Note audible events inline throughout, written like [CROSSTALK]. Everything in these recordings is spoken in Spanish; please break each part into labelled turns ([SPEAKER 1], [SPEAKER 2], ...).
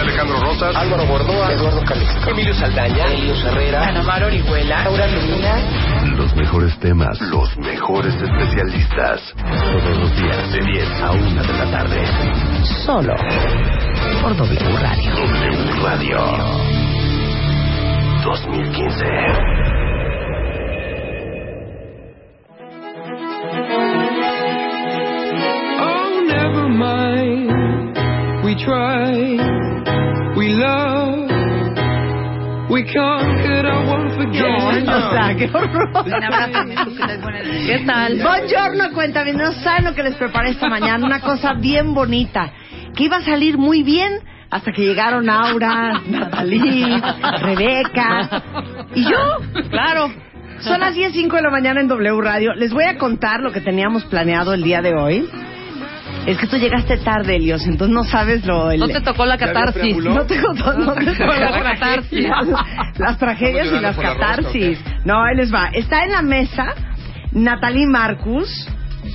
[SPEAKER 1] Alejandro Rosas.
[SPEAKER 2] Álvaro Gordoa, Eduardo Calixto, Emilio Saldaña, Herrera, Orihuela, Laura Luna.
[SPEAKER 3] Los mejores temas, los mejores especialistas. Todos los días de 10 a 1 de la tarde.
[SPEAKER 4] Solo por W Radio.
[SPEAKER 3] W Radio 2015.
[SPEAKER 5] Oh, never mind. We tried, we loved, we conquered, I won't forget.
[SPEAKER 4] O sea, qué horror.
[SPEAKER 6] ¿Qué tal?
[SPEAKER 4] Buongiorno, cuenta bien. No saben lo que les preparé esta mañana. Una cosa bien bonita. Que iba a salir muy bien hasta que llegaron Aura, Natalí, Rebeca. Y yo, claro. Son las 10.05 de la mañana en W Radio. Les voy a contar lo que teníamos planeado el día de hoy. Es que tú llegaste tarde, Elios, entonces no sabes lo... el-
[SPEAKER 6] No te tocó la catarsis.
[SPEAKER 4] no te contó, no te tocó la
[SPEAKER 6] catarsis.
[SPEAKER 4] Las, las tragedias y las
[SPEAKER 1] por la rosca,
[SPEAKER 4] catarsis. No, ahí les va. Está en la mesa Natalie Marcus,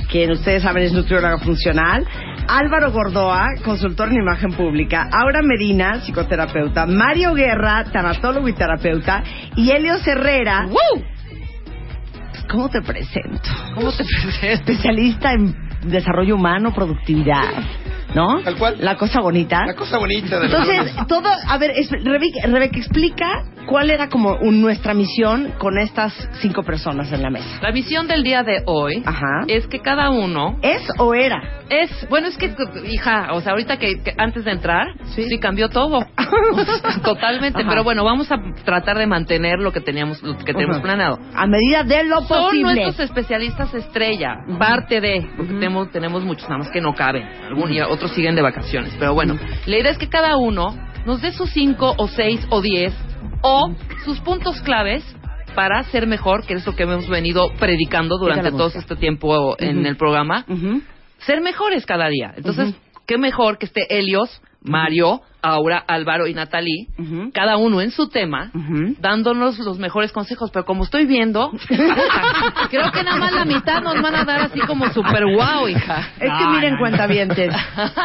[SPEAKER 4] que ustedes saben es nutrióloga funcional. Álvaro Gordoa, consultor en imagen pública. Aura Medina, psicoterapeuta. Mario Guerra, tanatólogo y terapeuta. Y Helios Herrera. ¿Cómo te presento?
[SPEAKER 6] ¿Cómo te presento?
[SPEAKER 4] Especialista en desarrollo humano, productividad. ¿No?
[SPEAKER 1] Tal cual.
[SPEAKER 4] La cosa bonita.
[SPEAKER 1] La cosa bonita de la
[SPEAKER 4] Entonces, todo, a ver, es- Rebeca, Rebeca, explica cuál era como un- nuestra misión con estas cinco personas en la mesa.
[SPEAKER 6] La misión del día de hoy
[SPEAKER 4] Ajá.
[SPEAKER 6] es que cada uno
[SPEAKER 4] ¿Es o era?
[SPEAKER 6] es, bueno, es que, hija, o sea, ahorita que, que antes de entrar,
[SPEAKER 4] Sí.
[SPEAKER 6] sí, cambió todo. [LAUGHS] Totalmente,
[SPEAKER 4] Ajá.
[SPEAKER 6] pero bueno, vamos a tratar de mantener lo que teníamos, lo que tenemos
[SPEAKER 4] Ajá.
[SPEAKER 6] planeado.
[SPEAKER 4] A medida de lo
[SPEAKER 6] Son
[SPEAKER 4] posible.
[SPEAKER 6] nuestros especialistas estrella, parte de, porque tenemos, tenemos muchos, nada más que no caben, algunos y otros siguen de vacaciones, pero bueno, la idea es que cada uno nos dé sus cinco o seis o diez o sus puntos claves para ser mejor, que es lo que hemos venido predicando durante todo este tiempo en el programa,
[SPEAKER 4] Ujú.
[SPEAKER 6] ser mejores cada día. Entonces, qué mejor que esté Helios, Mario, Aura, Álvaro y Natalie, cada uno en su tema, dándonos los mejores consejos. Pero como estoy viendo, [LAUGHS] creo que nada más la mitad nos van a dar así como super wow, hija.
[SPEAKER 4] Es que miren, cuentavientes.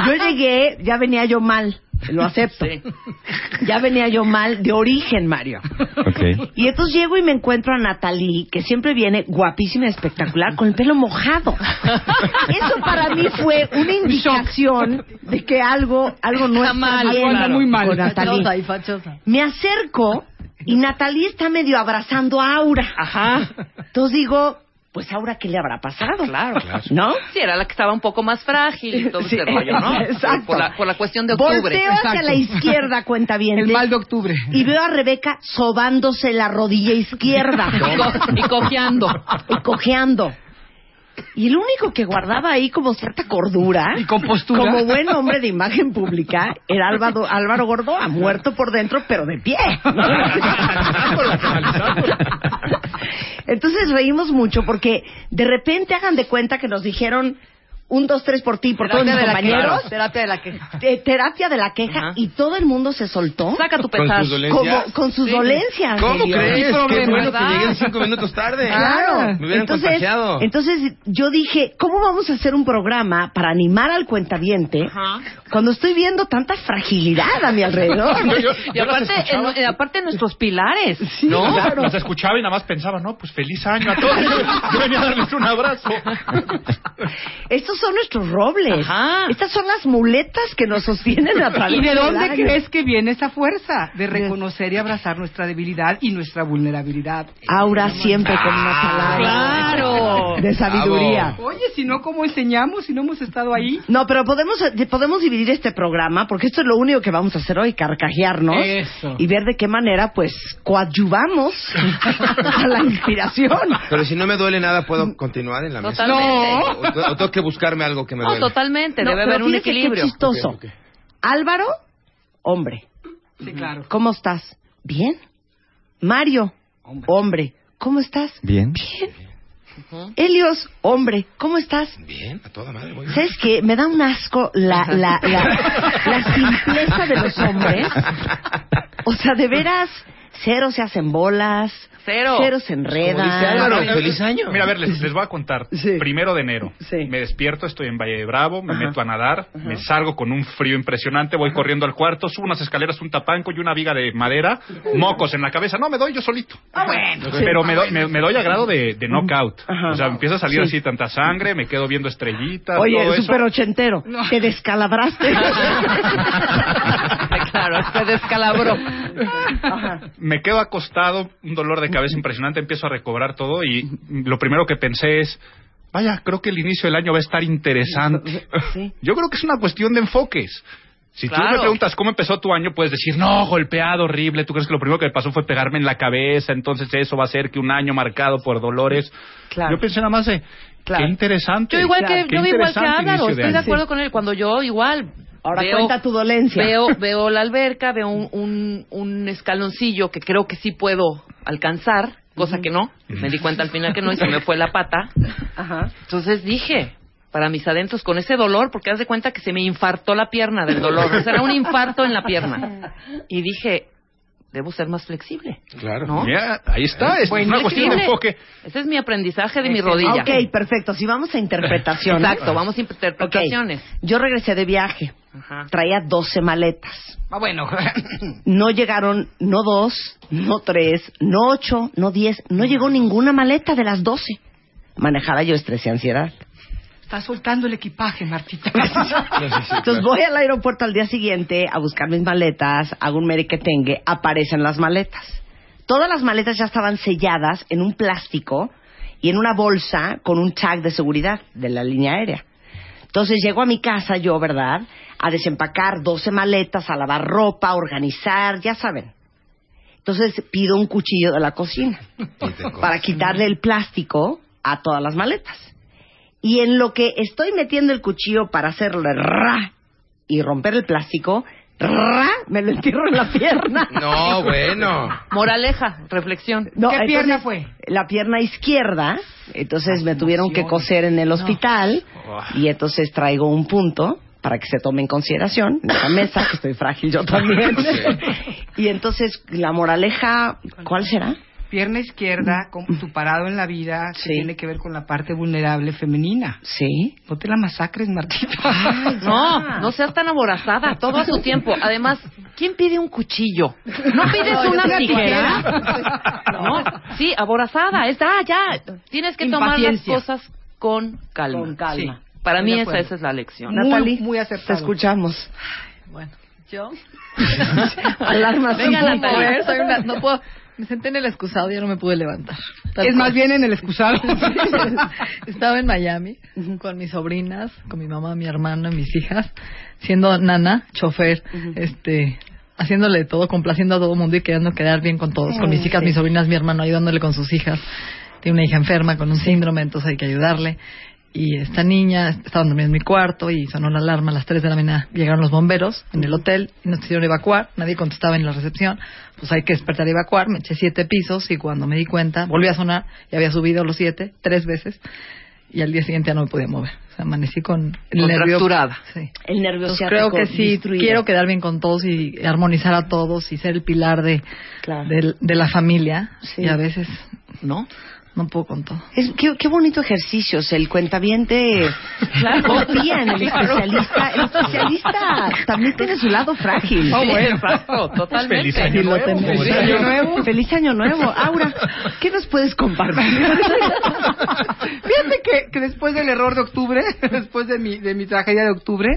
[SPEAKER 4] Yo llegué, ya venía yo mal. Lo [LAUGHS] acepto.
[SPEAKER 6] Sí.
[SPEAKER 4] Ya venía yo mal de origen, Mario. Y entonces llego y me encuentro a Natalie, que siempre viene guapísima y espectacular, con el pelo mojado. [LAUGHS] Eso para mí fue una indicación de que algo, algo no
[SPEAKER 6] Está
[SPEAKER 4] está
[SPEAKER 6] mal,
[SPEAKER 4] bien
[SPEAKER 6] algo anda muy
[SPEAKER 4] mal con Natalie. Me acerco y Natalie está medio abrazando a Aura.
[SPEAKER 6] Ajá.
[SPEAKER 4] Entonces digo, pues Aura, ¿qué le habrá pasado?
[SPEAKER 6] Claro.
[SPEAKER 4] ¿No?
[SPEAKER 6] Sí, era la que estaba un poco más frágil y todo
[SPEAKER 4] Sí,
[SPEAKER 6] ese rollo, ¿no?
[SPEAKER 4] exacto.
[SPEAKER 6] Por la, por la cuestión de octubre.
[SPEAKER 4] Volteo hacia la izquierda, [LAUGHS] cuenta bien.
[SPEAKER 7] El mal de octubre.
[SPEAKER 4] Y veo a Rebeca sobándose la rodilla izquierda. [LAUGHS]
[SPEAKER 6] Y, co- y cojeando.
[SPEAKER 4] y cojeando. Y el único que guardaba ahí como cierta cordura,
[SPEAKER 7] Y compostura.
[SPEAKER 4] como buen hombre de imagen pública, era Álvaro, Álvaro Gordoa, muerto por dentro, pero de pie. [LAUGHS] Entonces reímos mucho porque de repente hagan de cuenta que nos dijeron un, dos, tres por ti, por todos mis
[SPEAKER 6] Terapia de la
[SPEAKER 4] compañeros.
[SPEAKER 6] queja.
[SPEAKER 4] Terapia de la queja. terapia de la queja
[SPEAKER 6] Ajá.
[SPEAKER 4] y todo el mundo se soltó.
[SPEAKER 6] Saca tu
[SPEAKER 1] Con
[SPEAKER 6] pesar.
[SPEAKER 1] sus dolencias.
[SPEAKER 4] Como, con sus
[SPEAKER 6] Sí.
[SPEAKER 4] dolencias.
[SPEAKER 1] ¿Cómo crees? Qué
[SPEAKER 6] problema,
[SPEAKER 1] bueno que lleguen cinco minutos tarde.
[SPEAKER 4] Claro.
[SPEAKER 1] Me hubieran
[SPEAKER 4] entonces,
[SPEAKER 1] contagiado.
[SPEAKER 4] entonces yo dije, ¿cómo vamos a hacer un programa para animar al cuentaviente
[SPEAKER 6] Ajá.
[SPEAKER 4] cuando estoy viendo tanta fragilidad a mi alrededor? [LAUGHS]
[SPEAKER 6] Y aparte, en- en- aparte nuestros pilares, ¿no?
[SPEAKER 4] claro.
[SPEAKER 8] Los escuchaba y nada más pensaba, no, pues feliz año a todos. [LAUGHS] Yo venía a darles un abrazo.
[SPEAKER 4] Estos son nuestros robles.
[SPEAKER 6] Ajá.
[SPEAKER 4] Estas son las muletas que nos sostienen a través [LAUGHS]
[SPEAKER 7] ¿Y de dónde crees que viene esa fuerza? De reconocer y abrazar nuestra debilidad y nuestra vulnerabilidad.
[SPEAKER 4] Aura siempre con una palabra
[SPEAKER 6] Claro.
[SPEAKER 4] de sabiduría.
[SPEAKER 7] Oye, si no, ¿cómo enseñamos si no hemos estado ahí?
[SPEAKER 4] No, pero podemos, podemos dividir este programa, porque esto es lo único que vamos a hacer hoy, carcajearnos
[SPEAKER 7] Eso.
[SPEAKER 4] y ver de qué manera, pues, coadyuvamos [LAUGHS] a la inspiración.
[SPEAKER 1] Pero si no me duele nada, ¿puedo continuar en la mesa?
[SPEAKER 6] Totalmente.
[SPEAKER 1] O, o tengo que buscarme algo que me
[SPEAKER 6] No,
[SPEAKER 1] duele.
[SPEAKER 6] totalmente.
[SPEAKER 4] No,
[SPEAKER 6] Debe haber un equilibrio.
[SPEAKER 4] Qué chistoso.
[SPEAKER 1] Ok, ok.
[SPEAKER 4] Álvaro, hombre.
[SPEAKER 7] Sí, claro.
[SPEAKER 4] ¿Cómo estás? Bien. Mario, hombre. ¿Cómo estás?
[SPEAKER 9] Bien.
[SPEAKER 4] Bien. Helios, hombre, ¿cómo estás?
[SPEAKER 1] Bien, a toda madre. Muy bien.
[SPEAKER 4] ¿Sabes qué? Me da un asco la, la, la, la simpleza de los hombres. O sea, de veras, cero se hacen bolas.
[SPEAKER 6] Cero.
[SPEAKER 4] Cero se
[SPEAKER 1] dice
[SPEAKER 4] enredan.
[SPEAKER 1] Álvaro, feliz año.
[SPEAKER 8] Mira, a ver, les, les voy a contar.
[SPEAKER 4] Sí.
[SPEAKER 8] Primero de enero.
[SPEAKER 4] Sí.
[SPEAKER 8] Me despierto, estoy en Valle de Bravo, me meto a nadar, me salgo con un frío impresionante, voy corriendo al cuarto, subo unas escaleras, un tapanco y una viga de madera, mocos en la cabeza. No, me doy yo solito.
[SPEAKER 7] Ah, bueno.
[SPEAKER 8] Pero me doy, me, me doy a grado de, de knockout.
[SPEAKER 4] Ajá.
[SPEAKER 8] O sea, empieza a salir
[SPEAKER 4] Sí.
[SPEAKER 8] así tanta sangre, me quedo viendo estrellitas, todo
[SPEAKER 4] Oye,
[SPEAKER 8] eso.
[SPEAKER 4] súper ochentero. Te descalabraste. [LAUGHS]
[SPEAKER 6] claro, se descalabró.
[SPEAKER 8] Me quedo acostado, un dolor de cabeza impresionante, empiezo a recobrar todo y lo primero que pensé es, vaya, creo que el inicio del año va a estar interesante.
[SPEAKER 4] Sí.
[SPEAKER 8] Yo creo que es una cuestión de enfoques. Si tú
[SPEAKER 6] Claro.
[SPEAKER 8] me preguntas cómo empezó tu año, puedes decir, no, golpeado, horrible, tú crees que lo primero que me pasó fue pegarme en la cabeza, entonces eso va a ser que un año marcado por dolores.
[SPEAKER 4] Claro.
[SPEAKER 8] Yo pensé nada más de,
[SPEAKER 4] Claro.
[SPEAKER 8] qué interesante.
[SPEAKER 6] Yo igual que, yo igual que Álvaro, estoy de
[SPEAKER 8] año.
[SPEAKER 6] acuerdo con él. Cuando yo igual
[SPEAKER 4] Ahora
[SPEAKER 6] veo,
[SPEAKER 4] cuenta tu dolencia.
[SPEAKER 6] veo, [LAUGHS] veo la alberca, veo un, un, un escaloncillo que creo que sí puedo alcanzar, cosa que no. Me di cuenta al final que no y se me fue la pata.
[SPEAKER 4] Ajá.
[SPEAKER 6] Entonces dije, para mis adentros, con ese dolor, porque haz de cuenta que se me infartó la pierna del dolor. O sea, era un infarto en la pierna. Y dije, debo ser más flexible.
[SPEAKER 1] Claro.
[SPEAKER 6] ¿No?
[SPEAKER 8] Mira, ahí está, es
[SPEAKER 6] Bueno,
[SPEAKER 8] una cuestión de enfoque.
[SPEAKER 6] Ese es mi aprendizaje de mi rodilla.
[SPEAKER 4] Ok, perfecto. Si vamos a [LAUGHS] interpretación.
[SPEAKER 6] Exacto, vamos a interpretaciones.
[SPEAKER 4] Yo regresé de viaje.
[SPEAKER 6] Ajá.
[SPEAKER 4] Traía 12 maletas.
[SPEAKER 7] Ah, bueno. [COUGHS]
[SPEAKER 4] No llegaron, no dos, no tres, no ocho, no diez. No llegó ninguna maleta de las 12. Manejaba yo estrés y ansiedad.
[SPEAKER 7] Está soltando el equipaje, Martita. [LAUGHS] [LAUGHS]
[SPEAKER 4] Entonces voy al aeropuerto al día siguiente a buscar mis maletas, hago un merequetengue, aparecen las maletas. Todas las maletas ya estaban selladas en un plástico y en una bolsa con un tag de seguridad de la línea aérea. Entonces llego a mi casa yo, ¿verdad? A desempacar 12 maletas, a lavar ropa, a organizar, ya saben. Entonces pido un cuchillo de la cocina para quitarle el plástico a todas las maletas. Y en lo que estoy metiendo el cuchillo para hacerle ra y romper el plástico, ra, me lo entierro en la pierna. [LAUGHS]
[SPEAKER 1] No, bueno.
[SPEAKER 6] Moraleja, reflexión.
[SPEAKER 4] No,
[SPEAKER 7] ¿Qué
[SPEAKER 4] entonces,
[SPEAKER 7] pierna fue?
[SPEAKER 4] La pierna izquierda. Entonces me tuvieron que coser en el hospital y entonces traigo un punto para que se tome en consideración en esa mesa, que estoy frágil yo también. [LAUGHS] y entonces la moraleja, ¿cuál será?
[SPEAKER 7] Pierna izquierda, como tu parado en la vida, que tiene que ver con la parte vulnerable femenina.
[SPEAKER 4] Sí.
[SPEAKER 7] No te la masacres, Martita. [LAUGHS]
[SPEAKER 6] No, no seas tan aborazada, todo a su tiempo. Además, ¿quién pide un cuchillo? ¿No [LAUGHS] pides
[SPEAKER 7] No,
[SPEAKER 6] una tijera? No, sí, aborazada, está, ya. Tienes que tomar las cosas con calma.
[SPEAKER 4] Con calma.
[SPEAKER 6] Sí. Para mí esa, esa es la lección.
[SPEAKER 7] Muy-
[SPEAKER 4] Natalie, Te escuchamos.
[SPEAKER 9] Bueno, yo. [LAUGHS]
[SPEAKER 4] Alarma
[SPEAKER 6] Venga, Natalia.
[SPEAKER 9] soy una- no puedo. Me senté en el excusado y ya no me pude levantar. Tal
[SPEAKER 7] Es
[SPEAKER 9] cual.
[SPEAKER 7] más bien en el excusado. [LAUGHS]
[SPEAKER 9] Estaba en Miami con mis sobrinas, con mi mamá, mi hermano y mis hijas, siendo nana, chofer, este, haciéndole todo, complaciendo a todo el mundo y queriendo quedar bien con todos, con mis hijas, mis sobrinas, mi hermano, ayudándole con sus hijas. Tiene una hija enferma con un síndrome, entonces hay que ayudarle. Y esta niña estaba durmiendo en mi cuarto y sonó la alarma a las 3 de la mañana. Llegaron los bomberos en el hotel y nos quisieron evacuar. Nadie contestaba en la recepción. Pues hay que despertar y evacuar. Me eché siete pisos y cuando me di cuenta, volví a sonar y había subido los siete, tres veces. Y al día siguiente ya no me podía mover. O sea, amanecí con el nervio. Sí.
[SPEAKER 4] El nervio ciático
[SPEAKER 9] creo que sí,
[SPEAKER 4] destruido.
[SPEAKER 9] quiero quedar bien con todos y armonizar a todos y ser el pilar de,
[SPEAKER 4] Claro.
[SPEAKER 9] de la familia.
[SPEAKER 4] Sí.
[SPEAKER 9] Y a veces
[SPEAKER 6] ¿No?
[SPEAKER 9] No puedo con todo.
[SPEAKER 4] Es, qué, qué bonito ejercicio. o sea, el cuentaviente [LAUGHS] confía en el especialista. El especialista también tiene su lado frágil.
[SPEAKER 6] Oh, bueno, [LAUGHS] totalmente.
[SPEAKER 8] Feliz año nuevo. Feliz año
[SPEAKER 4] nuevo. Feliz año nuevo. Aura, ¿qué nos puedes compartir? [LAUGHS]
[SPEAKER 7] Fíjate que, que después del error de octubre, después de mi, de mi tragedia de octubre,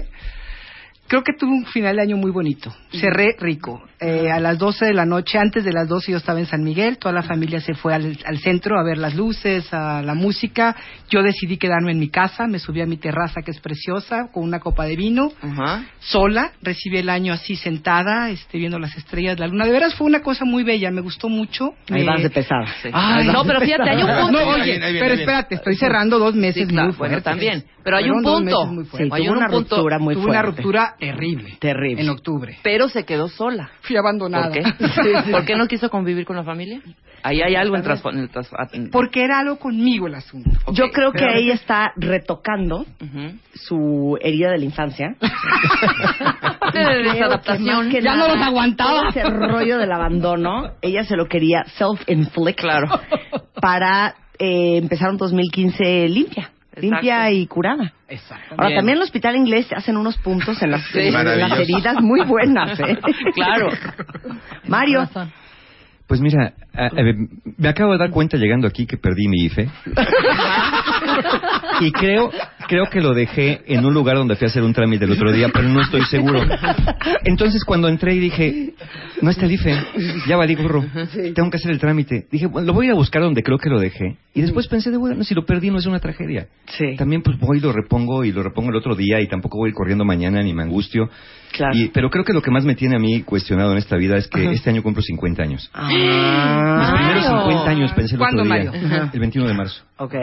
[SPEAKER 7] creo que tuve un final de año muy bonito. Cerré rico. Eh, a las 12 de la noche, antes de las 12 yo estaba en San Miguel, toda la familia se fue al, al centro a ver las luces, a la música. Yo decidí quedarme en mi casa, me subí a mi terraza que es preciosa, con una copa de vino
[SPEAKER 6] Ajá.
[SPEAKER 7] sola, recibí el año así sentada, este, viendo las estrellas, la luna. De veras fue una cosa muy bella, me gustó mucho.
[SPEAKER 4] Ahí
[SPEAKER 7] Me-
[SPEAKER 4] vas de pesada.
[SPEAKER 6] Sí.
[SPEAKER 7] Ay,
[SPEAKER 6] no, pero fíjate, hay un punto.
[SPEAKER 7] No,
[SPEAKER 1] Ahí
[SPEAKER 7] oye,
[SPEAKER 1] viene, ahí viene,
[SPEAKER 7] pero espérate, estoy cerrando dos meses
[SPEAKER 6] Sí, claro,
[SPEAKER 7] muy
[SPEAKER 6] bueno,
[SPEAKER 7] fuertes.
[SPEAKER 6] también. Pero hay un punto.
[SPEAKER 7] muy.
[SPEAKER 4] Sí,
[SPEAKER 6] Hay
[SPEAKER 4] tuvo
[SPEAKER 6] un
[SPEAKER 4] una
[SPEAKER 6] punto.
[SPEAKER 4] ruptura muy
[SPEAKER 7] Tuve una
[SPEAKER 4] fuerte.
[SPEAKER 7] ruptura terrible.
[SPEAKER 4] Terrible.
[SPEAKER 7] En octubre.
[SPEAKER 6] Pero se quedó sola.
[SPEAKER 7] Fui abandonada.
[SPEAKER 6] ¿Por qué? [LAUGHS] ¿Por qué no quiso convivir con la familia? Ahí hay algo en en el
[SPEAKER 7] Porque era algo conmigo el asunto.
[SPEAKER 4] Yo creo que
[SPEAKER 7] Pero-
[SPEAKER 4] ella está retocando su herida de la infancia. [LAUGHS]
[SPEAKER 6] De
[SPEAKER 4] Creo que
[SPEAKER 6] desadaptación.
[SPEAKER 4] que
[SPEAKER 7] Ya no los aguantaba.
[SPEAKER 4] Ese rollo del abandono, ella se lo quería self-inflict.
[SPEAKER 6] Claro.
[SPEAKER 4] Para eh, empezar un 2015 limpia. Limpia y curada.
[SPEAKER 7] Exacto.
[SPEAKER 4] Ahora,
[SPEAKER 6] Bien.
[SPEAKER 4] también en el hospital inglés hacen unos puntos en las,
[SPEAKER 6] Sí.
[SPEAKER 4] en las heridas muy buenas, ¿eh? [LAUGHS]
[SPEAKER 6] Claro.
[SPEAKER 4] Mario.
[SPEAKER 10] Pues mira, a- me acabo de dar cuenta llegando aquí que perdí mi IFE. [LAUGHS] Y creo, creo que lo dejé en un lugar donde fui a hacer un trámite el otro día, pero no estoy seguro. Entonces cuando entré y dije, no está el IFE, ya valí burro, tengo que hacer el trámite. Dije, bueno, lo voy a buscar donde creo que lo dejé. Y después pensé, de bueno, si lo perdí no es una tragedia.
[SPEAKER 4] Sí.
[SPEAKER 10] También pues voy y lo repongo y lo repongo el otro día y tampoco voy corriendo mañana ni me angustio.
[SPEAKER 4] Claro.
[SPEAKER 10] Y- pero creo que lo que más me tiene a mí cuestionado en esta vida es que este año cumplo 50 años. Mis primeros
[SPEAKER 4] Ah,
[SPEAKER 10] 50 años pensé el
[SPEAKER 7] ¿Cuándo,
[SPEAKER 10] otro día,
[SPEAKER 7] Mario?
[SPEAKER 10] el 21 de marzo.
[SPEAKER 4] ok.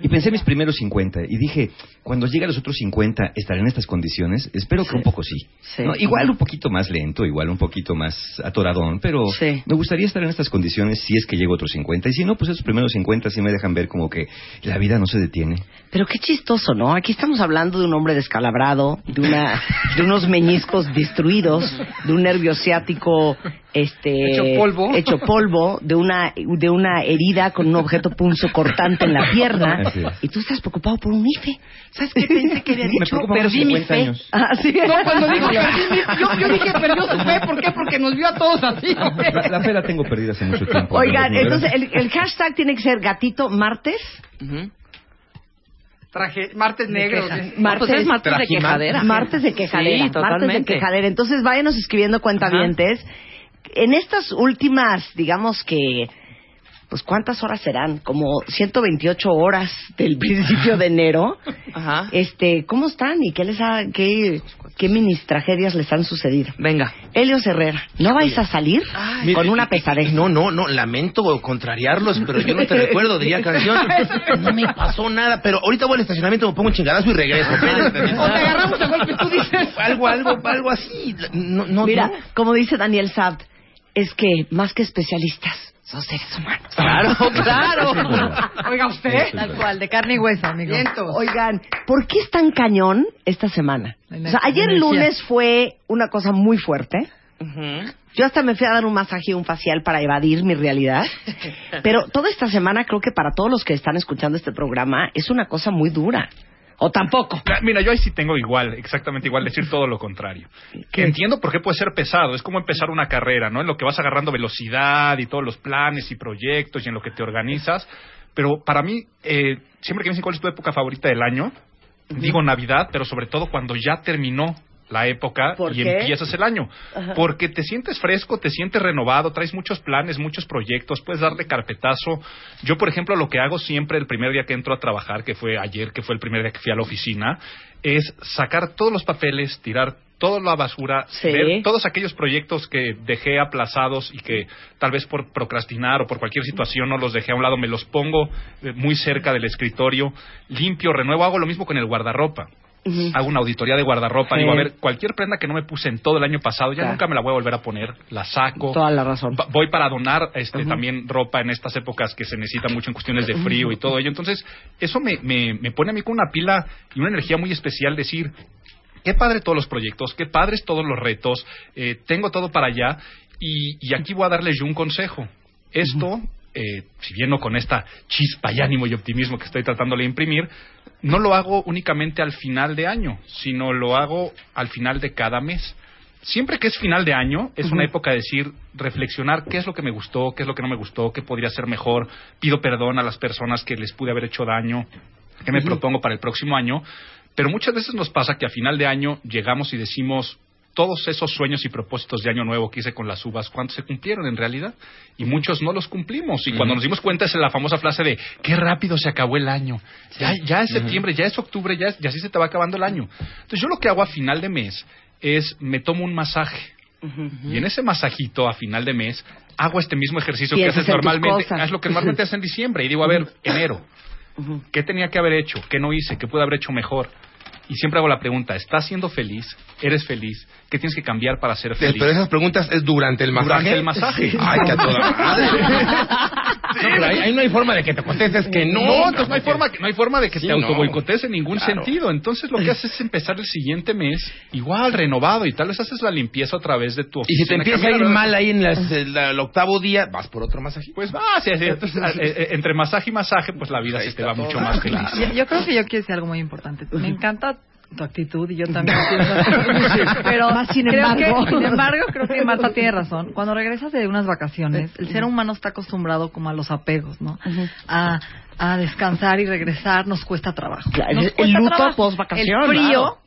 [SPEAKER 10] Y pensé mis primeros 50 y dije, cuando llegue a los otros 50, ¿estaré en estas condiciones? Espero que un poco sí.
[SPEAKER 4] Sí.
[SPEAKER 10] ¿No? Igual un poquito más lento, igual un poquito más atoradón, pero
[SPEAKER 4] Sí.
[SPEAKER 10] me gustaría estar en estas condiciones si es que llego a otros 50. Y si no, pues esos primeros 50 sí me dejan ver como que la vida no se detiene.
[SPEAKER 4] Pero qué chistoso, ¿no? Aquí estamos hablando de un hombre descalabrado, de una, de unos [LAUGHS] meñiscos destruidos, de un nervio ciático, este,
[SPEAKER 7] Hecho polvo.
[SPEAKER 4] hecho polvo, de una, de una herida con un objeto punzo cortante en la pierna, y tú estás preocupado por un IFE.
[SPEAKER 7] ¿Sabes qué pensé que había dicho?
[SPEAKER 10] por
[SPEAKER 7] Perdí mi
[SPEAKER 10] 50
[SPEAKER 7] fe.
[SPEAKER 10] años.
[SPEAKER 4] Ah, sí.
[SPEAKER 7] No, cuando dijo perdí mi yo, yo dije perdió su fe. ¿Por qué? Porque nos vio a todos así.
[SPEAKER 10] La, la fe la tengo perdida hace mucho tiempo.
[SPEAKER 4] Oigan, entonces el, el hashtag tiene que ser gatito martes.
[SPEAKER 6] Ujú.
[SPEAKER 7] Traje martes negro.
[SPEAKER 4] Martes,
[SPEAKER 6] Pues es martes de quejadera.
[SPEAKER 4] Martes de quejadera.
[SPEAKER 6] Sí,
[SPEAKER 4] martes de quejadera. Entonces váyanos escribiendo cuentavientes. En estas últimas, digamos que, pues ¿cuántas horas serán? Como 128 horas del [LAUGHS] principio de enero.
[SPEAKER 6] Ajá.
[SPEAKER 4] Este, ¿cómo están y qué les ha, qué, qué minis tragedias les han sucedido?
[SPEAKER 6] Venga.
[SPEAKER 4] Helios Herrera, ¿no vais a salir con una pesadez?
[SPEAKER 1] No, no, no, lamento contrariarlos, pero yo no te recuerdo, diría canción. [LAUGHS] No me pasó nada, pero ahorita voy al estacionamiento, me pongo un chingadazo y regreso. Espérenme.
[SPEAKER 7] O te agarramos a golpe, tú dices. [LAUGHS]
[SPEAKER 1] Algo, algo, algo así. No, no,
[SPEAKER 4] Mira,
[SPEAKER 1] no.
[SPEAKER 4] como dice Daniel Sabt, es que más que especialistas, son seres humanos.
[SPEAKER 6] Claro, [LAUGHS] claro.
[SPEAKER 7] Oiga, usted.
[SPEAKER 9] Tal cual, de carne y hueso, amigo.
[SPEAKER 4] Oigan, ¿por qué es tan cañón esta semana? O sea, ayer
[SPEAKER 9] energía.
[SPEAKER 4] lunes fue una cosa muy fuerte. Yo hasta me fui a dar un masaje y un facial para evadir mi realidad. [LAUGHS] Pero toda esta semana creo que para todos los que están escuchando este programa es una cosa muy dura. O tampoco.
[SPEAKER 8] Mira, yo ahí sí tengo igual, exactamente igual, decir todo lo contrario. Que entiendo por qué puede ser pesado, es como empezar una carrera, ¿no? En lo que vas agarrando velocidad y todos los planes y proyectos y en lo que te organizas. Pero para mí, eh, siempre que me dicen cuál es tu época favorita del año, digo Navidad, pero sobre todo cuando ya terminó la época
[SPEAKER 4] ¿Por
[SPEAKER 8] y
[SPEAKER 4] qué?
[SPEAKER 8] empiezas el año. Porque te sientes fresco, te sientes renovado, traes muchos planes, muchos proyectos, puedes darle carpetazo. Yo, por ejemplo, lo que hago siempre el primer día que entro a trabajar, que fue ayer, que fue el primer día que fui a la oficina, es sacar todos los papeles, tirar toda la basura,
[SPEAKER 4] Sí.
[SPEAKER 8] ver todos aquellos proyectos que dejé aplazados y que tal vez por procrastinar o por cualquier situación no los dejé a un lado, me los pongo eh, muy cerca del escritorio, limpio, renuevo, hago lo mismo con el guardarropa hago una auditoría de guardarropa,
[SPEAKER 4] Sí.
[SPEAKER 8] digo, a ver, cualquier prenda que no me puse en todo el año pasado, ya
[SPEAKER 4] Claro.
[SPEAKER 8] nunca me la voy a volver a poner, la saco.
[SPEAKER 4] Toda la razón.
[SPEAKER 8] Voy para donar este, también ropa en estas épocas que se necesita mucho en cuestiones de frío y todo ello. Entonces, eso me, me, me pone a mí con una pila y una energía muy especial decir, qué padre todos los proyectos, qué padres todos los retos, eh, tengo todo para allá y, y aquí voy a darles yo un consejo. Esto, eh, si bien no con esta chispa y ánimo y optimismo que estoy tratando de imprimir, no lo hago únicamente al final de año, sino lo hago al final de cada mes. Siempre que es final de año, es una época de decir, reflexionar qué es lo que me gustó, qué es lo que no me gustó, qué podría ser mejor, pido perdón a las personas que les pude haber hecho daño, qué me propongo para el próximo año, pero muchas veces nos pasa que a final de año llegamos y decimos, todos esos sueños y propósitos de año nuevo que hice con las uvas, ¿cuántos se cumplieron en realidad? Y muchos no los cumplimos. Y cuando nos dimos cuenta es la famosa frase de, qué rápido se acabó el año. Ya, ya es septiembre, ya es octubre, ya, es- ya así se te va acabando el año. Entonces yo lo que hago a final de mes es, me tomo un masaje. Y en ese masajito a final de mes hago este mismo ejercicio que haces normalmente,
[SPEAKER 4] cosas.
[SPEAKER 8] es lo que normalmente haces en diciembre y digo, a ver, enero, ¿qué tenía que haber hecho? ¿Qué no hice? ¿Qué pude haber hecho mejor? y siempre hago la pregunta, ¿estás siendo feliz? ¿Eres feliz? ¿Qué tienes que cambiar para ser feliz?
[SPEAKER 1] Pero esas preguntas es durante el masaje.
[SPEAKER 8] Durante el masaje. [LAUGHS]
[SPEAKER 1] Ay, que a toda madre. [LAUGHS] No, pero ahí, ahí no hay forma de que te contestes que no.
[SPEAKER 8] No, entonces no hay forma, que- no hay forma de que
[SPEAKER 1] Sí,
[SPEAKER 8] te
[SPEAKER 1] no.
[SPEAKER 8] autoboicotes en ningún
[SPEAKER 1] Claro.
[SPEAKER 8] sentido. Entonces lo que haces es empezar el siguiente mes igual, renovado, y tal vez haces la limpieza otra vez de tu
[SPEAKER 1] Y si te
[SPEAKER 8] oficina.
[SPEAKER 1] empieza a ir
[SPEAKER 8] la-
[SPEAKER 1] mal ahí en las- el, el octavo día, vas por otro masaje.
[SPEAKER 8] Pues va, sí, sí. Entonces, eh, eh, entre masaje y masaje, pues la vida
[SPEAKER 1] Ahí
[SPEAKER 8] se te va
[SPEAKER 1] todo.
[SPEAKER 8] mucho más feliz.
[SPEAKER 9] Yo, yo creo que yo quiero decir algo muy importante. Me encanta tu actitud y yo también pienso [LAUGHS] pero
[SPEAKER 4] Más sin
[SPEAKER 9] creo
[SPEAKER 4] embargo.
[SPEAKER 9] que, sin embargo creo que Marta tiene razón. Cuando regresas de unas vacaciones el ser humano está acostumbrado como a los apegos no a, a descansar y regresar nos cuesta trabajo.
[SPEAKER 4] Claro,
[SPEAKER 9] Nos
[SPEAKER 4] el- el
[SPEAKER 9] cuesta
[SPEAKER 4] luto
[SPEAKER 9] trabajo. el frío
[SPEAKER 4] claro.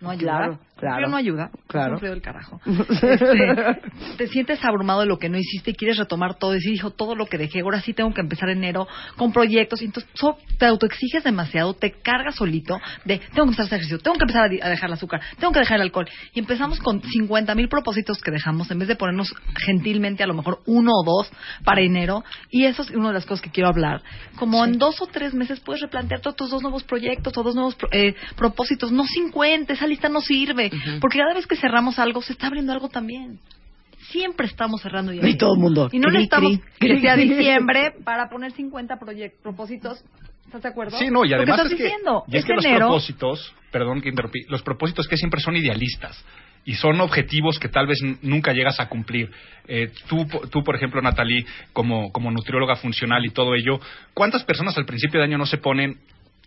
[SPEAKER 9] no ayuda.
[SPEAKER 4] Claro, claro.
[SPEAKER 9] no ayuda
[SPEAKER 4] Claro.
[SPEAKER 9] del carajo [LAUGHS] Este, te sientes abrumado de lo que no hiciste y quieres retomar todo y decir, hijo, todo lo que dejé, ahora sí tengo que empezar enero con proyectos. Y entonces so- te autoexiges demasiado, te cargas solito de, tengo que empezar a hacer ejercicio, tengo que empezar a, dejar el azúcar, tengo que dejar el alcohol. Y empezamos con 50 mil propósitos que dejamos en vez de ponernos gentilmente a lo mejor uno o dos para enero. Y eso es una de las cosas que quiero hablar. Como en dos o tres meses puedes replantear todos tus dos nuevos proyectos o dos nuevos eh, propósitos. No 50, esa lista no sirve. Porque cada vez que cerramos algo, se está abriendo algo también. Siempre estamos cerrando y
[SPEAKER 4] Y todo el mundo.
[SPEAKER 9] Y no
[SPEAKER 4] Cri,
[SPEAKER 9] necesitamos
[SPEAKER 4] cri,
[SPEAKER 9] que
[SPEAKER 4] cri,
[SPEAKER 9] sea
[SPEAKER 4] cri.
[SPEAKER 9] diciembre para poner 50 proyec- propósitos. ¿Estás de acuerdo?
[SPEAKER 8] Sí, no, y
[SPEAKER 9] Lo que
[SPEAKER 8] además
[SPEAKER 9] estás
[SPEAKER 8] es que,
[SPEAKER 9] diciendo,
[SPEAKER 8] y es
[SPEAKER 9] es
[SPEAKER 8] que los
[SPEAKER 9] enero.
[SPEAKER 8] propósitos, perdón que interrumpí, los propósitos que siempre son idealistas y son objetivos que tal vez nunca llegas a cumplir. Eh, tú, tú, por ejemplo, Natalie, como, como nutrióloga funcional y todo ello, ¿cuántas personas al principio de año no se ponen...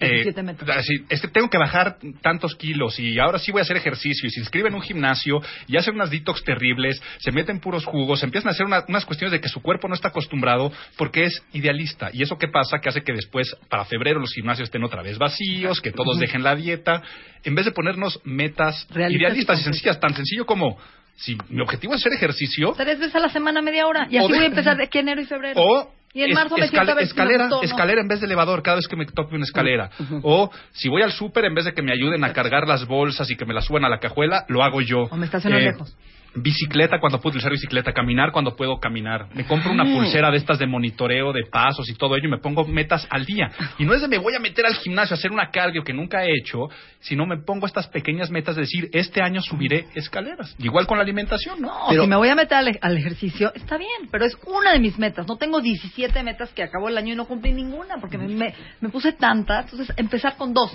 [SPEAKER 8] eh,
[SPEAKER 9] 17 metros.
[SPEAKER 8] así, este, tengo que bajar tantos kilos y ahora sí voy a hacer ejercicio y se inscriben en un gimnasio y hacen unas detox terribles, se meten puros jugos, empiezan a hacer una- unas cuestiones de que su cuerpo no está acostumbrado porque es idealista. ¿Y eso qué pasa? Que hace que después, para febrero, los gimnasios estén otra vez vacíos, que todos dejen la dieta, en vez de ponernos metas
[SPEAKER 9] Realistas
[SPEAKER 8] idealistas
[SPEAKER 9] y
[SPEAKER 8] sencillas, tan sencillo como si mi objetivo es hacer ejercicio,
[SPEAKER 9] Tres veces a la semana, media hora. Y así
[SPEAKER 8] de-
[SPEAKER 9] voy a empezar de aquí enero y febrero.
[SPEAKER 8] o
[SPEAKER 9] y en
[SPEAKER 8] es-
[SPEAKER 9] marzo ver si me
[SPEAKER 8] escalera,
[SPEAKER 9] no.
[SPEAKER 8] escalera en vez de elevador cada vez que me toque una escalera. O si voy al súper, en vez de que me ayuden a cargar las bolsas y que me las suban a la cajuela, lo hago yo.
[SPEAKER 9] O me estaciono
[SPEAKER 8] Eh,
[SPEAKER 9] lejos.
[SPEAKER 8] Bicicleta cuando puedo utilizar bicicleta, caminar cuando puedo caminar. Me compro una pulsera de estas de monitoreo de pasos y todo ello y me pongo metas al día. Y no es de me voy a meter al gimnasio a hacer una cardio que nunca he hecho, sino me pongo estas pequeñas metas de decir, este año subiré escaleras. Igual con la alimentación, ¿no?
[SPEAKER 9] No, si me voy a meter al, al ejercicio, está bien, pero es una de mis metas. No tengo 17 metas que acabó el año y no cumplí ninguna, porque me, me- me puse tantas. Entonces, empezar con dos.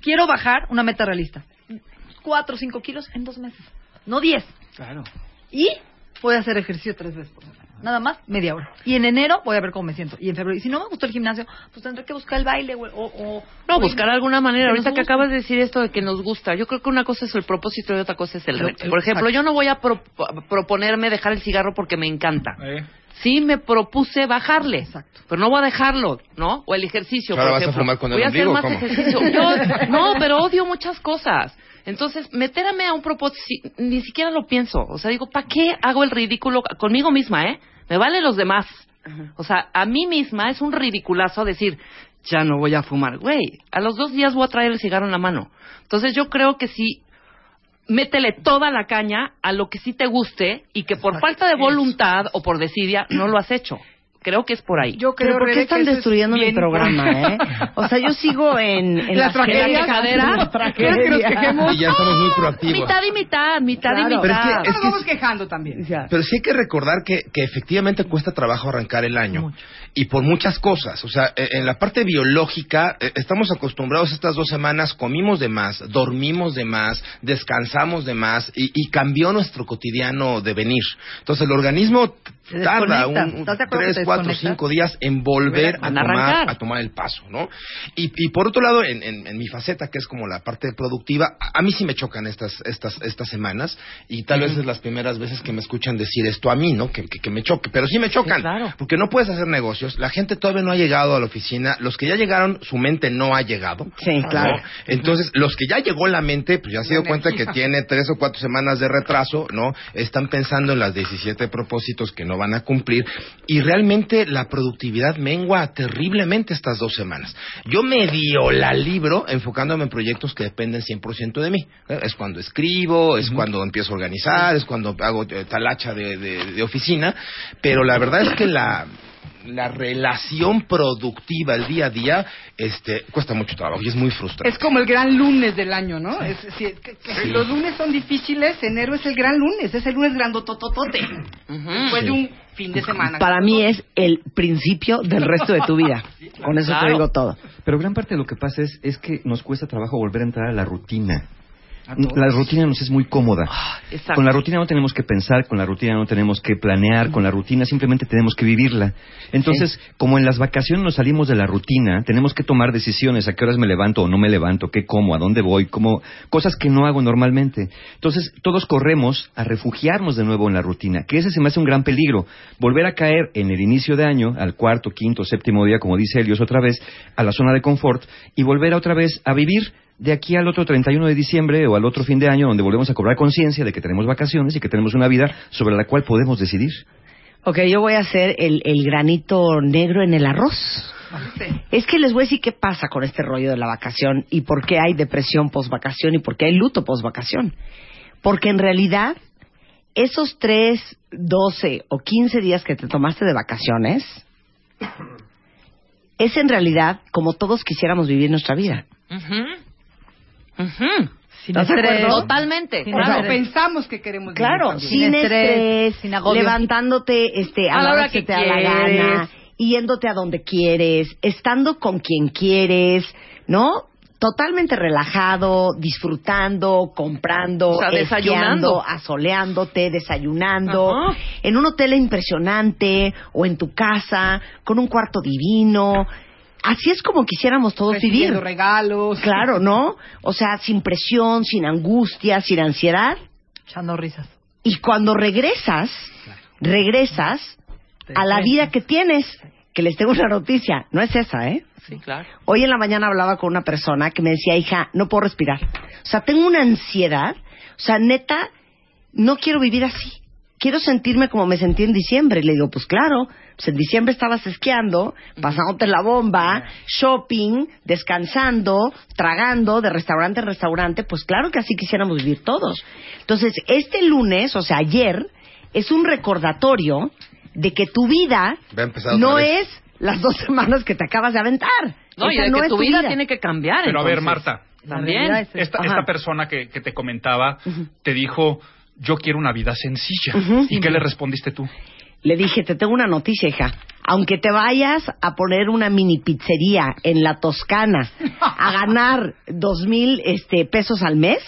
[SPEAKER 9] Quiero bajar una meta realista. Cuatro o cinco kilos en dos meses. No diez.
[SPEAKER 1] Claro.
[SPEAKER 9] Y voy a hacer ejercicio tres veces por semana. Nada más, media hora. Y en enero voy a ver cómo me siento. Y en febrero. Y si no me gustó el gimnasio, pues tendré que buscar el baile o... o- o-
[SPEAKER 6] No,
[SPEAKER 9] o-
[SPEAKER 6] buscar alguna manera.
[SPEAKER 9] que
[SPEAKER 6] Ahorita que acabas de decir esto de que nos gusta, yo creo que una cosa es el propósito y otra cosa es el reto. Por ejemplo,
[SPEAKER 9] exacto.
[SPEAKER 6] yo no voy a pro- proponerme dejar el cigarro porque me encanta.
[SPEAKER 8] Eh,
[SPEAKER 6] Sí me propuse bajarle,
[SPEAKER 9] Exacto.
[SPEAKER 6] pero no voy a dejarlo, ¿no? O el ejercicio,
[SPEAKER 1] Ahora
[SPEAKER 6] por
[SPEAKER 1] vas a
[SPEAKER 6] ejemplo.
[SPEAKER 1] fumar con el
[SPEAKER 6] voy a hacer más
[SPEAKER 1] ¿cómo?
[SPEAKER 6] ejercicio. Yo- [LAUGHS] no, pero odio muchas cosas. Entonces, meterme a un propósito, si- ni siquiera lo pienso. O sea, digo, ¿para qué hago el ridículo conmigo misma, eh? Me vale los demás. O sea, a mí misma es un ridiculazo decir, ya no voy a fumar. Güey, a los dos días voy a traer el cigarro en la mano. Entonces, yo creo que sí, métele toda la caña a lo que sí te guste y que por falta de voluntad o por desidia no lo has hecho. Creo que es por ahí.
[SPEAKER 7] Yo creo,
[SPEAKER 4] Pero ¿por qué
[SPEAKER 7] Rebe, que
[SPEAKER 4] están
[SPEAKER 7] eso es
[SPEAKER 4] destruyendo mi programa, eh? O sea, yo sigo en, en
[SPEAKER 7] La
[SPEAKER 4] las
[SPEAKER 7] tragedia. La tragedia. ¿Quieres que nos quejemos?
[SPEAKER 1] Y ya estamos muy proactivos.
[SPEAKER 6] Mitad y mitad, mitad
[SPEAKER 4] Claro.
[SPEAKER 6] y mitad.
[SPEAKER 1] Pero es que-
[SPEAKER 7] Ya nos vamos quejando también.
[SPEAKER 4] Ya.
[SPEAKER 1] Pero sí hay que recordar que, que efectivamente cuesta trabajo arrancar el año. Y por muchas cosas. O sea, eh, en la parte biológica, eh, estamos acostumbrados estas dos semanas, comimos de más, dormimos de más, descansamos de más y, y cambió nuestro cotidiano de venir. Entonces el organismo tarda un, un
[SPEAKER 9] ¿Estás de acuerdo que
[SPEAKER 1] tres, cuatro, cinco días en volver a tomar, a tomar el paso, ¿no? Y, y por otro lado, en, en- en mi faceta, que es como la parte productiva, a, a mí sí me chocan estas, estas, estas semanas y tal vez es las primeras veces que me escuchan decir esto a mí, ¿no? Que, que, que me choque, pero sí me chocan,
[SPEAKER 6] Sí, claro.
[SPEAKER 1] porque no puedes hacer negocios, la gente todavía no ha llegado a la oficina, los que ya llegaron, su mente no ha llegado.
[SPEAKER 4] Sí, claro.
[SPEAKER 1] Entonces, los que ya llegó la mente, pues ya se dio cuenta que tiene tres o cuatro semanas de retraso, ¿no? Están pensando en las 17 propósitos que no van a cumplir y realmente la productividad mengua terriblemente estas dos semanas. Yo medio la libro enfocándome en proyectos que dependen 100% de mí. ¿eh? Es cuando escribo, es cuando empiezo a organizar, es cuando hago eh, talacha de, de- de oficina, pero la verdad es que la la relación productiva, el día a día, este, cuesta mucho trabajo y es muy frustrante.
[SPEAKER 7] Es como el gran lunes del año, ¿no? Es, sí, que- que Los lunes son difíciles, enero es el gran lunes, es el lunes grandotototote. Después de un fin de semana.
[SPEAKER 4] Para mí es el principio del resto de tu vida. [LAUGHS] Con eso te digo todo.
[SPEAKER 10] Pero gran parte de lo que pasa es, es que nos cuesta trabajo volver a entrar a la rutina. La rutina nos es muy cómoda.
[SPEAKER 6] exacto.
[SPEAKER 10] Con la rutina no tenemos que pensar, con la rutina no tenemos que planear, con la rutina simplemente tenemos que vivirla. Entonces, como en las vacaciones nos salimos de la rutina, tenemos que tomar decisiones, a qué horas me levanto o no me levanto, qué como, a dónde voy, como cosas que no hago normalmente. Entonces, todos corremos a refugiarnos de nuevo en la rutina, que ese se me hace un gran peligro. Volver a caer en el inicio de año, al cuarto, quinto, séptimo día, como dice Helios otra vez, a la zona de confort y volver a otra vez a vivir de aquí al otro 31 de diciembre o al otro fin de año donde volvemos a cobrar conciencia de que tenemos vacaciones y que tenemos una vida sobre la cual podemos decidir.
[SPEAKER 4] Ok, yo voy a hacer el, el granito negro en el arroz. Es que les voy a decir qué pasa con este rollo de la vacación y por qué hay depresión post-vacación y por qué hay luto post-vacación. Porque en realidad, esos 3, 12 o 15 días que te tomaste de vacaciones, es en realidad como todos quisiéramos vivir nuestra vida.
[SPEAKER 6] Ujú. Ujú.
[SPEAKER 4] ¿Estás de acuerdo?
[SPEAKER 6] Totalmente.
[SPEAKER 7] Sin
[SPEAKER 6] claro.
[SPEAKER 7] pensamos que queremos vivir
[SPEAKER 4] Claro,
[SPEAKER 7] también.
[SPEAKER 4] sin, estrés,
[SPEAKER 9] sin agobio.
[SPEAKER 4] levantándote este, a,
[SPEAKER 6] A
[SPEAKER 4] la hora que, te da la gana, yéndote a donde quieres, estando con quien quieres, ¿no? Totalmente relajado, disfrutando, comprando,
[SPEAKER 6] O sea, desayunando.
[SPEAKER 4] asoleándote, desayunando,
[SPEAKER 6] Ajá.
[SPEAKER 4] en un hotel impresionante o en tu casa, con un cuarto divino. Así es como quisiéramos todos vivir.
[SPEAKER 7] Regalos.
[SPEAKER 4] Claro, ¿no? O sea, sin presión, sin angustia, sin ansiedad.
[SPEAKER 9] Echando risas.
[SPEAKER 4] Y cuando regresas, regresas a la vida que tienes. Que les tengo una noticia, no es esa, ¿eh?
[SPEAKER 6] Sí, claro.
[SPEAKER 4] Hoy en la mañana hablaba con una persona que me decía, hija, no puedo respirar. O sea, tengo una ansiedad. O sea, neta, no quiero vivir así. Quiero sentirme como me sentí en diciembre. Y le digo, pues claro, pues en diciembre estabas esquiando, pasándote la bomba, shopping, descansando, tragando de restaurante en restaurante. Pues claro que así quisiéramos vivir todos. Entonces, este lunes, o sea, ayer, es un recordatorio de que tu vida no es las dos semanas que te acabas de aventar.
[SPEAKER 6] No, y de
[SPEAKER 4] no
[SPEAKER 6] que
[SPEAKER 4] es
[SPEAKER 6] tu vida, tiene que cambiar.
[SPEAKER 8] Pero a ver. Marta,
[SPEAKER 6] También.
[SPEAKER 8] esta, esta persona que, que te comentaba te dijo, yo quiero una vida sencilla. ¿Y qué le respondiste tú?
[SPEAKER 4] Le dije, te tengo una noticia, hija. Aunque te vayas a poner una mini pizzería en la Toscana a [LAUGHS] ganar dos mil este, pesos al mes,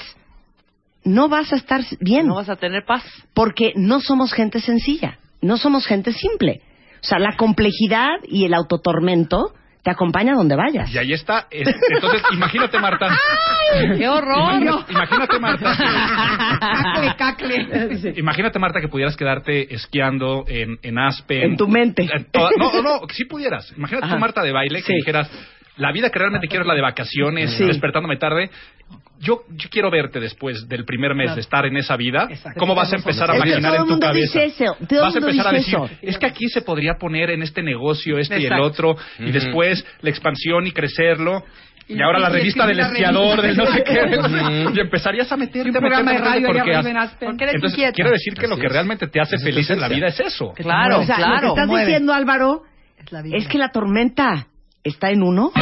[SPEAKER 4] no vas a estar bien.
[SPEAKER 6] No vas a tener paz.
[SPEAKER 4] Porque no somos gente sencilla, no somos gente simple. O sea, la complejidad y el autotormento te acompaña donde vayas.
[SPEAKER 8] Y ahí está. Es- entonces, [LAUGHS] imagínate, Marta.
[SPEAKER 6] ¡Qué horror!
[SPEAKER 8] Imagínate, imagínate, Marta.
[SPEAKER 7] Cacle, cacle.
[SPEAKER 8] Imagínate, Marta, que pudieras quedarte esquiando en, en Aspen.
[SPEAKER 4] En tu mente.
[SPEAKER 8] En toda- no, no, no, que sí pudieras. Imagínate
[SPEAKER 4] Ajá.
[SPEAKER 8] tú, Marta, de baile, que
[SPEAKER 4] Sí.
[SPEAKER 8] dijeras, la vida que realmente quiero es la de vacaciones,
[SPEAKER 4] Sí.
[SPEAKER 8] despertándome tarde. Yo, yo quiero verte después del primer mes de estar en esa vida.
[SPEAKER 7] Exacto.
[SPEAKER 8] ¿Cómo vas a empezar a maquinar
[SPEAKER 4] todo
[SPEAKER 8] en tu cabeza?
[SPEAKER 4] dice eso, todo
[SPEAKER 8] vas a empezar a decir,
[SPEAKER 4] eso.
[SPEAKER 8] es que aquí se podría poner en este negocio esto y el otro, y después la expansión y crecerlo. Y,
[SPEAKER 7] Y-
[SPEAKER 8] ahora la revista del esquiador, del no sé qué. [LAUGHS] y empezarías a meterte,
[SPEAKER 7] Un programa de radio
[SPEAKER 8] porque has-.
[SPEAKER 9] Porque eres
[SPEAKER 8] entonces, quiero decir que lo que
[SPEAKER 1] es.
[SPEAKER 8] realmente te hace feliz en la vida es eso.
[SPEAKER 6] Claro,
[SPEAKER 9] mueve.
[SPEAKER 4] o sea, lo
[SPEAKER 6] claro.
[SPEAKER 4] que estás
[SPEAKER 9] Mueve.
[SPEAKER 4] diciendo, Álvaro,
[SPEAKER 9] Es la vida.
[SPEAKER 4] es que la tormenta está en uno.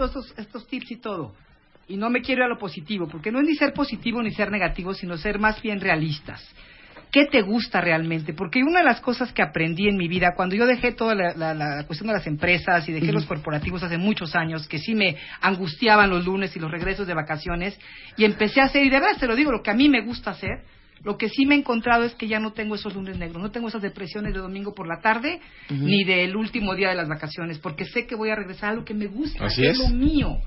[SPEAKER 7] Todos estos, estos tips y todo. Y no me quiero ir a lo positivo, porque no es ni ser positivo ni ser negativo, sino ser más bien realistas. ¿Qué te gusta realmente? Porque una de las cosas que aprendí en mi vida, cuando yo dejé toda la, la- la cuestión de las empresas y dejé los corporativos hace muchos años, que sí me angustiaban los lunes y los regresos de vacaciones, y empecé a hacer, y de verdad te lo digo, lo que a mí me gusta hacer, lo que sí me he encontrado es que ya no tengo esos lunes negros, no tengo esas depresiones de domingo por la tarde, ni del último día de las vacaciones, porque sé que voy a regresar a lo que me gusta,
[SPEAKER 1] Así
[SPEAKER 7] que
[SPEAKER 1] es.
[SPEAKER 7] lo mío.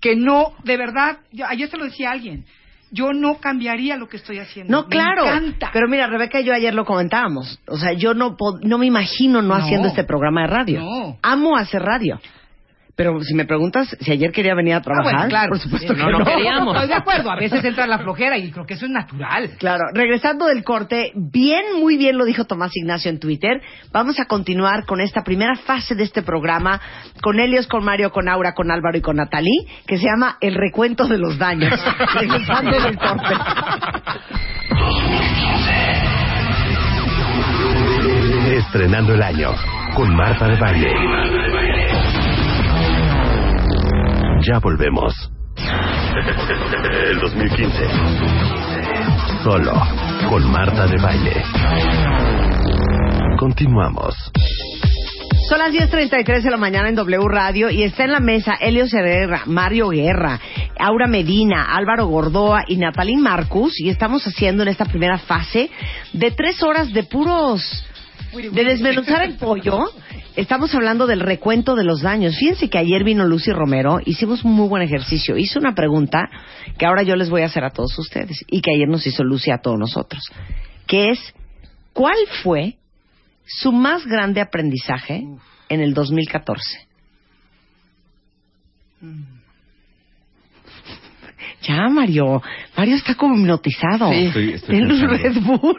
[SPEAKER 7] Que no, de verdad, yo, ayer se lo decía a alguien, yo no cambiaría lo que estoy haciendo.
[SPEAKER 4] No,
[SPEAKER 7] Me
[SPEAKER 4] claro.
[SPEAKER 7] encanta.
[SPEAKER 4] Pero mira, Rebeca y yo ayer lo comentábamos. O sea, yo no, no me imagino no,
[SPEAKER 7] No.
[SPEAKER 4] haciendo este programa de radio.
[SPEAKER 7] No.
[SPEAKER 4] Amo hacer radio. Pero si me preguntas si ayer quería venir a
[SPEAKER 7] Ah,
[SPEAKER 4] trabajar,
[SPEAKER 7] bueno, claro.
[SPEAKER 4] por supuesto
[SPEAKER 6] No,
[SPEAKER 4] que
[SPEAKER 6] no
[SPEAKER 4] no.
[SPEAKER 6] queríamos. [LAUGHS]
[SPEAKER 7] Estoy de acuerdo, a veces entra la flojera y creo que eso es natural.
[SPEAKER 4] Claro, regresando del corte, bien, muy bien lo dijo Tomás Ignacio en Twitter. Vamos a continuar con esta primera fase de este programa, con Helios, con Mario, con Aura, con Álvaro y con Natalí, que se llama El recuento de los daños. [LAUGHS] regresando del corte.
[SPEAKER 3] Estrenando el año con Marta de Baile. Ya volvemos. El 2015. Solo con Marta de Baile. Continuamos.
[SPEAKER 4] Son las 10.33 de la mañana en W Radio y está en la mesa Elio Herrera, Mario Guerra, Aura Medina, Álvaro Gordoa y Natalín Marcus y estamos haciendo en esta primera fase de tres horas de puros... de desmenuzar el pollo. Estamos hablando del recuento de los daños. Fíjense que ayer vino Lucy Romero, hicimos un muy buen ejercicio. Hizo una pregunta que ahora yo les voy a hacer a todos ustedes y que ayer nos hizo Lucy a todos nosotros, que es, ¿cuál fue su más grande aprendizaje en el 2014? Ya, Mario. Mario está como hipnotizado.
[SPEAKER 10] Estoy- estoy
[SPEAKER 4] Denle un. Red Bull.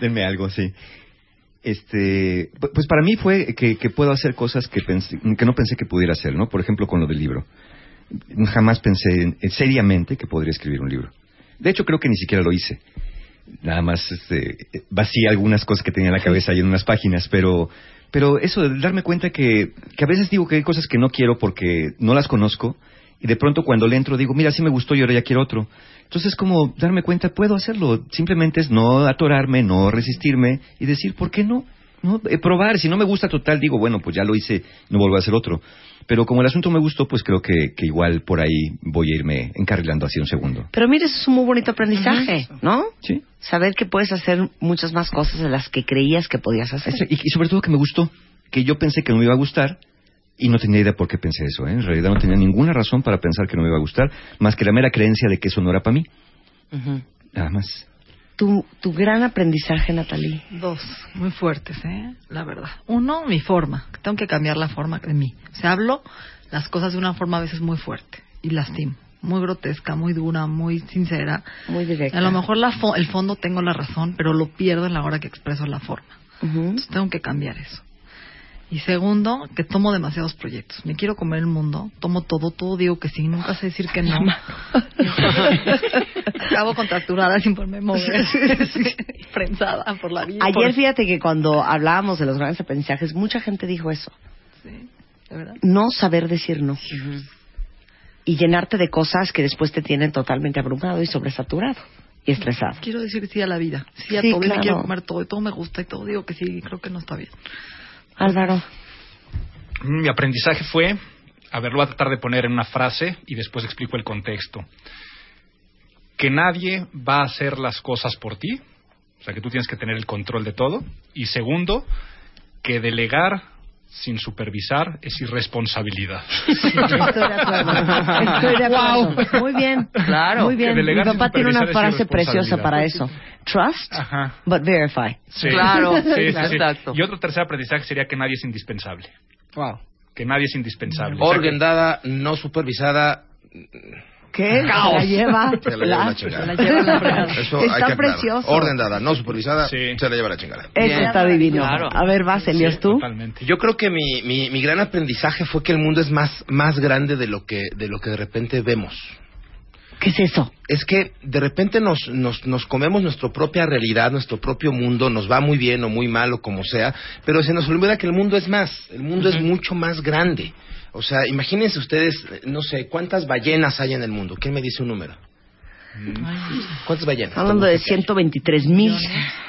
[SPEAKER 10] Denme algo, sí. Este, pu- pues para mí fue que, que puedo hacer cosas que, pensé- que no pensé que pudiera hacer, ¿no? Por ejemplo, con lo del libro. Jamás pensé en- en- seriamente que podría escribir un libro. De hecho, creo que ni siquiera lo hice. Nada más este, vacié algunas cosas que tenía en la cabeza y en unas páginas, pero, pero eso de darme cuenta que, que a veces digo que hay cosas que no quiero porque no las conozco y de pronto cuando le entro digo, mira, sí me gustó y ahora ya quiero otro. Entonces, como darme cuenta, puedo hacerlo. Simplemente es no atorarme, no resistirme y decir, ¿por qué no? no Eh, probar. Si no me gusta total, digo, bueno, pues ya lo hice, no vuelvo a hacer otro. Pero como el asunto me gustó, pues creo que, que igual por ahí voy a irme encarrilando así un segundo.
[SPEAKER 4] Pero mire, eso es un muy bonito aprendizaje, ¿no?
[SPEAKER 10] Sí.
[SPEAKER 4] Saber que puedes hacer muchas más cosas de las que creías que podías hacer.
[SPEAKER 10] Y sobre todo que me gustó, que yo pensé que no me iba a gustar y no tenía idea por qué pensé eso. ¿eh? En realidad no tenía ninguna razón para pensar que no me iba a gustar, más que la mera creencia de que eso no era para mí.
[SPEAKER 4] Ujú.
[SPEAKER 10] Nada más.
[SPEAKER 4] tu, tu gran aprendizaje, Natalie.
[SPEAKER 9] Dos, muy fuertes, ¿eh? La verdad. Uno, mi forma. Tengo que cambiar la forma de mí. O sea, hablo las cosas de una forma a veces muy fuerte y lastimo. Muy grotesca, muy dura, muy sincera.
[SPEAKER 4] Muy directa.
[SPEAKER 9] A lo mejor la fo- el fondo tengo la razón, pero lo pierdo en la hora que expreso la forma.
[SPEAKER 4] Ujú.
[SPEAKER 9] Entonces tengo que cambiar eso. Y segundo, que tomo demasiados proyectos. Me quiero comer el mundo, tomo todo, todo digo que sí, nunca sé decir que no. [LAUGHS] Acabo contracturada sin poderme mover, [LAUGHS] prensada por la vida.
[SPEAKER 4] Ayer
[SPEAKER 9] por-
[SPEAKER 4] fíjate que cuando hablábamos de los grandes aprendizajes, mucha gente dijo eso.
[SPEAKER 9] Sí, de verdad.
[SPEAKER 4] No saber decir no. Y llenarte de cosas que después te tienen totalmente abrumado y sobresaturado y estresado.
[SPEAKER 9] Quiero decir sí a la vida, sí a
[SPEAKER 4] Sí,
[SPEAKER 9] todo, y me
[SPEAKER 4] claro.
[SPEAKER 9] quiero comer todo, y todo me gusta, y todo digo que sí, y creo que no está bien.
[SPEAKER 4] Álvaro.
[SPEAKER 8] Mi aprendizaje fue, a ver, lo a tratar de poner en una frase y después explico el contexto. Que nadie va a hacer las cosas por ti, o sea que tú tienes que tener el control de todo. Y segundo, que delegar sin supervisar es irresponsabilidad.
[SPEAKER 4] Estoy de acuerdo. Estoy de acuerdo. Muy bien.
[SPEAKER 6] Claro.
[SPEAKER 4] Muy bien. Mi papá tiene una frase preciosa para eso. Trust,
[SPEAKER 8] Ajá.
[SPEAKER 4] but verify.
[SPEAKER 8] Sí.
[SPEAKER 6] Claro,
[SPEAKER 8] Sí, sí, sí.
[SPEAKER 6] exacto.
[SPEAKER 8] Y otro tercer aprendizaje sería que nadie es indispensable.
[SPEAKER 7] Wow.
[SPEAKER 8] Que nadie es indispensable. O sea, que-
[SPEAKER 1] Orden dada, no supervisada.
[SPEAKER 4] ¿Qué? Se la lleva.
[SPEAKER 1] Se la lleva la chingada.
[SPEAKER 9] Se la lleva la.
[SPEAKER 1] Eso
[SPEAKER 4] Está
[SPEAKER 1] hay que
[SPEAKER 4] precioso.
[SPEAKER 1] Orden dada, no supervisada,
[SPEAKER 8] Sí.
[SPEAKER 1] se la lleva la chingada.
[SPEAKER 4] Eso
[SPEAKER 6] Bien.
[SPEAKER 4] está divino.
[SPEAKER 6] Claro.
[SPEAKER 4] A ver, vas, Elias,
[SPEAKER 8] Sí,
[SPEAKER 4] tú.
[SPEAKER 8] Totalmente.
[SPEAKER 1] Yo creo que mi, mi, mi gran aprendizaje fue que el mundo es más, más grande de lo que, de lo que de repente vemos.
[SPEAKER 4] ¿Qué es eso?
[SPEAKER 1] Es que de repente nos, nos, nos comemos nuestra propia realidad, nuestro propio mundo, nos va muy bien o muy mal o como sea, pero se nos olvida que el mundo es más, el mundo es mucho más grande. O sea, imagínense ustedes, no sé, ¿cuántas ballenas hay en el mundo? ¿Quién me dice un número? ¿Cuántas ballenas?
[SPEAKER 4] Hablando de 123 mil,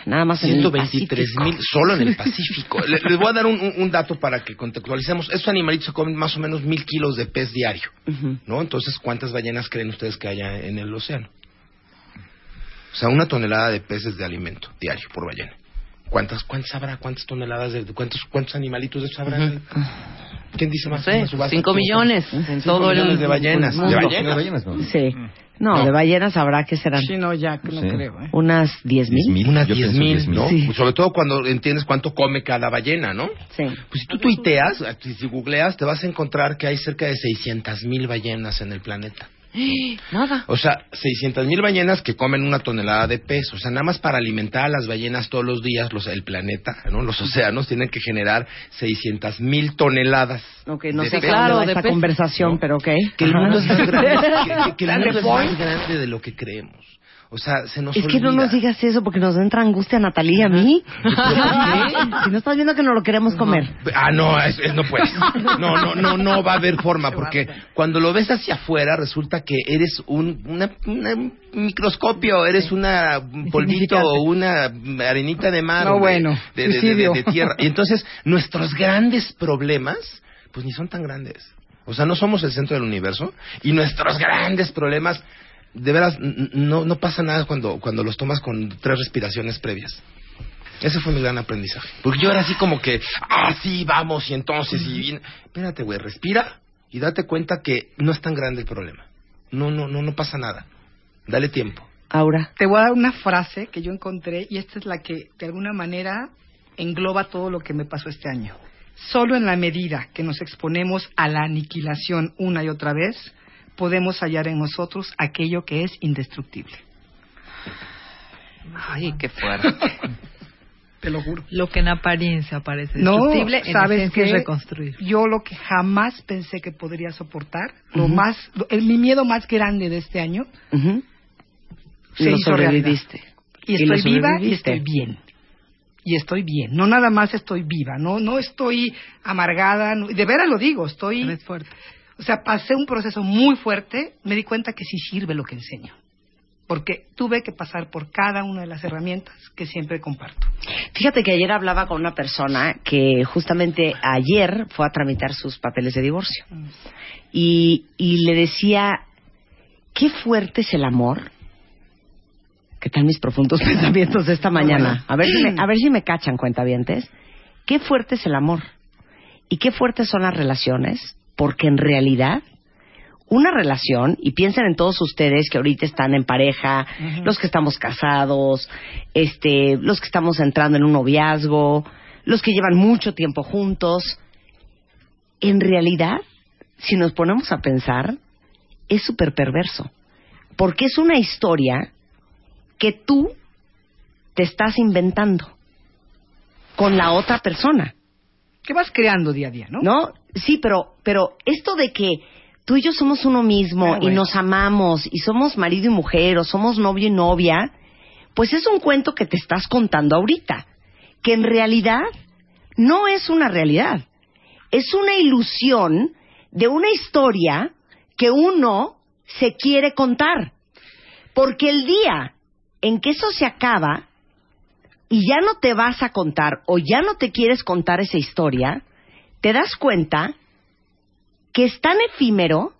[SPEAKER 4] nada más en el
[SPEAKER 1] 123
[SPEAKER 4] Pacífico.
[SPEAKER 1] mil solo en el [LAUGHS] Pacífico. Le- Les voy a dar un, un- un dato para que contextualicemos. Estos animalitos se comen más o menos mil kilos de pez diario. ¿no? Entonces, ¿cuántas ballenas creen ustedes que haya en el océano? O sea, una tonelada de peces de alimento diario por ballena. ¿Cuántas, cuántas habrá? ¿Cuántas toneladas de cuántos, cuántos animalitos de estos habrá? ¿Quién dice
[SPEAKER 6] No
[SPEAKER 1] más?
[SPEAKER 6] sé,
[SPEAKER 1] Una subasta.
[SPEAKER 6] cinco millones en
[SPEAKER 1] Cinco
[SPEAKER 6] todo el
[SPEAKER 1] millones de ballenas.
[SPEAKER 6] mundo.
[SPEAKER 1] ¿De
[SPEAKER 10] ¿De
[SPEAKER 1] ballenas?
[SPEAKER 10] no?
[SPEAKER 4] Sí. No,
[SPEAKER 1] No.
[SPEAKER 4] de ballenas habrá que serán
[SPEAKER 7] Sí, no, ya, no
[SPEAKER 10] Sí.
[SPEAKER 7] creo, ¿eh?
[SPEAKER 4] unas 10
[SPEAKER 10] Diez
[SPEAKER 4] mil.
[SPEAKER 10] mil.
[SPEAKER 1] Unas
[SPEAKER 10] Yo
[SPEAKER 1] diez mil,
[SPEAKER 10] diez mil.
[SPEAKER 1] ¿no?
[SPEAKER 4] Sí.
[SPEAKER 1] Sobre todo cuando entiendes cuánto come cada ballena, ¿no?
[SPEAKER 4] Sí.
[SPEAKER 1] Pues si tú tuiteas, si si googleas, te vas a encontrar que hay cerca de 600 mil ballenas en el planeta. [GASPS]
[SPEAKER 6] Nada.
[SPEAKER 1] O sea, 600 mil ballenas que comen una tonelada de pez. O sea, nada más para alimentar a las ballenas todos los días, los, el planeta, ¿no? los océanos tienen que generar 600 mil toneladas.
[SPEAKER 4] Ok, no
[SPEAKER 1] de
[SPEAKER 4] sé
[SPEAKER 1] pez.
[SPEAKER 4] claro,
[SPEAKER 6] de
[SPEAKER 4] esta
[SPEAKER 6] pez.
[SPEAKER 4] conversación,
[SPEAKER 1] No.
[SPEAKER 4] pero ok.
[SPEAKER 1] Que el mundo es más grande, que, que el mundo es más grande de lo que creemos. O sea, se nos
[SPEAKER 4] Es que no nos digas eso porque nos entra angustia a Natalia y a mí. [LAUGHS] si no estás viendo que no lo queremos comer.
[SPEAKER 1] Ah, no, es- es- no puedes. No, no, no, no va a haber forma, porque cuando lo ves hacia afuera resulta que eres un una, una microscopio, eres una un polvito o una arenita de mar,
[SPEAKER 7] No, bueno,
[SPEAKER 1] de, de- de tierra. Y entonces nuestros grandes problemas, pues ni son tan grandes. O sea, no somos el centro del universo y nuestros grandes problemas, de veras, no, no pasa nada cuando, cuando los tomas con tres respiraciones previas. Ese fue mi gran aprendizaje. Porque yo era así como que, ah, sí, vamos, y entonces, y. Espérate, güey, respira y date cuenta que no es tan grande el problema. No, no, no, no pasa nada. Dale tiempo.
[SPEAKER 4] Aura.
[SPEAKER 7] Te voy a dar una frase que yo encontré y esta es la que de alguna manera engloba todo lo que me pasó este año. Solo en la medida que nos exponemos a la aniquilación una y otra vez, podemos hallar en nosotros aquello que es indestructible.
[SPEAKER 6] Ay, qué fuerte. [LAUGHS]
[SPEAKER 7] Te lo juro.
[SPEAKER 9] Lo que en apariencia parece
[SPEAKER 7] No,
[SPEAKER 9] destructible, en
[SPEAKER 7] ¿sabes
[SPEAKER 9] es
[SPEAKER 7] qué?
[SPEAKER 9] reconstruir.
[SPEAKER 7] Yo lo que jamás pensé que podría soportar, lo
[SPEAKER 4] Ujú.
[SPEAKER 7] más, lo- el, mi miedo más grande de este año,
[SPEAKER 4] Ujú.
[SPEAKER 7] se
[SPEAKER 4] Lo
[SPEAKER 7] hizo realidad.
[SPEAKER 4] sobreviviste.
[SPEAKER 7] Y
[SPEAKER 4] Y lo
[SPEAKER 7] estoy viva y estoy bien. Y estoy bien. No nada más estoy viva, no no estoy amargada, no- de veras lo digo, estoy
[SPEAKER 9] Eres fuerte.
[SPEAKER 7] O sea, pasé un proceso muy fuerte, me di cuenta que sí sirve lo que enseño. Porque tuve que pasar por cada una de las herramientas que siempre comparto.
[SPEAKER 4] Fíjate que ayer hablaba con una persona que justamente ayer fue a tramitar sus papeles de divorcio. Y, y le decía, qué fuerte es el amor. ¿Qué tal mis profundos [LAUGHS] pensamientos de esta mañana? A ver si me, [CLEARS THROAT] a ver si me cachan, cuentavientes. Qué fuerte es el amor. Y qué fuertes son las relaciones. Porque en realidad, una relación, y piensen en todos ustedes que ahorita están en pareja, los que estamos casados, este, los que estamos entrando en un noviazgo, los que llevan mucho tiempo juntos. En realidad, si nos ponemos a pensar, es súper perverso. Porque es una historia que tú te estás inventando con la otra persona.
[SPEAKER 7] ¿Qué vas creando día a día, no?
[SPEAKER 4] ¿No? Sí, pero, pero esto de que tú y yo somos uno mismo
[SPEAKER 7] Ah,
[SPEAKER 4] y
[SPEAKER 7] bueno.
[SPEAKER 4] nos amamos y somos marido y mujer o somos novio y novia, pues es un cuento que te estás contando ahorita, que en realidad no es una realidad, es una ilusión de una historia que uno se quiere contar. Porque el día en que eso se acaba y ya no te vas a contar o ya no te quieres contar esa historia, te das cuenta que es tan efímero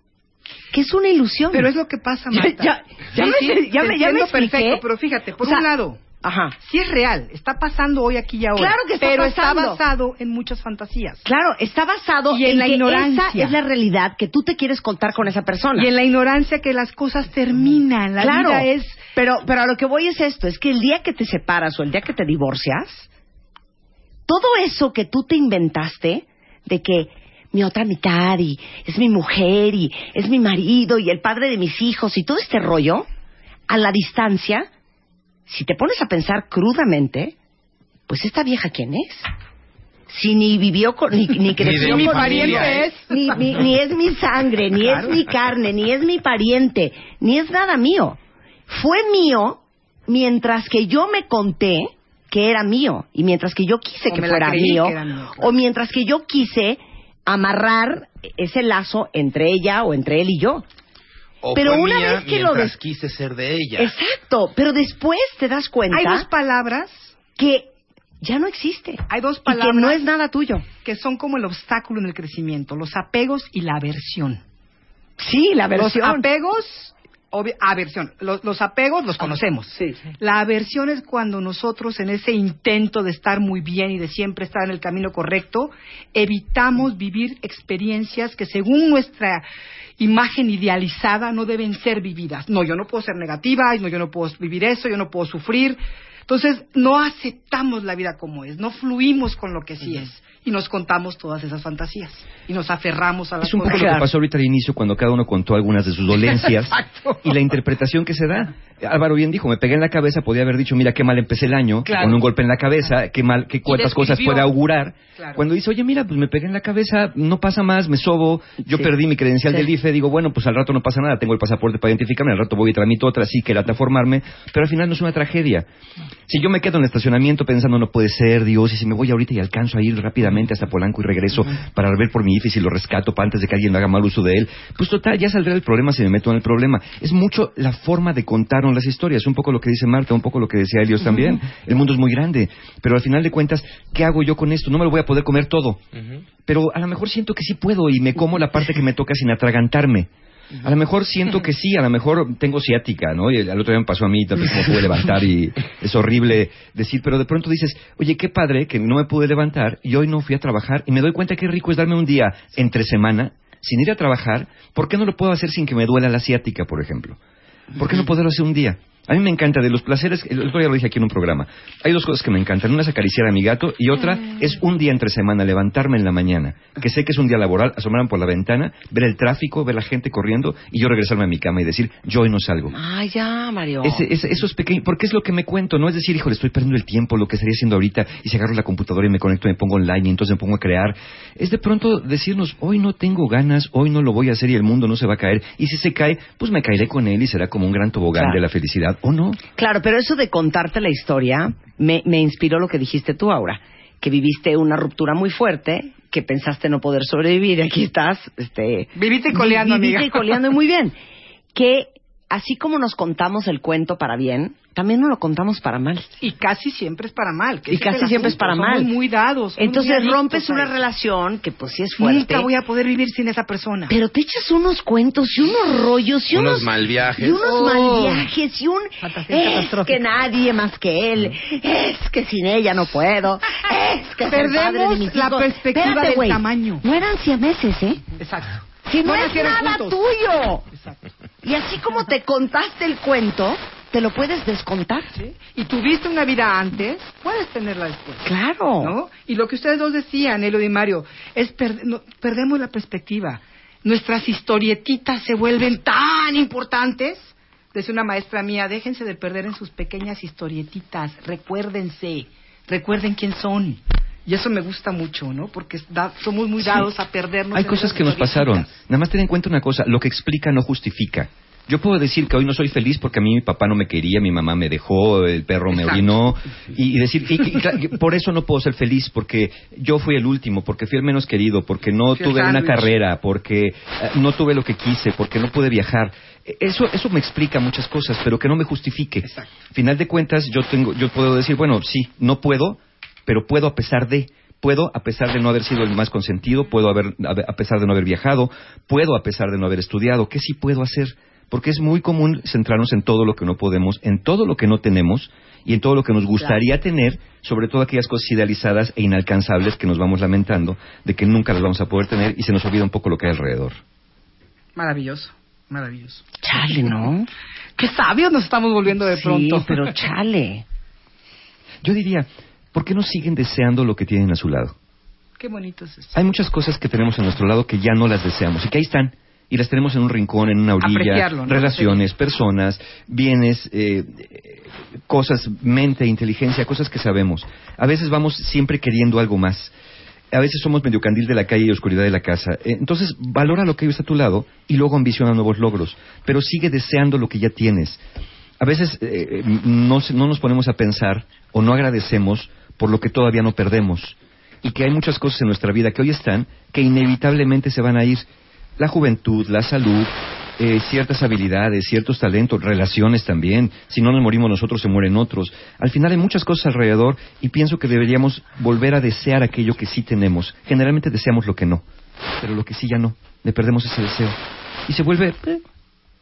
[SPEAKER 4] que es una ilusión.
[SPEAKER 7] Pero es lo que pasa, [LAUGHS] Marta.
[SPEAKER 4] ya- ya
[SPEAKER 7] Sí,
[SPEAKER 4] me-
[SPEAKER 7] sí,
[SPEAKER 4] ya
[SPEAKER 7] te
[SPEAKER 4] me- ya me
[SPEAKER 7] entiendo
[SPEAKER 4] expliqué.
[SPEAKER 7] perfecto, pero fíjate, por
[SPEAKER 4] O sea,
[SPEAKER 7] un lado,
[SPEAKER 4] Ajá.
[SPEAKER 7] sí es real, está pasando hoy aquí y ahora.
[SPEAKER 4] Claro que está
[SPEAKER 7] pero
[SPEAKER 4] pasando.
[SPEAKER 7] está basado en muchas fantasías.
[SPEAKER 4] Claro, está basado
[SPEAKER 7] Y en la
[SPEAKER 4] que
[SPEAKER 7] ignorancia.
[SPEAKER 4] esa es la realidad que tú te quieres contar con esa persona.
[SPEAKER 7] Y en la ignorancia que las cosas terminan, la
[SPEAKER 4] claro,
[SPEAKER 7] vida es
[SPEAKER 4] pero pero a lo que voy es esto, es que el día que te separas o el día que te divorcias, todo eso que tú te inventaste de que mi otra mitad y es mi mujer y es mi marido y el padre de mis hijos y todo este rollo, a la distancia, si te pones a pensar crudamente, pues esta vieja quién es? Si ni vivió con, ni, ni [LAUGHS] creció
[SPEAKER 1] mi
[SPEAKER 4] con-
[SPEAKER 1] familia, ¿eh?
[SPEAKER 4] ni, ni- ni es mi sangre, ni
[SPEAKER 1] Claro.
[SPEAKER 4] es mi carne, ni es mi pariente, ni es nada mío. Fue mío mientras que yo me conté que era mío y mientras que yo quise
[SPEAKER 7] O
[SPEAKER 4] que fuera
[SPEAKER 7] que mío,
[SPEAKER 4] o mientras que yo quise amarrar ese lazo entre ella o entre él y yo.
[SPEAKER 1] O
[SPEAKER 4] Pero
[SPEAKER 1] fue
[SPEAKER 4] una
[SPEAKER 1] mía
[SPEAKER 4] vez que lo des-
[SPEAKER 1] quise ser de ella.
[SPEAKER 4] Exacto, pero después te das cuenta
[SPEAKER 7] Hay dos palabras
[SPEAKER 4] que ya no existe
[SPEAKER 7] Hay dos
[SPEAKER 4] y que
[SPEAKER 7] palabras
[SPEAKER 4] no es nada tuyo.
[SPEAKER 7] que son como el obstáculo en el crecimiento, los apegos y la aversión.
[SPEAKER 4] Sí, la versión.
[SPEAKER 7] Los apegos, aversión. Los, los apegos los conocemos. La aversión es cuando nosotros, en ese intento de estar muy bien y de siempre estar en el camino correcto, evitamos vivir experiencias que según nuestra imagen idealizada no deben ser vividas. No, yo no puedo ser negativa, no, yo no puedo vivir eso, yo no puedo sufrir. Entonces, no aceptamos la vida como es, no fluimos con lo que sí es y nos contamos todas esas fantasías y nos aferramos a las
[SPEAKER 10] Es un poco
[SPEAKER 7] cosas.
[SPEAKER 10] lo que pasó ahorita al inicio cuando cada uno contó algunas de sus [LAUGHS] dolencias y la interpretación que se da. Álvaro bien dijo, me pegué en la cabeza, podía haber dicho, mira qué mal empecé el año,
[SPEAKER 7] Claro.
[SPEAKER 10] con un golpe en la cabeza, qué mal, qué cuántas cosas puede augurar.
[SPEAKER 7] Claro.
[SPEAKER 10] Cuando dice, oye, mira, pues me pegué en la cabeza, no pasa más, me sobo, yo
[SPEAKER 4] Sí.
[SPEAKER 10] perdí mi credencial
[SPEAKER 4] Sí.
[SPEAKER 10] del IFE, digo, bueno, pues al rato no pasa nada, tengo el pasaporte para identificarme, al rato voy y tramito otra, sí, que lata formarme, pero al final no es una tragedia. Si yo me quedo en el estacionamiento pensando, no puede ser, Dios, y si me voy ahorita y alcanzo a ir rápidamente hasta Polanco y regreso para ver por mi IFE si lo rescato para antes de que alguien haga mal uso de él, pues total, ya saldrá el problema si me meto en el problema. Es mucho la forma de contarnos las historias, un poco lo que dice Marta, un poco lo que decía Elios también. El mundo es muy grande, pero al final de cuentas, ¿qué hago yo con esto? No me lo voy a poder comer todo, pero a lo mejor siento que sí puedo y me como la parte que me toca sin atragantarme. A lo mejor siento que sí, a lo mejor tengo ciática, ¿no? Y el, el otro día me pasó a mí, también me pude levantar y es horrible decir, pero de pronto dices, oye, qué padre que no me pude levantar y hoy no fui a trabajar y me doy cuenta que rico es darme un día entre semana sin ir a trabajar, ¿por qué no lo puedo hacer sin que me duela la ciática, por ejemplo? ¿Por qué no poderlo hacer un día? A mí me encanta de los placeres, el otro día lo dije aquí en un programa. Hay dos cosas que me encantan. Una es acariciar a mi gato y otra es un día entre semana, levantarme en la mañana, que sé que es un día laboral, asomarme por la ventana, ver el tráfico, ver la gente corriendo y yo regresarme a mi cama y decir, yo hoy no salgo.
[SPEAKER 4] Ay, ya, Mario.
[SPEAKER 10] Ese, ese- eso es pequeño, porque es lo que me cuento, no es decir, híjole, estoy perdiendo el tiempo, lo que estaría haciendo ahorita, y si agarro la computadora y me conecto y me pongo online y entonces me pongo a crear. Es de pronto decirnos, hoy no tengo ganas, hoy no lo voy a hacer y el mundo no se va a caer. Y si se cae, pues me caeré con él y será como un gran tobogán
[SPEAKER 4] Claro.
[SPEAKER 10] de la felicidad, ¿o no?
[SPEAKER 4] Claro, pero eso de contarte la historia me, me inspiró lo que dijiste tú, Aura, que viviste una ruptura muy fuerte, que pensaste no poder sobrevivir, y aquí estás, este,
[SPEAKER 7] Viviste coleando,
[SPEAKER 4] viviste
[SPEAKER 7] amiga.
[SPEAKER 4] y coleando y muy bien. [LAUGHS] Que así como nos contamos el cuento para bien, también nos lo contamos para mal.
[SPEAKER 7] Y casi siempre es para mal. que
[SPEAKER 4] Y casi siempre es para
[SPEAKER 7] Somos
[SPEAKER 4] mal.
[SPEAKER 7] muy dados. somos
[SPEAKER 4] Entonces rompes una relación que pues sí es fuerte.
[SPEAKER 7] Nunca voy a poder vivir sin esa persona.
[SPEAKER 4] Pero te echas unos cuentos y unos rollos y
[SPEAKER 1] Unos
[SPEAKER 4] unos,
[SPEAKER 1] mal viajes.
[SPEAKER 4] Y unos
[SPEAKER 7] Oh.
[SPEAKER 4] mal viajes y un
[SPEAKER 9] Fantasía
[SPEAKER 4] es que nadie más que él, es que sin ella no puedo, es que de
[SPEAKER 7] Perdemos
[SPEAKER 4] mis
[SPEAKER 7] la
[SPEAKER 4] hijos.
[SPEAKER 7] perspectiva
[SPEAKER 4] Espérate,
[SPEAKER 7] del
[SPEAKER 4] güey.
[SPEAKER 7] tamaño.
[SPEAKER 4] No eran siameses, ¿eh?
[SPEAKER 7] Exacto.
[SPEAKER 4] Si no,
[SPEAKER 7] No
[SPEAKER 4] es nada
[SPEAKER 7] juntos.
[SPEAKER 4] tuyo.
[SPEAKER 7] Exacto.
[SPEAKER 4] Y así como te contaste el cuento, te lo puedes descontar.
[SPEAKER 7] ¿Sí? Y tuviste una vida antes, puedes tenerla después.
[SPEAKER 4] Claro.
[SPEAKER 7] ¿No? Y lo que ustedes dos decían, Elo y Mario, es per- no- perdemos la perspectiva. Nuestras historietitas se vuelven tan importantes. Decía una maestra mía, déjense de perder en sus pequeñas historietitas, recuérdense, recuerden quién son. Y eso me gusta mucho, ¿no? Porque da- somos muy dados a perdernos.
[SPEAKER 10] Hay cosas que nos pasaron. Nada más ten en cuenta una cosa, lo que explica no justifica. Yo puedo decir que hoy no soy feliz porque a mí mi papá no me quería, mi mamá me dejó, el perro me
[SPEAKER 7] Exacto.
[SPEAKER 10] orinó, y, y decir, y- por eso no puedo ser feliz, porque yo fui el último, porque fui el menos querido, porque no
[SPEAKER 7] Fui
[SPEAKER 10] tuve una carrera, porque eh, no tuve lo que quise, porque no pude viajar. Eso, eso me explica muchas cosas, pero que no me justifique.
[SPEAKER 7] Exacto.
[SPEAKER 10] Final de cuentas, yo tengo, yo puedo decir, bueno, sí, no puedo, pero puedo a pesar de puedo a pesar de no haber sido el más consentido puedo haber a pesar de no haber viajado puedo a pesar de no haber estudiado qué sí puedo hacer porque es muy común centrarnos en todo lo que no podemos en todo lo que no tenemos y en todo lo que nos gustaría tener sobre todo aquellas cosas idealizadas e inalcanzables que nos vamos lamentando de que nunca las vamos a poder tener y se nos olvida un poco lo que hay alrededor
[SPEAKER 7] Maravilloso, maravilloso.
[SPEAKER 4] Chale, ¿no?
[SPEAKER 7] Qué sabios nos estamos volviendo de
[SPEAKER 4] sí,
[SPEAKER 7] pronto.
[SPEAKER 4] pero [LAUGHS] chale.
[SPEAKER 10] yo diría ¿por qué no siguen deseando lo que tienen a su lado?
[SPEAKER 7] Qué bonito es eso.
[SPEAKER 10] Hay muchas cosas que tenemos a nuestro lado que ya no las deseamos y que ahí están y las tenemos en un rincón, en una orilla, relaciones, personas, bienes, eh, eh, cosas, mente, inteligencia, cosas que sabemos. A veces vamos siempre queriendo algo más. A veces somos medio candil de la calle y oscuridad de la casa. Eh, Entonces, valora lo que hay a tu lado y luego ambiciona nuevos logros. Pero sigue deseando lo que ya tienes. A veces eh, no, no nos ponemos a pensar o no agradecemos por lo que todavía no perdemos y que hay muchas cosas en nuestra vida que hoy están que inevitablemente se van a ir. La juventud, la salud, eh, ciertas habilidades, ciertos talentos, relaciones también. Si no nos morimos nosotros, se mueren otros. Al final hay muchas cosas alrededor y pienso que deberíamos volver a desear aquello que sí tenemos. Generalmente deseamos lo que no, pero lo que sí ya no. Le perdemos ese deseo. Y se vuelve eh,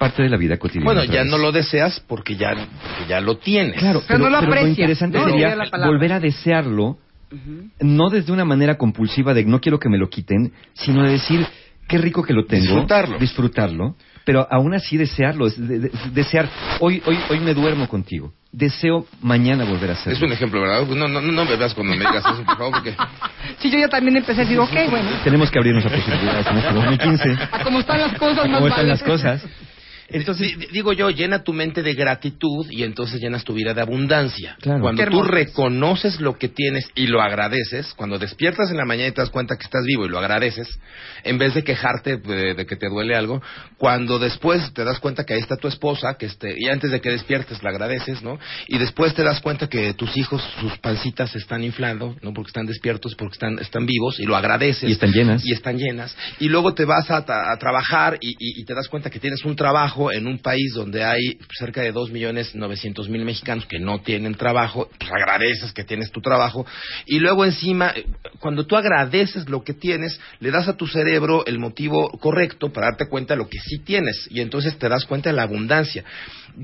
[SPEAKER 10] parte de la vida cotidiana.
[SPEAKER 1] Bueno, ya
[SPEAKER 10] vez.
[SPEAKER 1] no lo deseas porque ya, porque ya lo tienes.
[SPEAKER 10] Claro,
[SPEAKER 7] Pero no lo aprecias,
[SPEAKER 10] interesante
[SPEAKER 7] ¿no?
[SPEAKER 10] sería
[SPEAKER 7] palabra.
[SPEAKER 10] volver a desearlo, no desde una manera compulsiva de no quiero que me lo quiten, sino de decir qué rico que lo tengo,
[SPEAKER 1] Disfrutarlo.
[SPEAKER 10] disfrutarlo, pero aún así desearlo, es de- de- desear, hoy, hoy, hoy me duermo contigo, deseo mañana volver a hacerlo.
[SPEAKER 1] Es un ejemplo, ¿verdad? No, no, no me veas cuando me digas eso, por favor, porque... [LAUGHS]
[SPEAKER 7] Sí, yo ya también empecé a decir, ok, bueno,
[SPEAKER 10] Tenemos que abrirnos a posibilidades en este [LAUGHS] 2015.
[SPEAKER 7] a como están las cosas, más
[SPEAKER 10] ¿Cómo están
[SPEAKER 7] vale.
[SPEAKER 10] las cosas?
[SPEAKER 1] Entonces, digo yo, llena tu mente de gratitud y entonces llenas tu vida de abundancia.
[SPEAKER 10] Claro.
[SPEAKER 1] Cuando tú reconoces lo que tienes y lo agradeces, cuando despiertas en la mañana y te das cuenta que estás vivo y lo agradeces, en vez de quejarte de, de que te duele algo, cuando después te das cuenta que ahí está tu esposa, que este, y antes de que despiertes la agradeces, ¿no? Y después te das cuenta que tus hijos, sus pancitas se están inflando, ¿no? Porque están despiertos, porque están, están vivos y lo agradeces.
[SPEAKER 10] Y están llenas.
[SPEAKER 1] Y están llenas. Y luego te vas a, trabajar y, y- y te das cuenta que tienes un trabajo en un país donde hay cerca de dos millones novecientos mil mexicanos que no tienen trabajo, pues agradeces que tienes tu trabajo. Y luego encima, cuando tú agradeces lo que tienes, le das a tu cerebro el motivo correcto para darte cuenta de lo que sí tienes. Y entonces te das cuenta de la abundancia.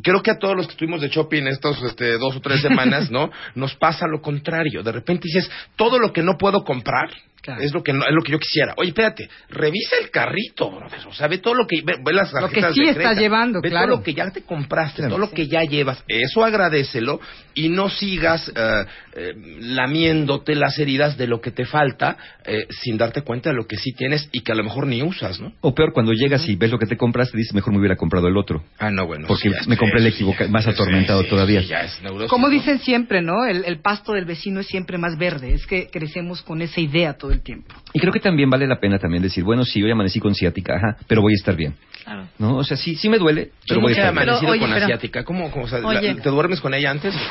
[SPEAKER 1] Creo que a todos los que estuvimos de shopping estos este, dos o tres [LAUGHS] semanas, ¿no? Nos pasa lo contrario. De repente dices, todo lo que no puedo comprar,
[SPEAKER 7] Claro.
[SPEAKER 1] Es lo que no- es lo que yo quisiera. Oye, espérate, revisa el carrito, brother. o sea, ve todo lo que ve, ve las
[SPEAKER 7] Lo que
[SPEAKER 1] tarjetas
[SPEAKER 7] sí
[SPEAKER 1] de
[SPEAKER 7] estás llevando,
[SPEAKER 1] ve
[SPEAKER 7] claro.
[SPEAKER 1] todo lo que ya te compraste, todo lo que ya llevas. Eso agradecelo y no sigas eh, eh, lamiéndote las heridas de lo que te falta eh, sin darte cuenta de lo que sí tienes y que a lo mejor ni usas, ¿no?
[SPEAKER 10] O peor, cuando llegas y ves lo que te compraste, dices, mejor me hubiera comprado el otro.
[SPEAKER 1] Ah, no, bueno.
[SPEAKER 10] Porque
[SPEAKER 1] sí,
[SPEAKER 10] me compré el
[SPEAKER 1] eso sí,
[SPEAKER 10] equivoca-
[SPEAKER 1] ya-
[SPEAKER 10] más atormentado todavía.
[SPEAKER 1] es.
[SPEAKER 7] Como dicen siempre, ¿no? El, el pasto del vecino es siempre más verde. Es que crecemos con esa idea todo el tiempo.
[SPEAKER 10] Y creo que también vale la pena también decir, bueno, sí, hoy amanecí con ciática, ajá, pero voy a estar bien.
[SPEAKER 9] Claro.
[SPEAKER 10] ¿No? O sea, sí, sí me duele, pero
[SPEAKER 1] Yo
[SPEAKER 10] voy a estar bien.
[SPEAKER 1] amanecido
[SPEAKER 9] Pero, oye,
[SPEAKER 1] con
[SPEAKER 9] pero-
[SPEAKER 1] asiática. ¿Cómo? cómo o sea, la-. ¿Te duermes con ella antes? [LAUGHS]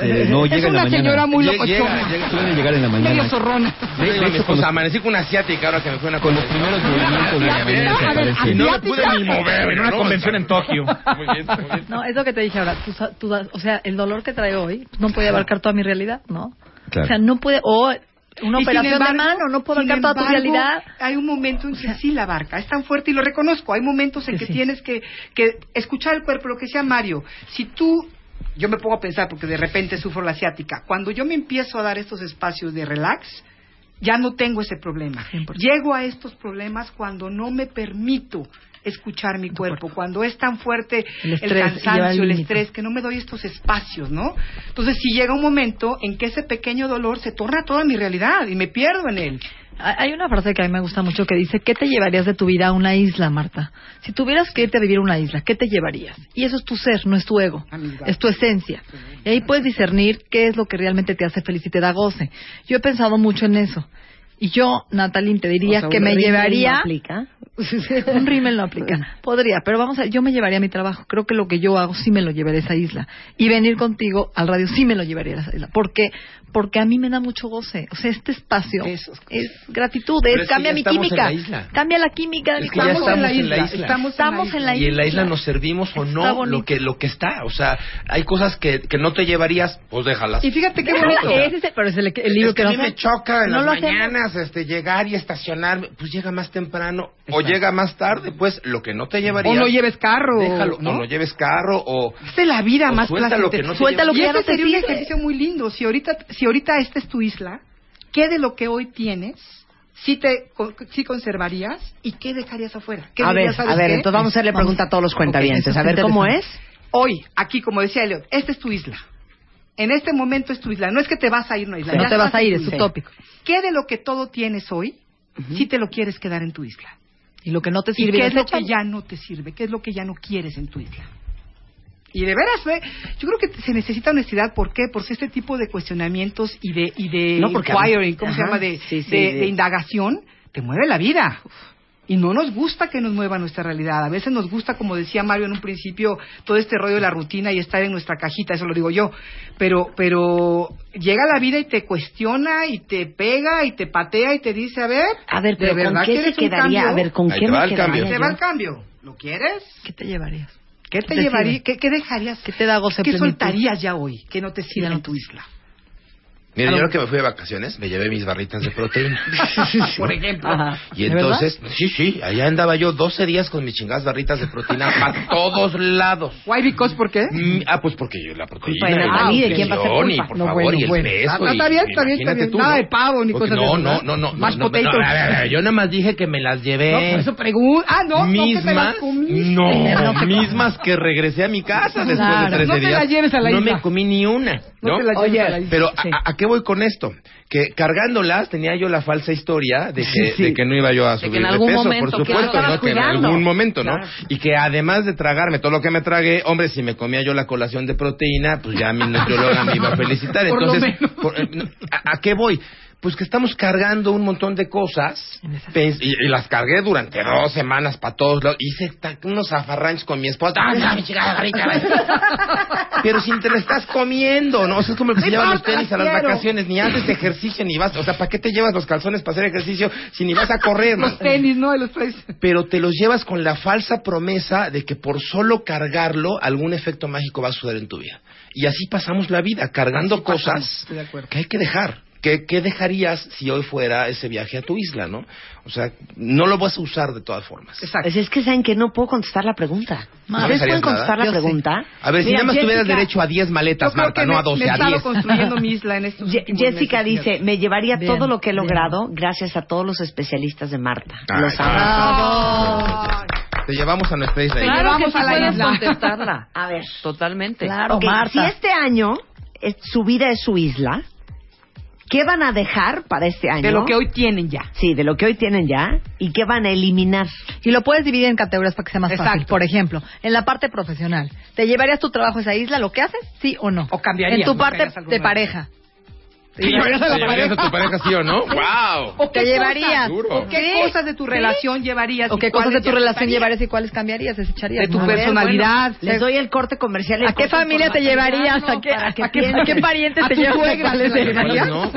[SPEAKER 10] Este, no, llega
[SPEAKER 7] es
[SPEAKER 10] en la
[SPEAKER 7] una
[SPEAKER 10] mañana.
[SPEAKER 7] señora muy
[SPEAKER 1] Llega-
[SPEAKER 7] locochona.
[SPEAKER 1] llega- llega-
[SPEAKER 10] Suele llegar en la mañana.
[SPEAKER 7] Medio zorrona.
[SPEAKER 1] De, amanecí con una asiática ahora que me fue una
[SPEAKER 10] Con los primeros movimientos de la mañana
[SPEAKER 1] no me pude ni mover.
[SPEAKER 8] En una convención en Tokio. [LAUGHS]
[SPEAKER 1] Muy bien.
[SPEAKER 9] No, es lo que te dije ahora. tú sa- tú o sea, el dolor que traigo hoy no puede abarcar toda mi realidad, ¿no?
[SPEAKER 10] Claro.
[SPEAKER 9] O sea, no puede. O una operación
[SPEAKER 7] embargo-
[SPEAKER 9] de mano, no puede
[SPEAKER 7] sin
[SPEAKER 9] abarcar toda tu
[SPEAKER 7] embargo,
[SPEAKER 9] realidad.
[SPEAKER 7] Hay un momento en que sí la abarca, es tan fuerte y lo reconozco. Hay momentos en que
[SPEAKER 9] sí.
[SPEAKER 7] tienes que, que escuchar el cuerpo, lo que sea Mario. Si tú, yo me pongo a pensar porque de repente sufro la asiática, cuando yo me empiezo a dar estos espacios de relax, ya no tengo ese problema.
[SPEAKER 9] 100%.
[SPEAKER 7] Llego a estos problemas cuando no me permito escuchar mi cuerpo, cuando es tan fuerte
[SPEAKER 9] El
[SPEAKER 7] el,
[SPEAKER 9] estrés,
[SPEAKER 7] cansancio, el
[SPEAKER 9] límite.
[SPEAKER 7] estrés, que no me doy estos espacios, ¿no? Entonces, si llega un momento en que ese pequeño dolor se torna toda mi realidad y me pierdo en él.
[SPEAKER 9] Hay una frase que a mí me gusta mucho que dice, ¿qué te llevarías de tu vida a una isla, Marta? Si tuvieras que irte a vivir a una isla, ¿qué te llevarías? Y eso es tu ser, no es tu ego, es tu esencia. Y ahí puedes discernir qué es lo que realmente te hace feliz y te da goce. Yo he pensado mucho en eso. Y yo, Natalie, te diría
[SPEAKER 4] O sea,
[SPEAKER 9] que
[SPEAKER 4] un
[SPEAKER 9] me llevaría...
[SPEAKER 4] no aplica. [LAUGHS]
[SPEAKER 9] un rímel no aplica. [LAUGHS] Podría, pero vamos a, yo me llevaría mi trabajo. Creo que lo que yo hago sí me lo llevaré a esa isla. Y venir contigo al radio sí me lo llevaría a esa isla. ¿Por qué? Porque a mí me da mucho goce. O sea, este espacio
[SPEAKER 7] Eso.
[SPEAKER 9] es gratitud, es, cambia mi
[SPEAKER 1] estamos
[SPEAKER 9] química.
[SPEAKER 1] en la isla.
[SPEAKER 9] Cambia la química de mi
[SPEAKER 1] Es que ya
[SPEAKER 9] cuerpo.
[SPEAKER 1] estamos en la isla.
[SPEAKER 7] Estamos,
[SPEAKER 9] Estamos en la
[SPEAKER 1] y en la isla
[SPEAKER 9] isla.
[SPEAKER 1] nos servimos o
[SPEAKER 9] Está
[SPEAKER 1] no lo que lo que está o sea hay cosas que, que no te llevarías pues déjalas
[SPEAKER 7] Y fíjate qué bonito. [LAUGHS]
[SPEAKER 9] ese es el- pero es el, el libro
[SPEAKER 1] Es que
[SPEAKER 9] que
[SPEAKER 1] a mí
[SPEAKER 9] no
[SPEAKER 1] me choca en
[SPEAKER 9] no
[SPEAKER 1] las
[SPEAKER 9] hacemos.
[SPEAKER 1] mañanas este llegar y estacionarme pues llega más temprano o llega más tarde pues lo que no te llevarías
[SPEAKER 7] O no lleves carro.
[SPEAKER 1] déjalo
[SPEAKER 7] ¿no?
[SPEAKER 1] o no lleves carro o
[SPEAKER 7] Esta es la vida
[SPEAKER 1] O
[SPEAKER 7] más
[SPEAKER 1] suelta lo
[SPEAKER 7] placentera.
[SPEAKER 1] que no te
[SPEAKER 9] Suelta lo que ya no
[SPEAKER 7] este
[SPEAKER 9] te
[SPEAKER 7] sería un
[SPEAKER 9] sirve.
[SPEAKER 7] ejercicio muy lindo. Si ahorita, si ahorita esta es tu isla, ¿qué de lo que hoy tienes sí te sí conservarías y qué dejarías afuera? ¿Qué
[SPEAKER 4] A ver,
[SPEAKER 7] dirías, ¿sabes
[SPEAKER 4] a ver,
[SPEAKER 7] qué?
[SPEAKER 4] entonces vamos a hacerle
[SPEAKER 9] Vamos.
[SPEAKER 4] pregunta a todos los cuentavientes. a ver cómo es.
[SPEAKER 7] Hoy, aquí, como decía Elliot, esta es tu isla. En este momento es tu isla. No es que te vas a ir a una isla.
[SPEAKER 9] No te vas a ir, es utópico.
[SPEAKER 7] ¿Qué de lo que todo tienes hoy sí te lo quieres quedar en tu isla?
[SPEAKER 9] Y lo que no te
[SPEAKER 7] ¿Y
[SPEAKER 9] sirve
[SPEAKER 7] qué es lo que ya no te sirve? ¿Qué es lo que ya no quieres en tu isla? Y de veras, ¿eh? yo creo que se necesita honestidad. ¿Por qué? Porque este tipo de cuestionamientos y de, y de
[SPEAKER 4] No, porque-
[SPEAKER 7] inquiring, ¿cómo se llama? De,
[SPEAKER 4] sí, sí,
[SPEAKER 7] de-
[SPEAKER 4] de-
[SPEAKER 7] de indagación, te mueve la vida. Y no nos gusta que nos mueva nuestra realidad. A veces nos gusta, como decía Mario en un principio, todo este rollo de la rutina y estar en nuestra cajita, eso lo digo yo. Pero, pero llega la vida y te cuestiona y te pega y te patea y te dice, a ver,
[SPEAKER 4] A ver,
[SPEAKER 7] ¿de
[SPEAKER 4] pero ¿con
[SPEAKER 7] verdad
[SPEAKER 4] qué se quedaría? A ver, ¿con
[SPEAKER 1] Ahí
[SPEAKER 4] qué
[SPEAKER 1] te va
[SPEAKER 4] me
[SPEAKER 1] el cambio.
[SPEAKER 7] Te va el cambio. ¿Lo quieres?
[SPEAKER 9] ¿Qué te llevarías?
[SPEAKER 7] ¿Qué te
[SPEAKER 9] Decide.
[SPEAKER 7] llevaría? ¿Qué, qué dejarías?
[SPEAKER 9] ¿Qué te da goce,
[SPEAKER 7] ¿Qué
[SPEAKER 9] plenitud?
[SPEAKER 7] soltarías ya hoy que no te sirva en tu isla?
[SPEAKER 1] Mira, yo lo que me fui de vacaciones, me llevé mis barritas de proteína. [LAUGHS]
[SPEAKER 7] Por ejemplo.
[SPEAKER 1] Y
[SPEAKER 7] ¿De
[SPEAKER 1] entonces, sí, sí, allá andaba yo 12 días con mis chingadas barritas de proteína para [LAUGHS] todos lados.
[SPEAKER 7] Why because por qué?
[SPEAKER 1] Mm, ah, pues porque yo la proteína.
[SPEAKER 7] Culpa de
[SPEAKER 1] y
[SPEAKER 7] ¿de quién va a ser culpa?
[SPEAKER 1] Y por
[SPEAKER 7] No,
[SPEAKER 1] favor,
[SPEAKER 7] bueno,
[SPEAKER 1] y el
[SPEAKER 7] bueno.
[SPEAKER 1] peso.
[SPEAKER 7] Ah,
[SPEAKER 1] y-
[SPEAKER 7] está bien, está bien, está bien.
[SPEAKER 1] tú,
[SPEAKER 7] Nada
[SPEAKER 1] ¿no?
[SPEAKER 7] de pavo ni cosas de
[SPEAKER 1] no,
[SPEAKER 7] esas,
[SPEAKER 1] no, no, no,
[SPEAKER 7] Más
[SPEAKER 1] no, no,
[SPEAKER 7] potatoes.
[SPEAKER 1] no, a ver, a ver, yo nada más dije que me las llevé.
[SPEAKER 7] No, por eso pregunto. Ah, no, no que
[SPEAKER 1] mismas,
[SPEAKER 7] las
[SPEAKER 1] no, mismas que regresé a mi casa después
[SPEAKER 7] Claro.
[SPEAKER 1] de 13
[SPEAKER 7] No te
[SPEAKER 1] días.
[SPEAKER 7] la lleves a la
[SPEAKER 1] no me comí ni una.
[SPEAKER 7] No te la lleves
[SPEAKER 1] Oye,
[SPEAKER 7] a la isla.
[SPEAKER 1] pero ¿a-
[SPEAKER 7] Sí.
[SPEAKER 1] ¿a, a qué voy con esto? Que cargándolas tenía yo la falsa historia de que,
[SPEAKER 6] Sí.
[SPEAKER 1] de que no iba yo a
[SPEAKER 6] De
[SPEAKER 1] subir de, peso,
[SPEAKER 6] momento,
[SPEAKER 1] por supuesto, ¿no? Que en algún momento, ¿no?
[SPEAKER 6] Claro.
[SPEAKER 1] Y que además de tragarme todo lo que me tragué, hombre, si me comía yo la colación de proteína, pues ya mi nutrióloga me iba a felicitar. [LAUGHS] Entonces, por- eh, no, ¿a, a qué voy? Pues que estamos cargando un montón de cosas y, y las cargué durante dos semanas para todos lados. Hice unos zafarranchos con mi esposa. ¡Ah, ya, mi chingada barriga! [LAUGHS] Pero si te la estás comiendo, ¿no? O sea, es como el que
[SPEAKER 7] No
[SPEAKER 1] se lleva los tenis a
[SPEAKER 7] las
[SPEAKER 1] vacaciones. Ni haces ejercicio ni vas. O sea, ¿para qué te llevas los calzones para hacer ejercicio si ni vas a correr? man?
[SPEAKER 7] Los tenis, ¿no? Los traes.
[SPEAKER 1] pero te los llevas con la falsa promesa de que por solo cargarlo algún efecto mágico va a suceder en tu vida. Y así pasamos la vida, cargando
[SPEAKER 7] Así
[SPEAKER 1] cosas que hay que dejar. ¿Qué, ¿Qué dejarías si hoy fuera ese viaje a tu isla, no? O sea, no lo vas a usar de todas formas.
[SPEAKER 7] Exacto.
[SPEAKER 4] Pues es que saben que no puedo contestar la pregunta.
[SPEAKER 1] ¿No
[SPEAKER 4] ¿Ustedes pueden contestar
[SPEAKER 1] nada?
[SPEAKER 4] la
[SPEAKER 7] Yo sí.
[SPEAKER 4] pregunta?
[SPEAKER 1] A ver, si
[SPEAKER 4] Mira,
[SPEAKER 1] nada más tuvieras
[SPEAKER 4] Jessica-
[SPEAKER 1] derecho a 10
[SPEAKER 7] Yo
[SPEAKER 1] maletas, Marta,
[SPEAKER 7] que
[SPEAKER 1] no
[SPEAKER 7] me,
[SPEAKER 1] a 12,
[SPEAKER 7] me he
[SPEAKER 1] a
[SPEAKER 7] estado
[SPEAKER 1] 10.
[SPEAKER 7] construyendo mi [LAUGHS] isla en estos
[SPEAKER 4] Ye-
[SPEAKER 7] últimos
[SPEAKER 4] Jessica
[SPEAKER 7] meses,
[SPEAKER 4] dice, me llevaría
[SPEAKER 9] Bien,
[SPEAKER 4] todo lo que he
[SPEAKER 9] bien.
[SPEAKER 4] logrado gracias a todos los especialistas de Marta.
[SPEAKER 1] Ay,
[SPEAKER 4] Los amo.
[SPEAKER 1] Te llevamos a nuestra isla.
[SPEAKER 6] Claro que
[SPEAKER 7] llevamos
[SPEAKER 6] sí
[SPEAKER 7] a la
[SPEAKER 6] puedes
[SPEAKER 7] isla.
[SPEAKER 6] contestarla.
[SPEAKER 4] A ver.
[SPEAKER 6] Totalmente.
[SPEAKER 9] Claro,
[SPEAKER 4] Ok,
[SPEAKER 9] Marta.
[SPEAKER 4] si este año es- su vida es su isla, ¿qué van a dejar para este año?
[SPEAKER 7] De lo que hoy tienen ya.
[SPEAKER 4] Sí, de lo que hoy tienen ya. ¿Y qué van a eliminar?
[SPEAKER 9] Y lo puedes dividir en categorías para que sea más
[SPEAKER 7] Exacto.
[SPEAKER 9] fácil. Por ejemplo, en la parte profesional, ¿te llevarías tu trabajo a esa isla, lo que haces? ¿Sí o no?
[SPEAKER 7] O cambiarías,
[SPEAKER 9] En tu parte de pareja.
[SPEAKER 7] ¿Te llevarías a la
[SPEAKER 1] ¿Te llevarías
[SPEAKER 7] pareja?
[SPEAKER 1] a tu pareja, sí o no? [LAUGHS] ¡Wow!
[SPEAKER 7] ¿O
[SPEAKER 9] ¿Te
[SPEAKER 7] qué
[SPEAKER 9] llevarías?
[SPEAKER 7] cosas-
[SPEAKER 1] Duro.
[SPEAKER 7] ¿O qué cosas de tu
[SPEAKER 9] Sí.
[SPEAKER 7] relación llevarías?
[SPEAKER 9] ¿O qué cosas de tu relación llevarías y cuáles cambiarías, desecharías?
[SPEAKER 7] De tu personalidad.
[SPEAKER 4] Les doy el corte comercial.
[SPEAKER 9] ¿A qué familia te llevarías? ¿A qué, a qué, a qué parientes
[SPEAKER 7] ¿A
[SPEAKER 9] te llevas? ¿A cuáles
[SPEAKER 7] te la
[SPEAKER 9] te
[SPEAKER 1] ¿Cuáles
[SPEAKER 9] llevarías?
[SPEAKER 1] no?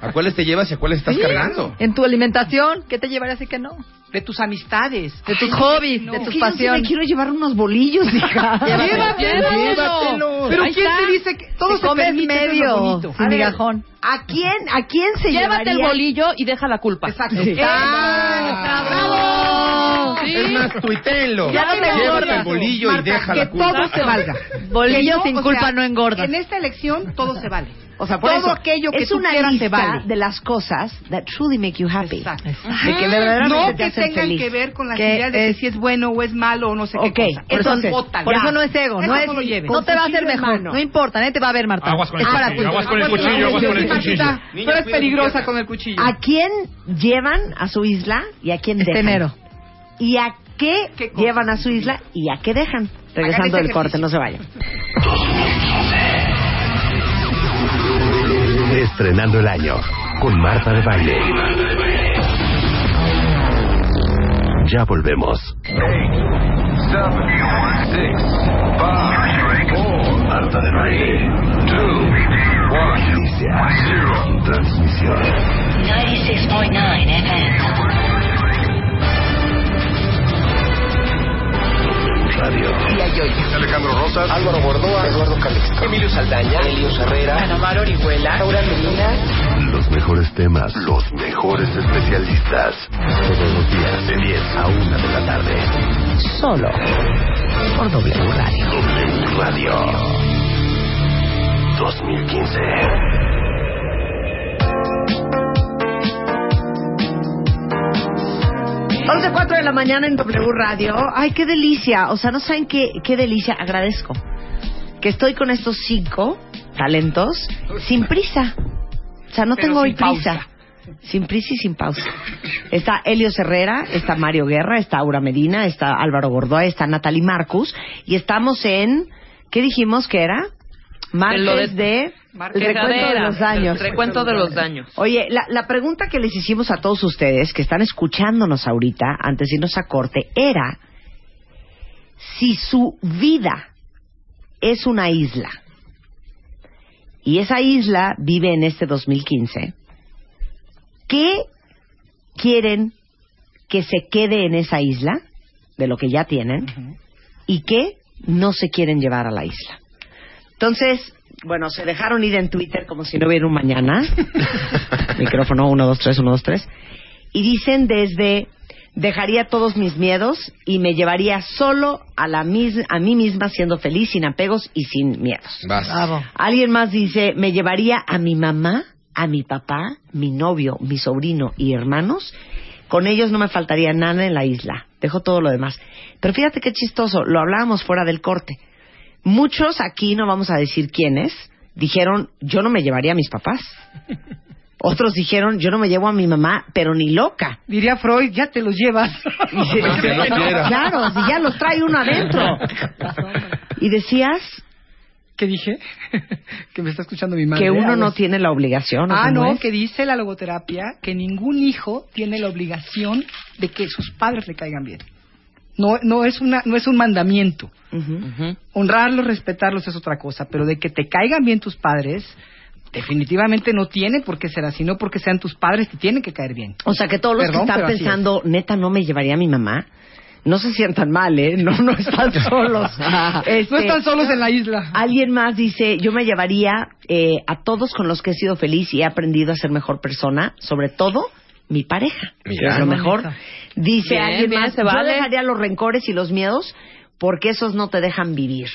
[SPEAKER 1] ¿A cuáles te llevas y a cuáles estás
[SPEAKER 9] Sí.
[SPEAKER 1] cargando?
[SPEAKER 9] En tu alimentación, ¿qué te llevarías y qué no?
[SPEAKER 7] De tus amistades.
[SPEAKER 9] De tus
[SPEAKER 7] Ay,
[SPEAKER 9] hobbies,
[SPEAKER 7] no.
[SPEAKER 9] de tus
[SPEAKER 4] sí me
[SPEAKER 9] pasiones.
[SPEAKER 4] quiero llevar unos bolillos, hija. [LAUGHS]
[SPEAKER 9] Llévatelo.
[SPEAKER 4] Llévatelo.
[SPEAKER 7] Pero
[SPEAKER 9] Ahí
[SPEAKER 7] ¿quién
[SPEAKER 9] está.
[SPEAKER 7] te dice que todo se permite?
[SPEAKER 9] Medio, sin migajón.
[SPEAKER 4] ¿A quién, a quién se
[SPEAKER 6] Llévate el bolillo y deja la culpa.
[SPEAKER 7] Exacto.
[SPEAKER 4] Sí.
[SPEAKER 7] ¡Ah!
[SPEAKER 9] ¡Bravo!
[SPEAKER 6] Sí.
[SPEAKER 1] Es más, tuitenlo.
[SPEAKER 9] Ya no te
[SPEAKER 1] Llévate el bolillo
[SPEAKER 7] Marta,
[SPEAKER 1] y deja
[SPEAKER 7] que
[SPEAKER 1] la culpa.
[SPEAKER 7] todo se valga.
[SPEAKER 9] Bolillo
[SPEAKER 7] Que no,
[SPEAKER 9] sin culpa
[SPEAKER 7] sea,
[SPEAKER 9] no engorda.
[SPEAKER 7] En esta elección todo se vale.
[SPEAKER 4] O sea, por
[SPEAKER 7] todo
[SPEAKER 4] eso,
[SPEAKER 7] aquello que
[SPEAKER 4] es
[SPEAKER 7] tú
[SPEAKER 4] una
[SPEAKER 7] quieras
[SPEAKER 4] lista
[SPEAKER 7] te vale.
[SPEAKER 4] de las cosas that truly make you happy.
[SPEAKER 7] Exacto.
[SPEAKER 4] De que verdaderamente
[SPEAKER 7] No
[SPEAKER 4] te
[SPEAKER 7] que
[SPEAKER 4] hacen
[SPEAKER 7] tengan
[SPEAKER 4] feliz.
[SPEAKER 7] que ver con las
[SPEAKER 9] Que
[SPEAKER 7] ideas de
[SPEAKER 9] es-
[SPEAKER 7] que si es bueno o es malo o no sé
[SPEAKER 4] Ok,
[SPEAKER 7] qué cosa.
[SPEAKER 9] Por
[SPEAKER 7] Eso
[SPEAKER 9] eso,
[SPEAKER 7] bótalo,
[SPEAKER 9] por eso no es ego,
[SPEAKER 7] Eso
[SPEAKER 9] no, es,
[SPEAKER 7] no lo lleves.
[SPEAKER 9] no te va a hacer mejor,
[SPEAKER 4] mano.
[SPEAKER 9] no importa, nadie te va a ver, Marta.
[SPEAKER 8] Aguas con el
[SPEAKER 9] para
[SPEAKER 8] cuchillo, aguas con el cuchillo, aguas con el cuchillo.
[SPEAKER 7] Tú eres peligrosa con el cuchillo.
[SPEAKER 4] ¿A quién llevan a su isla y a quién
[SPEAKER 9] Este
[SPEAKER 4] dejan? ¿Y a qué,
[SPEAKER 7] ¿Qué
[SPEAKER 4] llevan a su isla y a qué dejan? Regresando del corte, no se vayan. [LAUGHS]
[SPEAKER 3] Estrenando el año con Marta de Baile. Ya volvemos. Marta de Baile. Inicia. Transmisión.
[SPEAKER 2] Emilio Saldaña, Elio Herrera, Ana Mar Orihuela, Laura Medina.
[SPEAKER 3] Los mejores temas, los mejores especialistas. Todos los días de 10 a 1 de la tarde.
[SPEAKER 4] Solo por W Radio.
[SPEAKER 3] W Radio 2015.
[SPEAKER 4] Once cuatro de la mañana en W Radio. Ay, qué delicia. O sea, no saben qué, qué delicia. Agradezco que estoy con estos cinco talentos sin prisa. O sea, no
[SPEAKER 7] Pero
[SPEAKER 4] tengo hoy
[SPEAKER 7] pausa.
[SPEAKER 4] prisa. Sin prisa y sin pausa. Está Elio Herrera, está Mario Guerra, está Aura Medina, está Álvaro Gordoa, está Natalie Marcus. Y estamos en. ¿Qué dijimos que era? Martes
[SPEAKER 6] de-
[SPEAKER 4] el recuento de los daños.
[SPEAKER 6] el recuento de los daños.
[SPEAKER 4] Oye, la, la pregunta que les hicimos a todos ustedes que están escuchándonos ahorita, antes de irnos a corte, era si su vida es una isla y esa isla vive en este 2015, ¿qué quieren que se quede en esa isla de lo que ya tienen y qué no se quieren llevar a la isla? Entonces, bueno, se dejaron ir en Twitter como si no hubiera un mañana. [LAUGHS] Micrófono 1, 2, 3, 1, 2, 3. Y dicen desde dejaría todos mis miedos y me llevaría solo a, la mis- a mí misma siendo feliz, sin apegos y sin miedos.
[SPEAKER 1] Vas.
[SPEAKER 4] Alguien más dice, me llevaría a mi mamá, a mi papá, mi novio, mi sobrino y hermanos. Con ellos no me faltaría nada en la isla. Dejo todo lo demás. Pero fíjate qué chistoso, lo hablábamos fuera del corte. Muchos aquí, no vamos a decir quiénes, dijeron, yo no me llevaría a mis papás. [LAUGHS] Otros dijeron, yo no me llevo a mi mamá, pero ni loca.
[SPEAKER 7] Diría Freud, ya te los llevas. [LAUGHS]
[SPEAKER 1] Aunque no quiera.
[SPEAKER 4] Claro, si ya los trae uno adentro. Y decías
[SPEAKER 7] ¿Qué dije? [LAUGHS] que me está escuchando mi madre.
[SPEAKER 4] que uno no tiene la obligación. ¿o
[SPEAKER 7] Ah, no,
[SPEAKER 4] es?
[SPEAKER 7] que dice la logoterapia que ningún hijo tiene la obligación de que sus padres le caigan bien. No, no es una, no es un mandamiento. Honrarlos, respetarlos es otra cosa, pero de que te caigan bien tus padres, definitivamente no tiene por qué ser así, no porque sean tus padres te tienen que caer bien.
[SPEAKER 4] O sea, que todos los
[SPEAKER 7] Perdón,
[SPEAKER 4] que están pensando, neta, no me llevaría a mi mamá, no se sientan mal, ¿eh? No, no están [LAUGHS] solos. Este,
[SPEAKER 7] No están solos en la isla.
[SPEAKER 4] Alguien más dice, yo me llevaría eh, a todos con los que he sido feliz y he aprendido a ser mejor persona, sobre todo mi pareja, que
[SPEAKER 1] Mira.
[SPEAKER 4] es lo mejor. Dice
[SPEAKER 6] Bien,
[SPEAKER 4] alguien
[SPEAKER 6] bien,
[SPEAKER 4] más,
[SPEAKER 6] se
[SPEAKER 4] yo dejaría los rencores y los miedos porque esos no te dejan vivir.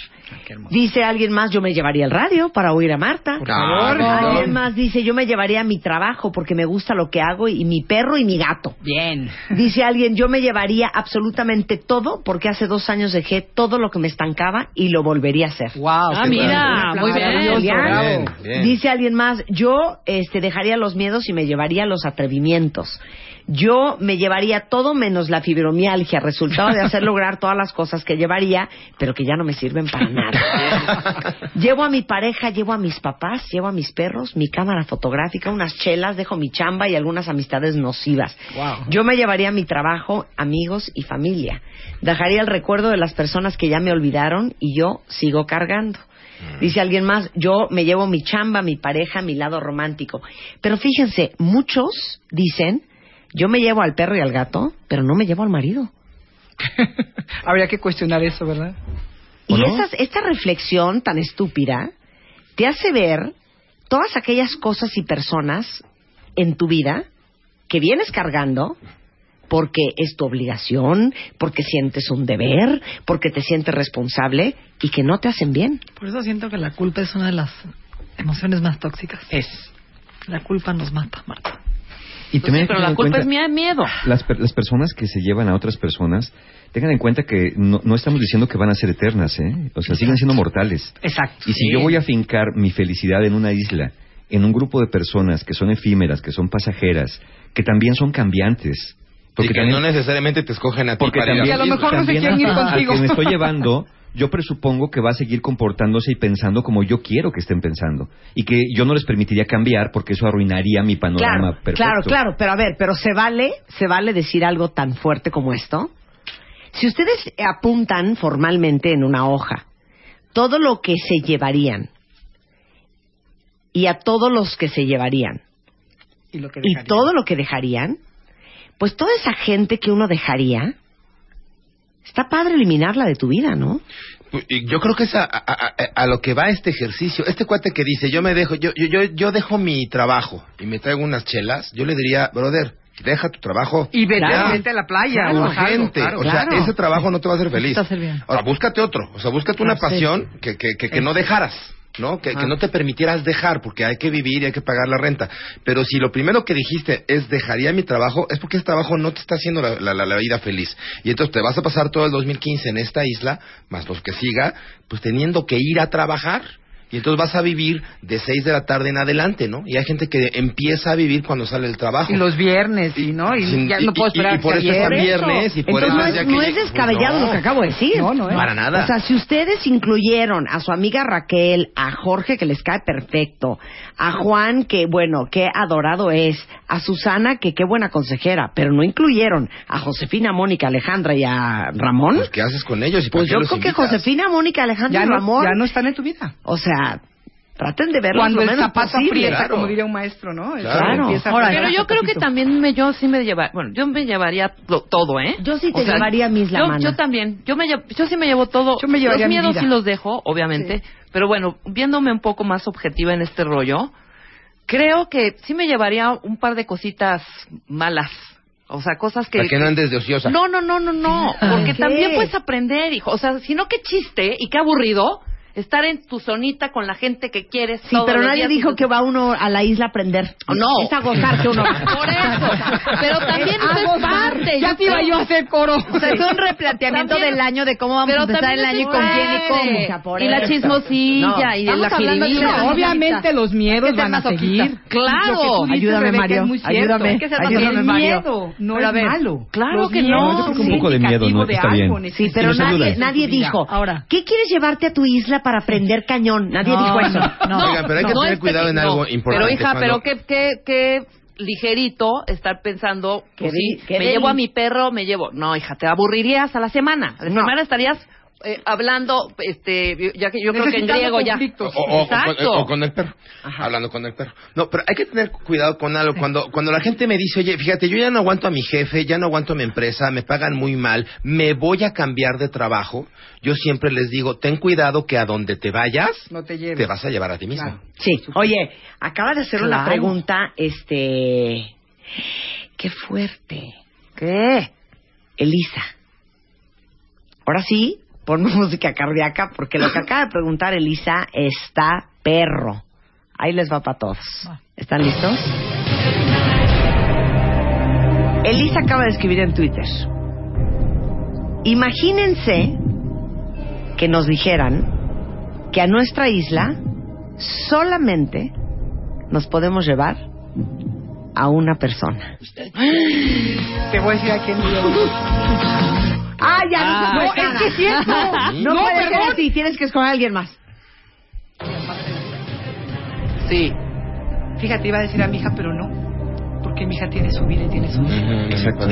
[SPEAKER 4] Dice alguien más, yo me llevaría el radio para oír a Marta.
[SPEAKER 1] Por favor.
[SPEAKER 4] Alguien más dice, yo me llevaría mi trabajo porque me gusta lo que hago y mi perro y mi gato.
[SPEAKER 7] Bien.
[SPEAKER 4] Dice alguien, yo me llevaría absolutamente todo porque hace dos años dejé todo lo que me estancaba y lo volvería a hacer.
[SPEAKER 7] Wow.
[SPEAKER 6] Ah, mira, muy bien.
[SPEAKER 1] Bien, bien.
[SPEAKER 4] Dice alguien más, yo este, dejaría los miedos y me llevaría los atrevimientos. Yo me llevaría todo menos la fibromialgia, resultado de hacer [LAUGHS] lograr todas las cosas que llevaría, pero que ya no me sirven para nada. [LAUGHS] llevo a mi pareja, llevo a mis papás, llevo a mis perros, mi cámara fotográfica, unas chelas, dejo mi chamba y algunas amistades nocivas.
[SPEAKER 7] Wow.
[SPEAKER 4] Yo me llevaría mi trabajo, amigos y familia. Dejaría el recuerdo de las personas que ya me olvidaron y yo sigo cargando. Dice alguien más, yo me llevo mi chamba, mi pareja, mi lado romántico. Pero fíjense, muchos dicen, yo me llevo al perro y al gato, pero no me llevo al marido. [LAUGHS]
[SPEAKER 7] Habría que cuestionar eso, ¿verdad?
[SPEAKER 4] Y
[SPEAKER 10] ¿O no?
[SPEAKER 4] esas- esta reflexión tan estúpida te hace ver todas aquellas cosas y personas en tu vida que vienes cargando porque es tu obligación, porque sientes un deber, porque te sientes responsable y que no te hacen bien.
[SPEAKER 9] Por eso siento que la culpa es una de las emociones más tóxicas.
[SPEAKER 7] Es.
[SPEAKER 9] La culpa nos mata, Marta.
[SPEAKER 10] Y
[SPEAKER 6] Pues
[SPEAKER 10] también
[SPEAKER 6] sí, pero la culpa
[SPEAKER 10] cuenta-
[SPEAKER 6] es mía, miedo.
[SPEAKER 10] las, per- las personas que se llevan a otras personas, tengan en cuenta que no, no estamos diciendo que van a ser eternas, ¿eh? O sea, siguen siendo mortales.
[SPEAKER 7] Exacto.
[SPEAKER 10] Y si yo voy a fincar mi felicidad en una isla, en un grupo de personas que son efímeras, que son pasajeras, que también son cambiantes.
[SPEAKER 1] Porque que
[SPEAKER 10] también,
[SPEAKER 1] no necesariamente te escogen a ti
[SPEAKER 10] porque
[SPEAKER 1] para ir
[SPEAKER 10] también,
[SPEAKER 1] a
[SPEAKER 7] Que a lo mejor no se quieren ir contigo.
[SPEAKER 10] que me estoy llevando, yo presupongo que va a seguir comportándose y pensando como yo quiero que estén pensando. Y que yo no les permitiría cambiar porque eso arruinaría mi panorama
[SPEAKER 4] Claro,
[SPEAKER 10] perfecto.
[SPEAKER 4] claro, claro, pero a ver, pero se vale, se vale decir algo tan fuerte como esto. Si ustedes apuntan formalmente en una hoja todo lo que se llevarían y a todos los que se llevarían
[SPEAKER 7] Y, lo que
[SPEAKER 4] y
[SPEAKER 7] dejaría.
[SPEAKER 4] todo lo que dejarían, pues toda esa gente que uno dejaría, está padre eliminarla de tu vida, ¿no?
[SPEAKER 1] Y Yo creo que es a, a- a- a lo que va este ejercicio. Este cuate que dice, yo me dejo, yo, yo, yo, yo dejo mi trabajo y me traigo unas chelas, yo le diría, brother, deja tu trabajo.
[SPEAKER 7] Y vete,
[SPEAKER 4] Claro.
[SPEAKER 7] vete a la playa.
[SPEAKER 1] Claro, urgente.
[SPEAKER 7] claro,
[SPEAKER 1] o sea,
[SPEAKER 7] claro.
[SPEAKER 1] ese trabajo no te va a hacer feliz.
[SPEAKER 9] Te hace bien.
[SPEAKER 1] Ahora, búscate otro. O sea, búscate una
[SPEAKER 4] sí.
[SPEAKER 1] pasión que, que, que, que no dejaras. ¿No? Que, que no te permitieras dejar, porque hay que vivir y hay que pagar la renta. Pero si lo primero que dijiste es dejaría mi trabajo, es porque ese trabajo no te está haciendo la, la, la- la vida feliz. Y entonces te vas a pasar todo el 2015 en esta isla, más los que siga, pues teniendo que ir a trabajar. Y entonces vas a vivir de 6 de la tarde en adelante, ¿no? Y hay gente que empieza a vivir cuando sale el trabajo.
[SPEAKER 7] Y los viernes, y no, y
[SPEAKER 1] Sin-
[SPEAKER 7] ya
[SPEAKER 1] y-
[SPEAKER 7] no puedo
[SPEAKER 1] y-
[SPEAKER 7] esperar
[SPEAKER 1] y por
[SPEAKER 7] que
[SPEAKER 1] eso es
[SPEAKER 7] viernes.
[SPEAKER 1] y por
[SPEAKER 4] Entonces
[SPEAKER 1] eso
[SPEAKER 4] no
[SPEAKER 1] es ya que
[SPEAKER 4] no
[SPEAKER 1] lleg-
[SPEAKER 4] es descabellado
[SPEAKER 1] pues no.
[SPEAKER 4] lo que acabo de decir.
[SPEAKER 7] No, no es.
[SPEAKER 1] Para nada.
[SPEAKER 4] O sea, si ustedes incluyeron a su amiga Raquel, a Jorge, que les cae perfecto, a Juan, que bueno, qué adorado es, a Susana, que qué buena consejera, pero no incluyeron a Josefina, Mónica, Alejandra y a Ramón,
[SPEAKER 1] Pues, ¿Qué haces con ellos? ¿Y
[SPEAKER 4] pues yo creo que? Josefina, Mónica, Alejandra
[SPEAKER 7] Ya
[SPEAKER 4] y
[SPEAKER 7] no,
[SPEAKER 4] Ramón,
[SPEAKER 7] ya no están en tu vida.
[SPEAKER 4] o sea, Traten de verlo
[SPEAKER 7] Cuando
[SPEAKER 4] lo
[SPEAKER 7] el
[SPEAKER 4] menos
[SPEAKER 7] zapato
[SPEAKER 4] posible.
[SPEAKER 7] aprieta,
[SPEAKER 1] Claro.
[SPEAKER 7] como diría un maestro, ¿no? El
[SPEAKER 1] Claro.
[SPEAKER 6] Ahora,
[SPEAKER 7] apretar
[SPEAKER 6] pero yo creo que también me, yo sí me llevaría, bueno, yo me llevaría lo- todo, ¿eh?
[SPEAKER 4] Yo sí te
[SPEAKER 6] O sea,
[SPEAKER 4] llevaría mis
[SPEAKER 6] yo,
[SPEAKER 4] lamanas.
[SPEAKER 6] yo también, yo me lle- yo sí me llevo todo.
[SPEAKER 7] Yo me llevaría
[SPEAKER 6] Los
[SPEAKER 7] mi
[SPEAKER 6] miedos
[SPEAKER 7] vida.
[SPEAKER 6] sí los dejo, obviamente, pero bueno, viéndome un poco más objetiva en este rollo, creo que sí me llevaría un par de cositas malas. O sea, cosas que...
[SPEAKER 1] Para que no andes de ociosa.
[SPEAKER 6] No, no, no, no, no. Porque
[SPEAKER 4] ¿Qué?
[SPEAKER 6] también puedes aprender, hijo. O sea, si no, qué chiste y qué aburrido estar en tu zonita con la gente que quieres.
[SPEAKER 4] Sí, pero
[SPEAKER 6] y
[SPEAKER 4] dijo que va uno a la isla a aprender.
[SPEAKER 6] No.
[SPEAKER 4] Es a gozar que uno va. [LAUGHS]
[SPEAKER 6] Por eso. Pero también eso es parte.
[SPEAKER 7] Ya te iba yo a hacer coro.
[SPEAKER 9] O sea, es un replanteamiento
[SPEAKER 6] También-
[SPEAKER 9] del año de cómo vamos a empezar el año y con
[SPEAKER 6] es
[SPEAKER 9] quién y cómo.
[SPEAKER 6] padre.
[SPEAKER 4] o sea, por
[SPEAKER 6] y la
[SPEAKER 4] eso.
[SPEAKER 6] chismosilla
[SPEAKER 4] No,
[SPEAKER 6] y de la jiribilla.
[SPEAKER 7] Obviamente los miedos
[SPEAKER 9] que
[SPEAKER 7] van a seguir.
[SPEAKER 6] Claro.
[SPEAKER 4] Ayúdame,
[SPEAKER 7] Rebeca,
[SPEAKER 4] Mario.
[SPEAKER 7] es muy.
[SPEAKER 4] Ayúdame. Ayúdame. Mario.
[SPEAKER 7] No
[SPEAKER 4] Pero a
[SPEAKER 7] es
[SPEAKER 4] ver,
[SPEAKER 7] malo.
[SPEAKER 6] claro que no. Yo creo que
[SPEAKER 10] un poco de miedo no está bien.
[SPEAKER 4] Sí, pero nadie, nadie dijo,
[SPEAKER 9] Ahora.
[SPEAKER 4] ¿qué quieres llevarte a tu isla para aprender cañón? Nadie
[SPEAKER 9] No,
[SPEAKER 4] dijo eso.
[SPEAKER 9] no.
[SPEAKER 1] Pero hay que
[SPEAKER 6] No,
[SPEAKER 1] tener cuidado en
[SPEAKER 6] no.
[SPEAKER 1] algo importante.
[SPEAKER 6] Pero hija,
[SPEAKER 1] cuando-
[SPEAKER 6] pero qué, qué, qué ligerito estar pensando,
[SPEAKER 4] Qué
[SPEAKER 6] pues sí, me
[SPEAKER 4] deli.
[SPEAKER 6] llevo a mi perro, me llevo. No, hija, te aburrirías a la semana. A la
[SPEAKER 4] No.
[SPEAKER 6] semana estarías eh, hablando, este, ya que yo creo que en griego ya.
[SPEAKER 1] O, o- o con,
[SPEAKER 6] Exacto.
[SPEAKER 1] o con el perro, hablando con el perro. No, pero hay que tener cuidado con algo. Cuando, cuando la gente me dice, oye, fíjate, yo ya no aguanto a mi jefe, ya no aguanto a mi empresa, me pagan muy mal, me voy a cambiar de trabajo, yo siempre les digo, ten cuidado que a donde te vayas,
[SPEAKER 7] No te lleves.
[SPEAKER 1] te vas a llevar a ti mismo.
[SPEAKER 7] Claro.
[SPEAKER 4] Sí, oye, acaba de hacer una
[SPEAKER 6] Claro.
[SPEAKER 4] pregunta, este... Qué fuerte. ¿Qué? Elisa. Ahora sí, pon [LAUGHS] música cardíaca, porque lo que acaba de preguntar Elisa está perro. Ahí les va para todos. ¿Están listos? Elisa acaba de escribir en Twitter. Imagínense que nos dijeran que a nuestra isla solamente nos podemos llevar a una persona. [GASPS]
[SPEAKER 7] Te voy a decir a quién [LAUGHS] llevo.
[SPEAKER 4] Ah, ya no, se
[SPEAKER 7] No,
[SPEAKER 4] puede
[SPEAKER 7] es que es cierto. [LAUGHS]
[SPEAKER 4] No,
[SPEAKER 7] No,
[SPEAKER 4] puede ser
[SPEAKER 7] perdón.
[SPEAKER 4] así, tienes que escoger a alguien más.
[SPEAKER 6] Sí.
[SPEAKER 7] Fíjate, iba a decir a mi hija, pero no. Porque mi hija tiene su vida y tiene su vida.
[SPEAKER 1] Exacto.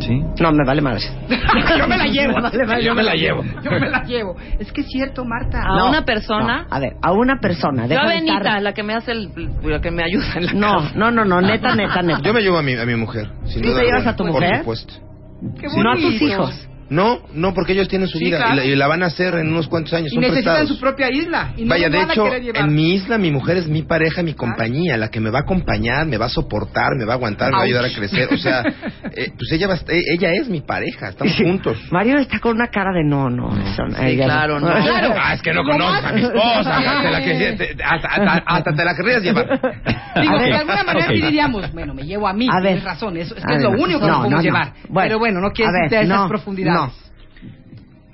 [SPEAKER 10] Sí.
[SPEAKER 4] No, me vale madre. [LAUGHS]
[SPEAKER 7] Yo me la [LAUGHS] llevo.
[SPEAKER 4] Vale, vale,
[SPEAKER 1] Yo me la llevo.
[SPEAKER 7] Yo me la llevo. Es que es cierto, Marta.
[SPEAKER 6] A
[SPEAKER 4] No,
[SPEAKER 6] una persona.
[SPEAKER 4] no, a ver, a una persona.
[SPEAKER 6] Yo a
[SPEAKER 4] de
[SPEAKER 6] Benita,
[SPEAKER 4] estar-
[SPEAKER 6] la que me hace el, la que me ayuda en la
[SPEAKER 4] No,
[SPEAKER 6] casa.
[SPEAKER 4] no, no, no, neta, neta, neta.
[SPEAKER 1] Yo me llevo a mi, a mi mujer.
[SPEAKER 4] ¿Tú te llevas a tu
[SPEAKER 1] Por
[SPEAKER 4] mujer?
[SPEAKER 1] supuesto.
[SPEAKER 7] Qué
[SPEAKER 4] no a tus
[SPEAKER 7] bonito.
[SPEAKER 4] hijos.
[SPEAKER 1] No, no, porque ellos tienen su
[SPEAKER 7] Sí,
[SPEAKER 1] vida y, la, y la van a hacer en unos cuantos años.
[SPEAKER 7] Y
[SPEAKER 1] son
[SPEAKER 7] necesitan
[SPEAKER 1] prestados.
[SPEAKER 7] su propia isla. Y no
[SPEAKER 1] Vaya, de
[SPEAKER 7] van a
[SPEAKER 1] hecho,
[SPEAKER 7] querer llevar.
[SPEAKER 1] en mi isla mi mujer es mi pareja, mi compañía, la que me va a acompañar, me va a soportar, me va a aguantar, me va a ayudar a crecer. O sea, [LAUGHS] eh, pues ella, va, eh, ella es mi pareja, estamos juntos.
[SPEAKER 4] Mario está con una cara de no, no, eso no.
[SPEAKER 6] Sí,
[SPEAKER 4] ella
[SPEAKER 6] claro, no. [LAUGHS]
[SPEAKER 1] Claro. Ah, es que no conoces a mi esposa, hasta te la, que- te- [LAUGHS] hasta, hasta- hasta te la querrías llevar.
[SPEAKER 7] Digo,
[SPEAKER 4] A ver.
[SPEAKER 7] de alguna manera
[SPEAKER 10] Ok.
[SPEAKER 7] sí diríamos, bueno, me llevo a mí,
[SPEAKER 4] A ver.
[SPEAKER 7] tienes razón, eso, es que lo único que
[SPEAKER 4] no,
[SPEAKER 7] nos podemos
[SPEAKER 4] no, no.
[SPEAKER 7] llevar.
[SPEAKER 4] Bueno,
[SPEAKER 7] Pero bueno, no quieres
[SPEAKER 4] a ver,
[SPEAKER 7] irte a esas
[SPEAKER 4] no.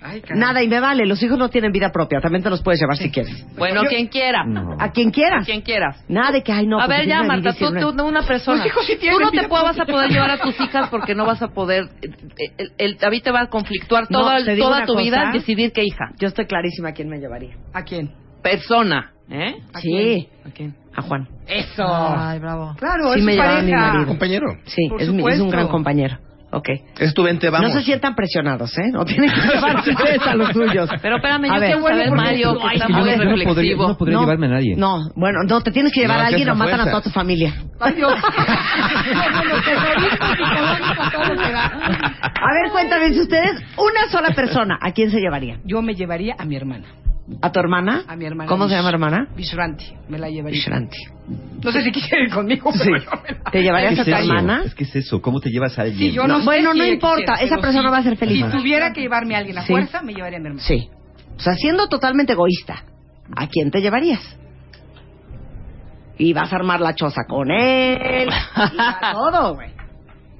[SPEAKER 7] Ay.
[SPEAKER 4] Nada, y me vale, los hijos no tienen vida propia, también te los puedes llevar si quieres.
[SPEAKER 6] Bueno,
[SPEAKER 7] Yo-
[SPEAKER 6] quien quiera.
[SPEAKER 4] A quien quieras.
[SPEAKER 6] A quien quieras.
[SPEAKER 4] Nada de que, ay, no.
[SPEAKER 6] a
[SPEAKER 4] porque
[SPEAKER 6] ver, ya,
[SPEAKER 4] tiene una
[SPEAKER 6] Marta, tú, tú, una persona.
[SPEAKER 7] Los hijos sí
[SPEAKER 6] tú
[SPEAKER 7] tienen
[SPEAKER 6] no te
[SPEAKER 7] vida
[SPEAKER 6] puedo- vas a poder llevar a tus hijas porque no vas a poder. eh, El, el, David te va a conflictuar
[SPEAKER 4] No,
[SPEAKER 6] toda,
[SPEAKER 4] te digo
[SPEAKER 6] toda
[SPEAKER 4] una
[SPEAKER 6] tu
[SPEAKER 4] cosa.
[SPEAKER 6] vida decidir qué hija.
[SPEAKER 4] Yo estoy clarísima a quién me llevaría.
[SPEAKER 7] ¿A quién?
[SPEAKER 6] Persona. ¿Eh?
[SPEAKER 7] ¿A
[SPEAKER 4] Sí,
[SPEAKER 6] ¿A quién?
[SPEAKER 4] a Juan.
[SPEAKER 7] Eso.
[SPEAKER 9] Ay, bravo.
[SPEAKER 7] Claro,
[SPEAKER 4] Sí
[SPEAKER 7] es
[SPEAKER 4] me
[SPEAKER 7] su
[SPEAKER 4] llevaba a mi
[SPEAKER 7] pareja.
[SPEAKER 4] marido.
[SPEAKER 1] Compañero,
[SPEAKER 4] Sí,
[SPEAKER 7] Por
[SPEAKER 4] es, mi- es
[SPEAKER 7] supuesto.
[SPEAKER 4] un gran compañero. Ok.
[SPEAKER 1] es tu vente, vamos.
[SPEAKER 4] No se sientan presionados, ¿eh? No tienen que [LAUGHS] llevarse ustedes a los suyos.
[SPEAKER 6] Pero espérame, yo quiero saber, Mario,
[SPEAKER 7] Ay,
[SPEAKER 6] que está muy
[SPEAKER 10] yo no podría,
[SPEAKER 6] reflexivo.
[SPEAKER 10] no podría llevarme a nadie.
[SPEAKER 4] No, bueno, no, te tienes que llevar
[SPEAKER 1] No,
[SPEAKER 4] a alguien o matan a toda tu familia. [LAUGHS]
[SPEAKER 7] Da.
[SPEAKER 4] A ver, cuéntame, si ustedes, una sola persona, ¿a quién se llevarían?
[SPEAKER 7] Yo me llevaría a mi hermana.
[SPEAKER 4] ¿A tu hermana?
[SPEAKER 7] A mi hermana.
[SPEAKER 4] ¿Cómo se llama hermana?
[SPEAKER 7] Vishranti. Me la llevaría.
[SPEAKER 4] Vishranti.
[SPEAKER 7] No sé si quisiera ir conmigo,
[SPEAKER 4] Sí.
[SPEAKER 7] pero yo me la...
[SPEAKER 4] ¿Te llevarías
[SPEAKER 10] ¿Qué
[SPEAKER 4] a tu
[SPEAKER 10] eso?
[SPEAKER 4] hermana?
[SPEAKER 10] Es que es eso, ¿cómo te llevas a alguien?
[SPEAKER 7] Sí, yo no,
[SPEAKER 4] No,
[SPEAKER 7] sé
[SPEAKER 4] bueno,
[SPEAKER 7] si
[SPEAKER 4] no importa,
[SPEAKER 7] quisiera,
[SPEAKER 4] esa persona
[SPEAKER 7] sí,
[SPEAKER 4] va a ser feliz.
[SPEAKER 7] Si tuviera que llevarme a alguien a
[SPEAKER 4] Sí.
[SPEAKER 7] fuerza, me llevaría a mi hermana.
[SPEAKER 4] Sí. O sea, siendo totalmente egoísta, ¿a quién te llevarías? Y vas a armar la choza con él. y a todo, güey.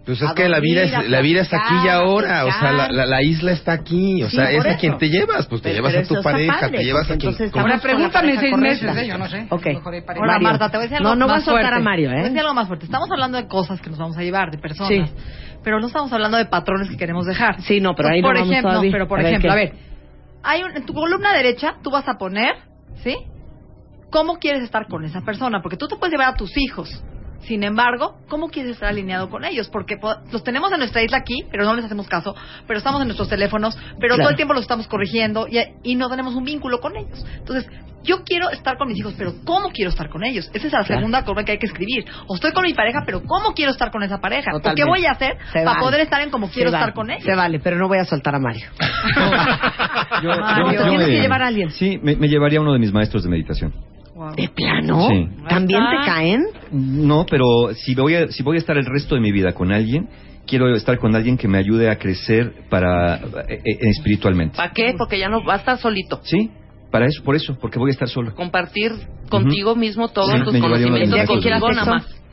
[SPEAKER 1] Pues es que la vida es la vida es aquí y ahora, o sea, la, la, la isla está aquí, o
[SPEAKER 4] Sí,
[SPEAKER 1] sea, es a quien te llevas, pues te
[SPEAKER 4] Pero-
[SPEAKER 1] llevas
[SPEAKER 4] pero
[SPEAKER 1] a tu
[SPEAKER 4] está
[SPEAKER 1] pareja,
[SPEAKER 4] padre,
[SPEAKER 1] te llevas a quien
[SPEAKER 4] entonces
[SPEAKER 1] como-
[SPEAKER 7] Ahora pregúntame en seis
[SPEAKER 4] correcta.
[SPEAKER 7] meses, ¿eh? yo no sé.
[SPEAKER 4] Ok.
[SPEAKER 7] Mejor hay pareja.
[SPEAKER 9] Ahora. Marta, te voy a decir algo
[SPEAKER 4] No, no
[SPEAKER 9] más
[SPEAKER 4] vas a soltar
[SPEAKER 9] fuerte.
[SPEAKER 4] a Mario, ¿eh?
[SPEAKER 9] Te voy a decir algo más fuerte. Estamos hablando de cosas que nos vamos a llevar, de personas.
[SPEAKER 4] Sí.
[SPEAKER 9] Pero no estamos hablando de patrones que queremos dejar.
[SPEAKER 4] Sí, no, pero ahí no
[SPEAKER 9] por
[SPEAKER 4] vamos
[SPEAKER 9] ejemplo,
[SPEAKER 4] todavía.
[SPEAKER 9] no, pero por
[SPEAKER 4] A ver,
[SPEAKER 9] ejemplo,
[SPEAKER 4] ¿qué?
[SPEAKER 9] a ver, hay un- en tu columna derecha tú vas a poner, ¿sí? ¿Cómo quieres estar con esa persona? Porque tú te puedes llevar a tus hijos, Sin embargo, ¿cómo quieres estar alineado con ellos? Porque po- los tenemos en nuestra isla aquí, pero no les hacemos caso, pero estamos en nuestros teléfonos, pero
[SPEAKER 4] Claro.
[SPEAKER 9] todo el tiempo los estamos corrigiendo y, y no tenemos un vínculo con ellos. Entonces, yo quiero estar con mis hijos, pero ¿cómo quiero estar con ellos? Esa es la
[SPEAKER 4] Claro.
[SPEAKER 9] segunda cosa que hay que escribir. O estoy con mi pareja, pero ¿cómo quiero estar con esa pareja? ¿O ¿Qué voy a hacer
[SPEAKER 4] Se
[SPEAKER 9] para
[SPEAKER 4] vale.
[SPEAKER 9] poder estar en como quiero
[SPEAKER 4] Se
[SPEAKER 9] estar
[SPEAKER 4] vale.
[SPEAKER 9] con ellos?
[SPEAKER 4] Se vale, pero no voy a soltar a Mario. [LAUGHS]
[SPEAKER 10] Yo-
[SPEAKER 4] Mario,
[SPEAKER 10] yo- yo
[SPEAKER 4] tienes
[SPEAKER 10] me-
[SPEAKER 4] que llevar a alguien.
[SPEAKER 10] Sí, me, me llevaría a uno de mis maestros de meditación.
[SPEAKER 4] ¿De plano?
[SPEAKER 10] Sí.
[SPEAKER 4] ¿También te caen?
[SPEAKER 10] No, pero si voy a, si voy a estar el resto de mi vida con alguien, quiero estar con alguien que me ayude a crecer para eh, eh, espiritualmente.
[SPEAKER 6] ¿Para qué? Porque ya no va a estar solito.
[SPEAKER 10] Sí, para eso, por eso, porque voy a estar solo.
[SPEAKER 6] Compartir contigo mismo todos
[SPEAKER 10] Sí,
[SPEAKER 6] tus conocimientos contigo nada más.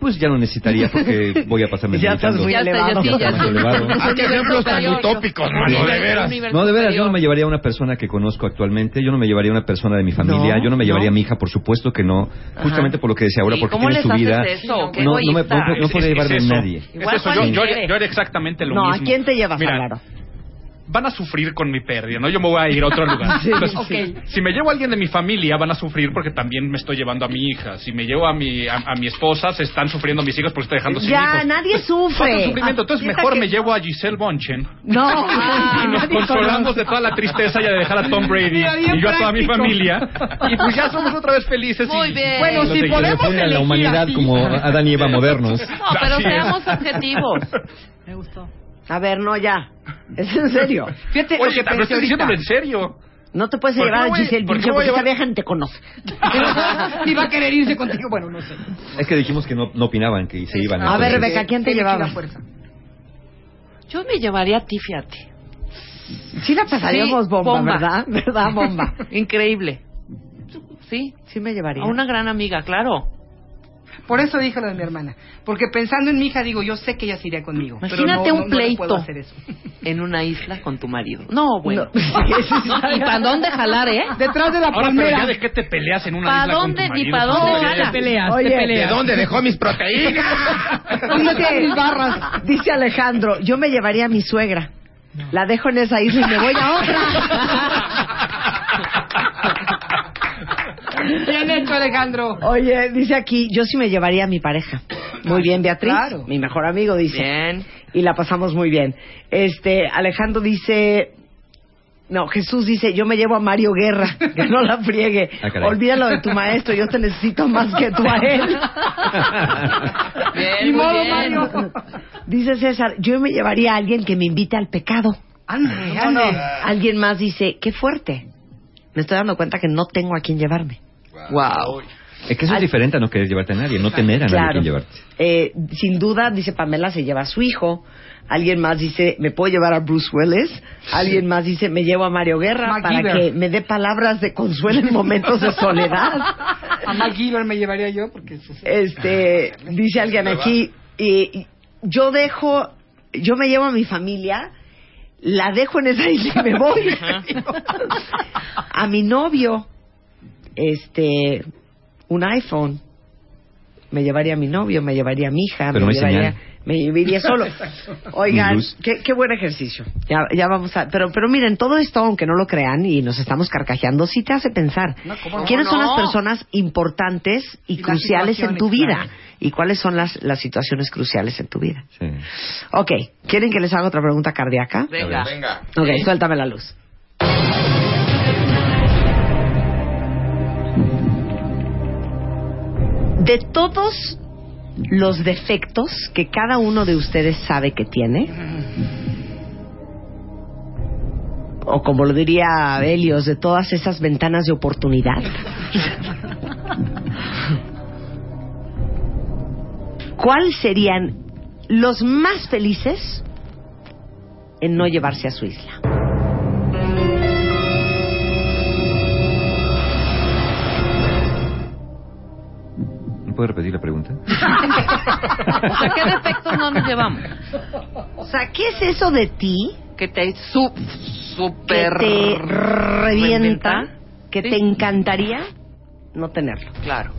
[SPEAKER 10] Pues ya no necesitaría porque voy a pasarme [LAUGHS]
[SPEAKER 4] Ya estás muy elevado.
[SPEAKER 6] sí, ya
[SPEAKER 10] Está muy
[SPEAKER 6] sí.
[SPEAKER 10] elevado.
[SPEAKER 1] Ah, qué ejemplos tan utópicos, mano, de veras.
[SPEAKER 10] No, de veras, yo no me llevaría a una persona que conozco actualmente, yo no me llevaría a una persona de mi familia,
[SPEAKER 4] No,
[SPEAKER 10] yo no me llevaría
[SPEAKER 4] no.
[SPEAKER 10] a mi hija, por supuesto que no, justamente por lo que decía ahora, porque
[SPEAKER 6] ¿cómo
[SPEAKER 10] tiene
[SPEAKER 6] les
[SPEAKER 10] su
[SPEAKER 6] haces
[SPEAKER 10] vida.
[SPEAKER 6] eso? Qué
[SPEAKER 10] no, no, me, no, no podría llevarme a nadie.
[SPEAKER 6] Igual
[SPEAKER 8] Es eso,
[SPEAKER 6] Juan
[SPEAKER 8] yo, yo, era exactamente lo
[SPEAKER 4] No,
[SPEAKER 8] mismo.
[SPEAKER 4] ¿a quién te llevas,
[SPEAKER 8] Mira? Van a sufrir con mi pérdida, ¿no? Yo me voy a ir a otro lugar. [LAUGHS]
[SPEAKER 4] Sí,
[SPEAKER 8] Entonces,
[SPEAKER 4] sí.
[SPEAKER 8] Si me llevo a alguien de mi familia, van a sufrir porque también me estoy llevando a mi hija. Si me llevo a mi, a, a mi esposa, se están sufriendo mis hijos porque estoy dejando sin
[SPEAKER 4] Ya,
[SPEAKER 8] hijos.
[SPEAKER 4] nadie
[SPEAKER 8] Falta
[SPEAKER 4] sufre.
[SPEAKER 8] sufrimiento. Entonces, mejor
[SPEAKER 4] que-
[SPEAKER 8] me llevo a Giselle Bonchen
[SPEAKER 4] No, [LAUGHS]
[SPEAKER 8] y nos consolamos de toda la tristeza ya de dejar a Tom Brady
[SPEAKER 7] Mira,
[SPEAKER 8] y yo a toda mi familia. Y pues ya somos otra vez felices.
[SPEAKER 6] Muy
[SPEAKER 8] y-
[SPEAKER 6] bien.
[SPEAKER 7] Bueno, si podemos
[SPEAKER 10] a la humanidad
[SPEAKER 7] así.
[SPEAKER 10] como Adán y Eva modernos.
[SPEAKER 6] No, pero seamos objetivos.
[SPEAKER 9] Me gustó.
[SPEAKER 4] A ver, no, ya. Es en serio. [LAUGHS]
[SPEAKER 7] Fíjate, lo
[SPEAKER 8] Oye,
[SPEAKER 7] que
[SPEAKER 8] pero
[SPEAKER 7] pensé
[SPEAKER 8] estoy diciéndolo en serio.
[SPEAKER 4] No te puedes
[SPEAKER 8] ¿Por qué
[SPEAKER 4] llevar a Giselle
[SPEAKER 8] por a
[SPEAKER 4] porque esa vieja ni te conoce. [LAUGHS]
[SPEAKER 7] Ni va a querer irse contigo. Bueno, no sé.
[SPEAKER 10] Es que dijimos que no, no opinaban, que se iban.
[SPEAKER 4] A ver,
[SPEAKER 10] entonces-
[SPEAKER 4] Rebeca, ¿quién te
[SPEAKER 7] a
[SPEAKER 4] llevaba?
[SPEAKER 7] fuerza.
[SPEAKER 6] Yo me llevaría a ti, fíjate.
[SPEAKER 4] Sí la pasaríamos
[SPEAKER 6] Sí,
[SPEAKER 4] bomba,
[SPEAKER 6] bomba.
[SPEAKER 4] ¿verdad? [LAUGHS] ¿Verdad, bomba?
[SPEAKER 6] Increíble. Sí,
[SPEAKER 4] Sí me llevaría.
[SPEAKER 6] a una gran amiga, claro.
[SPEAKER 7] Por eso dije lo de mi hermana. Porque pensando en mi hija, digo, yo sé que ella se iría conmigo. pero
[SPEAKER 6] Imagínate
[SPEAKER 7] no-
[SPEAKER 6] un
[SPEAKER 7] no- no le puedo
[SPEAKER 6] pleito.
[SPEAKER 7] hacer eso. [LAUGHS]
[SPEAKER 6] En una isla con tu marido. No, bueno. [LAUGHS] ¿Y para dónde jalar, eh?
[SPEAKER 7] Detrás de la
[SPEAKER 8] Ahora, pero
[SPEAKER 7] palmera.
[SPEAKER 8] ya de qué te peleas en una
[SPEAKER 6] ¿Pa
[SPEAKER 8] isla con
[SPEAKER 6] dónde
[SPEAKER 8] tu
[SPEAKER 6] ni
[SPEAKER 8] marido?
[SPEAKER 6] pa'
[SPEAKER 8] Eso
[SPEAKER 6] dónde
[SPEAKER 7] peleas,
[SPEAKER 4] Oye,
[SPEAKER 7] te
[SPEAKER 1] ¿De dónde dejó mis proteínas? [LAUGHS]
[SPEAKER 4] Dice,
[SPEAKER 7] mis barras.
[SPEAKER 4] dice Alejandro, yo me llevaría a mi suegra. La dejo en esa isla y me voy a otra.
[SPEAKER 7] Bien hecho, Alejandro.
[SPEAKER 4] Oye, dice aquí, yo sí me llevaría a mi pareja. Muy bien, Beatriz.
[SPEAKER 7] Claro.
[SPEAKER 4] Mi mejor amigo dice.
[SPEAKER 6] Bien.
[SPEAKER 4] Y la pasamos muy bien. Este, Alejandro dice, no, Jesús dice, yo me llevo a Mario Guerra, [LAUGHS] que no la friegue.
[SPEAKER 10] Ah.
[SPEAKER 4] Olvídalo de tu maestro, yo te necesito más que tú a él. [LAUGHS]
[SPEAKER 6] Bien,
[SPEAKER 7] Ni
[SPEAKER 6] muy
[SPEAKER 7] modo,
[SPEAKER 6] bien.
[SPEAKER 7] Mario.
[SPEAKER 4] Dice César, yo me llevaría a alguien que me invite al pecado.
[SPEAKER 7] Ande, ande.
[SPEAKER 4] Alguien más dice, qué fuerte. Me estoy dando cuenta que no tengo a quien llevarme.
[SPEAKER 6] Wow.
[SPEAKER 10] Es que eso es diferente a no querer llevarte a nadie, no tener a nadie
[SPEAKER 4] Claro.
[SPEAKER 10] quien llevarte.
[SPEAKER 4] Eh, sin duda, dice Pamela, se lleva a su hijo. Alguien más dice, me puedo llevar a Bruce Willis. Alguien más dice, me llevo a Mario Guerra para que me dé palabras de consuelo en momentos de soledad.
[SPEAKER 7] A MacGyver me llevaría yo porque.
[SPEAKER 4] Este, dice alguien aquí, y- y yo dejo, yo me llevo a mi familia, la dejo en esa isla y me voy. [LAUGHS] a mi novio, este, un iPhone. Me llevaría a mi novio, me llevaría a mi hija,
[SPEAKER 10] Pero
[SPEAKER 4] me llevaría, me iría solo. [LAUGHS] Oigan, qué, qué buen ejercicio. Ya, ya vamos a, pero, pero miren, todo esto, aunque no lo crean y nos estamos carcajeando, sí te hace pensar.
[SPEAKER 7] No, ¿cómo no?
[SPEAKER 4] ¿Quiénes son las personas importantes y, cruciales en tu vida?
[SPEAKER 7] claro.
[SPEAKER 4] ¿Y cuáles son las, las situaciones cruciales en tu vida?
[SPEAKER 10] Sí.
[SPEAKER 4] Ok, ¿quieren que les haga otra pregunta cardíaca?
[SPEAKER 6] Venga.
[SPEAKER 1] Venga.
[SPEAKER 4] Ok, suéltame la luz. De todos los defectos que cada uno de ustedes sabe que tiene, o como lo diría Helios, de todas esas ventanas de oportunidad, [LAUGHS] ¿cuáles serían los más felices en no llevarse a su isla?
[SPEAKER 10] Puede repetir la pregunta? [LAUGHS]
[SPEAKER 6] O sea, ¿qué defectos no nos llevamos?
[SPEAKER 4] O sea, ¿qué es eso de ti
[SPEAKER 6] Que te su,
[SPEAKER 4] que
[SPEAKER 6] super
[SPEAKER 4] te revienta, que
[SPEAKER 6] Sí.
[SPEAKER 4] te encantaría no tenerlo?
[SPEAKER 6] Claro.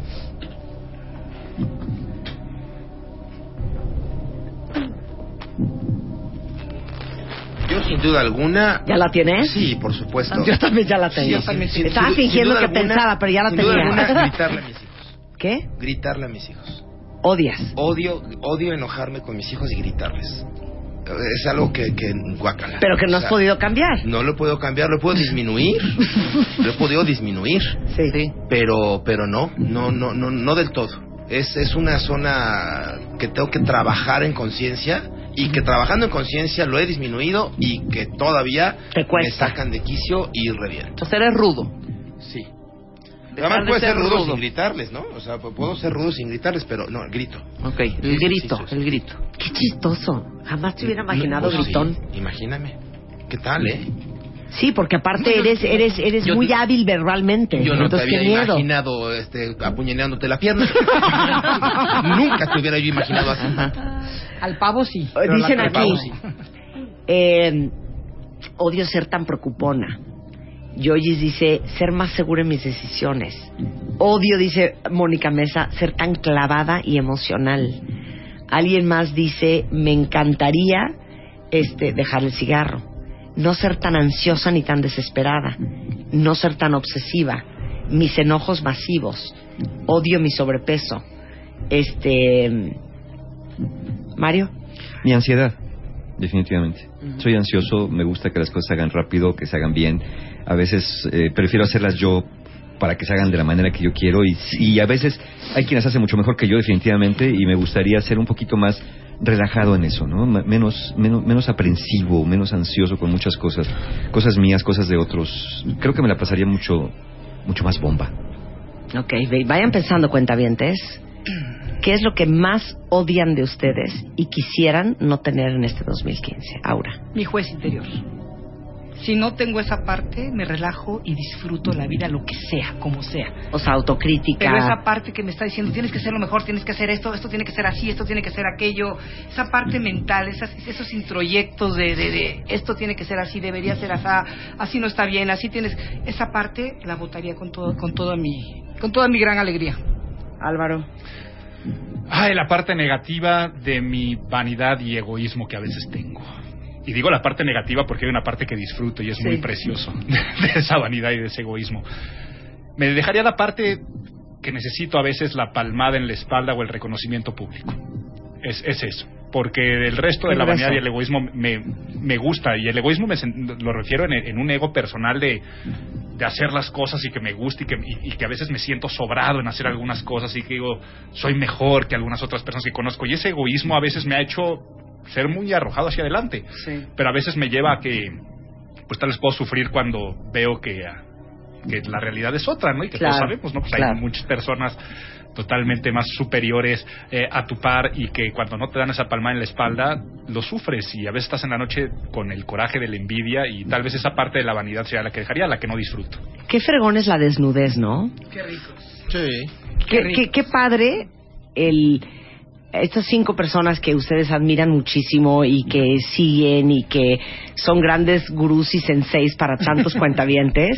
[SPEAKER 1] Yo sin duda alguna...
[SPEAKER 4] ¿Ya la tienes?
[SPEAKER 1] Sí, por supuesto.
[SPEAKER 4] Yo también ya la tengo.
[SPEAKER 7] yo también
[SPEAKER 1] Sin-
[SPEAKER 4] Estaba
[SPEAKER 1] sin-
[SPEAKER 4] fingiendo
[SPEAKER 1] duda
[SPEAKER 4] que
[SPEAKER 1] alguna-
[SPEAKER 4] pensaba, pero ya la
[SPEAKER 1] sin duda
[SPEAKER 4] tenía.
[SPEAKER 1] alguna, gritarle a mis hijos.
[SPEAKER 4] ¿Qué?
[SPEAKER 1] Gritarle a mis hijos.
[SPEAKER 4] Odias.
[SPEAKER 1] Odio, odio enojarme con mis hijos y gritarles. Es algo que, que guácala.
[SPEAKER 4] Pero que no
[SPEAKER 1] O
[SPEAKER 4] has
[SPEAKER 1] sea,
[SPEAKER 4] podido cambiar.
[SPEAKER 1] No lo puedo cambiar, lo puedo [LAUGHS] disminuir. lo he podido disminuir.
[SPEAKER 4] Sí.
[SPEAKER 1] Pero, pero no, no, no, no, no del todo. Es, es una zona que tengo que trabajar en conciencia y que trabajando en conciencia lo he disminuido y que todavía me sacan de quicio y reviento.
[SPEAKER 6] O sea, eres rudo.
[SPEAKER 1] Sí.
[SPEAKER 6] Dejar
[SPEAKER 1] Además
[SPEAKER 6] de
[SPEAKER 1] puede
[SPEAKER 6] ser
[SPEAKER 1] ser rudo,
[SPEAKER 6] rudo.
[SPEAKER 1] sin gritarles, ¿no? O sea, pu- puedo ser rudo sin gritarles, pero no, grito.
[SPEAKER 6] Ok, el grito, el grito.
[SPEAKER 4] Qué chistoso. Jamás te hubiera imaginado
[SPEAKER 1] Pues sí,
[SPEAKER 4] gritón.
[SPEAKER 1] imagíname. ¿Qué tal, eh?
[SPEAKER 4] Sí, porque aparte eres eres eres
[SPEAKER 1] Yo-
[SPEAKER 4] muy hábil verbalmente.
[SPEAKER 1] Yo no te
[SPEAKER 4] Entonces,
[SPEAKER 1] había
[SPEAKER 4] qué miedo.
[SPEAKER 1] imaginado este, apuñaleándote la pierna. [LAUGHS] Nunca te hubiera yo imaginado así.
[SPEAKER 7] Al pavo sí.
[SPEAKER 4] Eh,
[SPEAKER 7] pero
[SPEAKER 4] Dicen
[SPEAKER 7] al
[SPEAKER 4] aquí,
[SPEAKER 7] pavo sí.
[SPEAKER 4] eh, odio ser tan preocupona. Yoyis dice, ser más segura en mis decisiones. Odio, dice Mónica Mesa, ser tan clavada y emocional. Alguien más dice, me encantaría este, dejar el cigarro. No ser tan ansiosa ni tan desesperada. No ser tan obsesiva. Mis enojos masivos. Odio mi sobrepeso. Este. Mario.
[SPEAKER 10] Mi ansiedad, definitivamente. Soy ansioso, me gusta que las cosas se hagan rápido, que se hagan bien. A veces eh, prefiero hacerlas yo para que se hagan de la manera que yo quiero y, y a veces hay quienes hacen mucho mejor que yo definitivamente y me gustaría ser un poquito más relajado en eso, ¿no? Menos, menos, menos aprensivo, menos ansioso con muchas cosas, cosas mías, cosas de otros. Creo que me la pasaría mucho, mucho más bomba.
[SPEAKER 4] Ok, vayan pensando, cuentavientes. ¿Qué es lo que más odian de ustedes y quisieran no tener en este 2015? Aura.
[SPEAKER 7] Mi juez interior. Si no tengo esa parte, me relajo y disfruto la vida, lo que sea, como sea.
[SPEAKER 4] O sea, autocrítica.
[SPEAKER 7] Pero esa parte que me está diciendo, tienes que ser lo mejor, tienes que hacer esto, esto tiene que ser así, esto tiene que ser aquello, esa parte mental, esas, esos introyectos de, de, de esto tiene que ser así, debería ser así, así no está bien, así tienes, esa parte la votaría con todo, con toda mi, con toda mi gran alegría.
[SPEAKER 4] Álvaro.
[SPEAKER 8] Ay, la parte negativa de mi vanidad y egoísmo que a veces tengo. Y digo la parte negativa porque hay una parte que disfruto y es muy precioso [LAUGHS] de esa vanidad y de ese egoísmo. Me dejaría la parte que necesito a veces la palmada en la espalda o el reconocimiento público. Es, es eso. Porque el resto de la vanidad y el egoísmo me, me gusta. Y el egoísmo me lo refiero en, en un ego personal de, de hacer las cosas y que me guste y que, y, y que a veces me siento sobrado en hacer algunas cosas y que digo, soy mejor que algunas otras personas que conozco. Y ese egoísmo a veces me ha hecho ser muy arrojado hacia adelante. Pero a veces me lleva a que, pues tal vez puedo sufrir cuando veo que, ah, que la realidad es otra, ¿no? Y que
[SPEAKER 4] Claro,
[SPEAKER 8] todos sabemos, ¿no? Pues
[SPEAKER 4] claro.
[SPEAKER 8] hay muchas personas totalmente más superiores eh, a tu par y que cuando no te dan esa palma en la espalda lo sufres y a veces estás en la noche con el coraje de la envidia y tal vez esa parte de la vanidad sea la que dejaría, la que no disfruto.
[SPEAKER 4] Qué fregón es la desnudez, ¿no?
[SPEAKER 7] Qué rico.
[SPEAKER 1] Sí.
[SPEAKER 4] Qué, qué, qué padre el estas cinco personas que ustedes admiran muchísimo y que siguen y que son grandes gurús y senseis para tantos [LAUGHS] cuentavientes.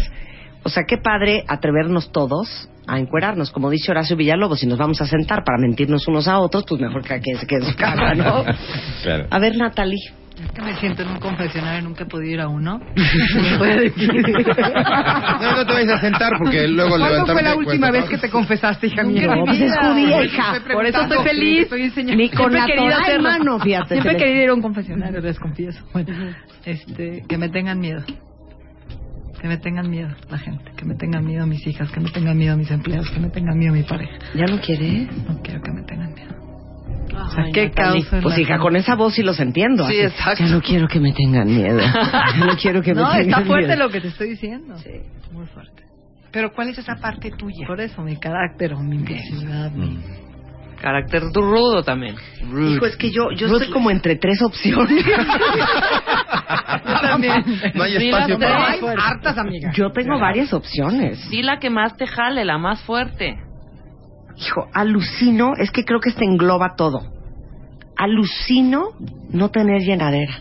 [SPEAKER 4] O sea, qué padre atrevernos todos a encuerarnos. Como dice Horacio Villalobos, si nos vamos a sentar para mentirnos unos a otros, pues mejor que quien se quede en su casa, ¿no? [LAUGHS]
[SPEAKER 10] Claro.
[SPEAKER 4] A ver, Natalie.
[SPEAKER 9] Es que me siento en un confesionario nunca he podido ir a uno. [LAUGHS]
[SPEAKER 1] No, no te vayas a sentar porque luego
[SPEAKER 7] ¿Cuándo fue la
[SPEAKER 1] cuenta,
[SPEAKER 7] última
[SPEAKER 1] ¿no?
[SPEAKER 7] vez que te confesaste, hija mía?
[SPEAKER 4] No, pues es judía, hija.
[SPEAKER 9] Por eso estoy feliz.
[SPEAKER 7] Estoy enseñando.
[SPEAKER 4] Ni con
[SPEAKER 9] Siempre
[SPEAKER 4] la Torah en mano, fíjate.
[SPEAKER 9] Siempre he querido ir a un confesionario, les confieso. Bueno, este, que me tengan miedo. Que me tengan miedo la gente, que me tengan miedo mis hijas, que me tengan miedo mis empleados, que me tengan miedo mi pareja.
[SPEAKER 4] ¿Ya no quiere?
[SPEAKER 9] No quiero que me tengan miedo. O sea,
[SPEAKER 4] Ay,
[SPEAKER 9] ¿qué
[SPEAKER 4] Natalie,
[SPEAKER 9] causa es
[SPEAKER 4] Pues hija, con esa voz sí los entiendo.
[SPEAKER 9] Sí,
[SPEAKER 4] así,
[SPEAKER 9] exacto.
[SPEAKER 4] Ya no quiero que me tengan miedo. Ya no quiero que [LAUGHS] me
[SPEAKER 9] No,
[SPEAKER 4] tengan
[SPEAKER 9] está fuerte
[SPEAKER 4] miedo.
[SPEAKER 9] lo que te estoy diciendo. Sí. Muy fuerte.
[SPEAKER 7] Pero ¿cuál es esa parte tuya?
[SPEAKER 9] Por eso, mi carácter o mi impulsividad. mi-
[SPEAKER 6] Carácter du- rudo también.
[SPEAKER 4] Hijo, es que yo, yo estoy como entre tres opciones. [LAUGHS]
[SPEAKER 9] También.
[SPEAKER 1] No hay espacio para...
[SPEAKER 7] Hay hartas, amiga.
[SPEAKER 4] Yo tengo varias opciones.
[SPEAKER 6] Sí, la que más te jale, la más fuerte.
[SPEAKER 4] Hijo, alucino, es que creo que esto engloba todo. Alucino no tener llenadera.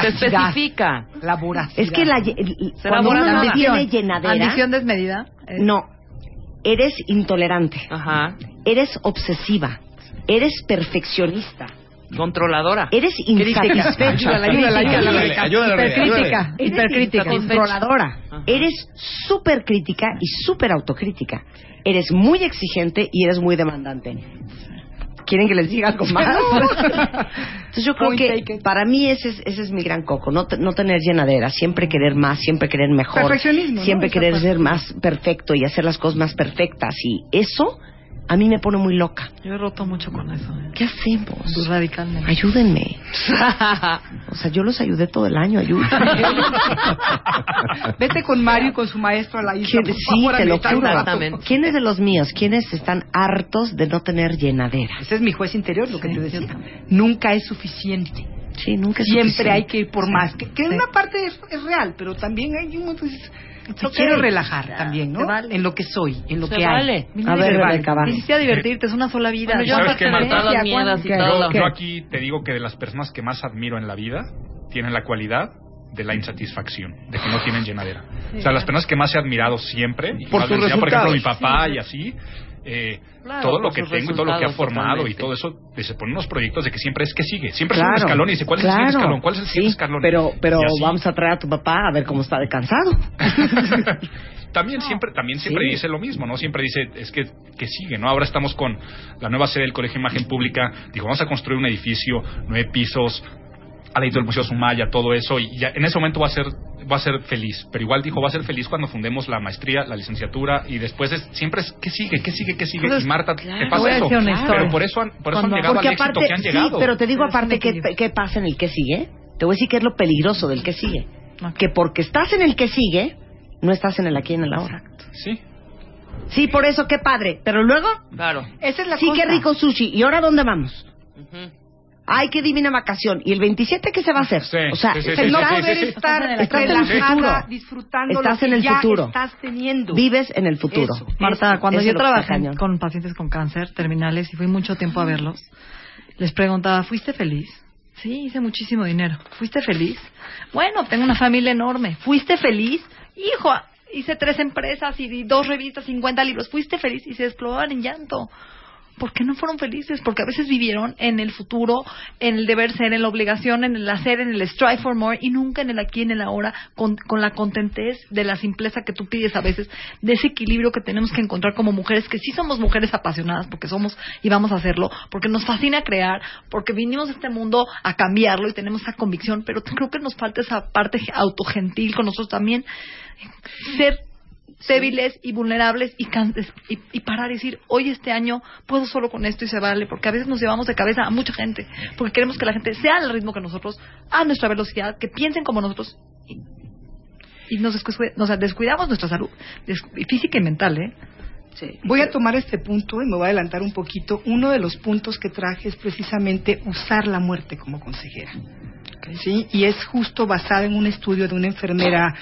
[SPEAKER 6] Se especifica.
[SPEAKER 7] La voracidad.
[SPEAKER 4] Es que la, cuando uno no tiene llenadera,
[SPEAKER 9] Ambición desmedida. eh,
[SPEAKER 4] no, eres intolerante,
[SPEAKER 6] Ajá.
[SPEAKER 4] eres obsesiva, eres perfeccionista.
[SPEAKER 6] Controladora.
[SPEAKER 4] Eres insatisfecha.
[SPEAKER 7] Ayúdala, ayúdala, ayúdala,
[SPEAKER 4] Crítica.
[SPEAKER 7] ayúdala.
[SPEAKER 4] Hipercrítica. Hipercrítica. Controladora. Eres súper crítica y súper autocrítica. Eres muy exigente y eres muy demandante. ¿Quieren que les diga algo más? [LAUGHS] Entonces yo creo
[SPEAKER 7] Point
[SPEAKER 4] que
[SPEAKER 7] taken.
[SPEAKER 4] para mí ese es, ese es mi gran coco, no, te- no tener llenadera, siempre querer más, siempre querer mejor, siempre querer ser más perfecto y hacer las cosas más perfectas y eso a mí me pone muy loca.
[SPEAKER 9] Yo he roto mucho con eso. ¿eh?
[SPEAKER 4] ¿Qué hacemos?
[SPEAKER 9] Pues radicalmente.
[SPEAKER 4] Ayúdenme. [LAUGHS] O sea, yo los ayudé todo el año, ayúdenme. [LAUGHS]
[SPEAKER 7] Vete con Mario y con su maestro a la isla.
[SPEAKER 4] ¿Quién-
[SPEAKER 7] por
[SPEAKER 4] sí,
[SPEAKER 7] favor,
[SPEAKER 4] te lo juro. ¿Quiénes de los míos? ¿Quiénes están hartos de no tener llenadera?
[SPEAKER 7] Ese es mi juez interior, lo que te decía. Nunca es suficiente.
[SPEAKER 4] Sí, nunca es
[SPEAKER 7] Siempre
[SPEAKER 4] suficiente.
[SPEAKER 7] hay que ir por más. Que, que una parte es, es real, pero también hay un... Pues, quiero relajar también, ¿no?
[SPEAKER 9] se vale.
[SPEAKER 7] En lo que soy, en lo
[SPEAKER 9] Se
[SPEAKER 7] que
[SPEAKER 9] vale.
[SPEAKER 7] hay.
[SPEAKER 4] A ver,
[SPEAKER 7] vale.
[SPEAKER 4] Rebeca, va.
[SPEAKER 9] Necesita divertirte, es una sola vida.
[SPEAKER 6] Bueno, yo
[SPEAKER 8] ¿Sabes
[SPEAKER 6] de
[SPEAKER 8] Marta?
[SPEAKER 6] las miedas y
[SPEAKER 8] Yo aquí te digo que de las personas que más admiro en la vida tienen la cualidad de la insatisfacción, de que no tienen llenadera. o sea, las personas que más he admirado siempre, y
[SPEAKER 1] Por sus
[SPEAKER 8] decía, por ejemplo, mi papá y así, eh,
[SPEAKER 6] Claro,
[SPEAKER 8] todo lo que tengo y todo lo que ha formado y todo eso, se ponen unos proyectos de que siempre es que sigue. Siempre es un
[SPEAKER 4] Claro,
[SPEAKER 8] escalón y dice, ¿cuál es el
[SPEAKER 4] claro.
[SPEAKER 8] siguiente escalón? ¿Cuál es el siguiente
[SPEAKER 4] Sí,
[SPEAKER 8] escalón?
[SPEAKER 4] Pero, pero vamos a traer a tu papá a ver cómo está de cansado. [LAUGHS]
[SPEAKER 8] También siempre, también siempre
[SPEAKER 4] Sí.
[SPEAKER 8] dice lo mismo, ¿no? Siempre dice, es que, que sigue, ¿no? Ahora estamos con la nueva sede del Colegio de Imagen Pública, digo, vamos a construir un edificio, nueve pisos, al lado del Museo Sumaya, todo eso, y ya en ese momento va a ser va a ser feliz, pero igual dijo, va a ser feliz cuando fundemos la maestría, la licenciatura, y después es, siempre es, ¿qué sigue? ¿Qué sigue? ¿Qué sigue?
[SPEAKER 9] Entonces,
[SPEAKER 8] y Marta,
[SPEAKER 9] claro.
[SPEAKER 8] ¿qué
[SPEAKER 9] Te
[SPEAKER 8] pasa
[SPEAKER 9] a
[SPEAKER 8] eso? Pero por eso han, por eso han llegado
[SPEAKER 4] Porque
[SPEAKER 8] al éxito que han
[SPEAKER 4] sí,
[SPEAKER 8] llegado.
[SPEAKER 4] pero te digo
[SPEAKER 9] Pero es un
[SPEAKER 4] aparte qué, qué pasa en el que sigue. Te voy a decir qué es lo peligroso del que sigue. Que porque estás en el que sigue, no estás en el aquí y en el ahora.
[SPEAKER 8] Sí.
[SPEAKER 4] Sí, por eso qué padre. Pero luego,
[SPEAKER 6] Claro.
[SPEAKER 7] Esa es la
[SPEAKER 4] sí,
[SPEAKER 7] cosa.
[SPEAKER 4] qué rico sushi. ¿Y ahora dónde vamos?
[SPEAKER 6] Ujú.
[SPEAKER 4] Ay, qué divina vacación. ¿Y el 27 qué se va a hacer?
[SPEAKER 8] Sí,
[SPEAKER 4] o sea,
[SPEAKER 8] sí, sí,
[SPEAKER 4] el
[SPEAKER 7] no
[SPEAKER 8] sí,
[SPEAKER 7] poder estar
[SPEAKER 4] Estás en el
[SPEAKER 7] relajada,
[SPEAKER 4] futuro.
[SPEAKER 7] disfrutando
[SPEAKER 4] Estás
[SPEAKER 7] lo que
[SPEAKER 4] en el
[SPEAKER 7] ya
[SPEAKER 4] futuro.
[SPEAKER 7] estás teniendo.
[SPEAKER 4] vives en el futuro.
[SPEAKER 7] Eso.
[SPEAKER 9] Marta, cuando
[SPEAKER 4] Eso
[SPEAKER 9] yo trabajé con pacientes con cáncer terminales y fui mucho tiempo a verlos, les preguntaba, ¿fuiste feliz? Sí, hice muchísimo dinero. ¿Fuiste feliz? Bueno, tengo una familia enorme. ¿Fuiste feliz? Hijo, hice tres empresas y dos revistas, 50 libros. ¿Fuiste feliz? Y se desplomaban en llanto. ¿Por qué no fueron felices? Porque a veces vivieron en el futuro, en el deber ser, en la obligación, en el hacer, en el strive for more y nunca en el aquí, en el ahora, con, con la contentez de la simpleza que tú pides a veces, de ese equilibrio que tenemos que encontrar como mujeres, que sí somos mujeres apasionadas, porque somos y vamos a hacerlo, porque nos fascina crear, porque vinimos a este mundo a cambiarlo y tenemos esa convicción, pero creo que nos falta esa parte autogentil con nosotros también, ser débiles y vulnerables y, can- y, y parar y decir, hoy este año puedo solo con esto y se vale, porque a veces nos llevamos de cabeza a mucha gente, porque queremos que la gente sea al ritmo que nosotros, a nuestra velocidad, que piensen como nosotros y, y nos, descu- o sea, descuidamos nuestra salud física y mental, ¿eh?
[SPEAKER 7] Voy a tomar este punto y me voy a adelantar un poquito. Uno de los puntos que traje es precisamente usar la muerte como consejera. ¿Sí? Y es justo basada en un estudio de una enfermera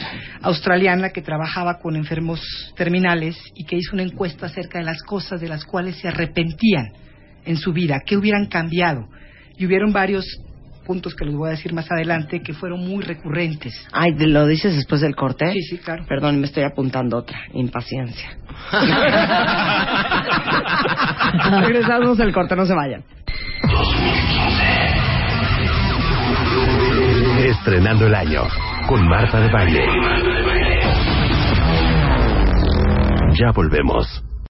[SPEAKER 7] australiana que trabajaba con enfermos terminales y que hizo una encuesta acerca de las cosas de las cuales se arrepentían en su vida, que hubieran cambiado. Y hubieron varios puntos que les voy a decir más adelante que fueron muy recurrentes.
[SPEAKER 4] Ay, ¿te ¿lo dices después del corte?
[SPEAKER 7] Sí, sí, claro.
[SPEAKER 4] Perdón, me estoy apuntando otra. Impaciencia. [LAUGHS] Regresamos del corte, no se vayan.
[SPEAKER 3] Estrenando el año con Marta de Baile. Ya volvemos.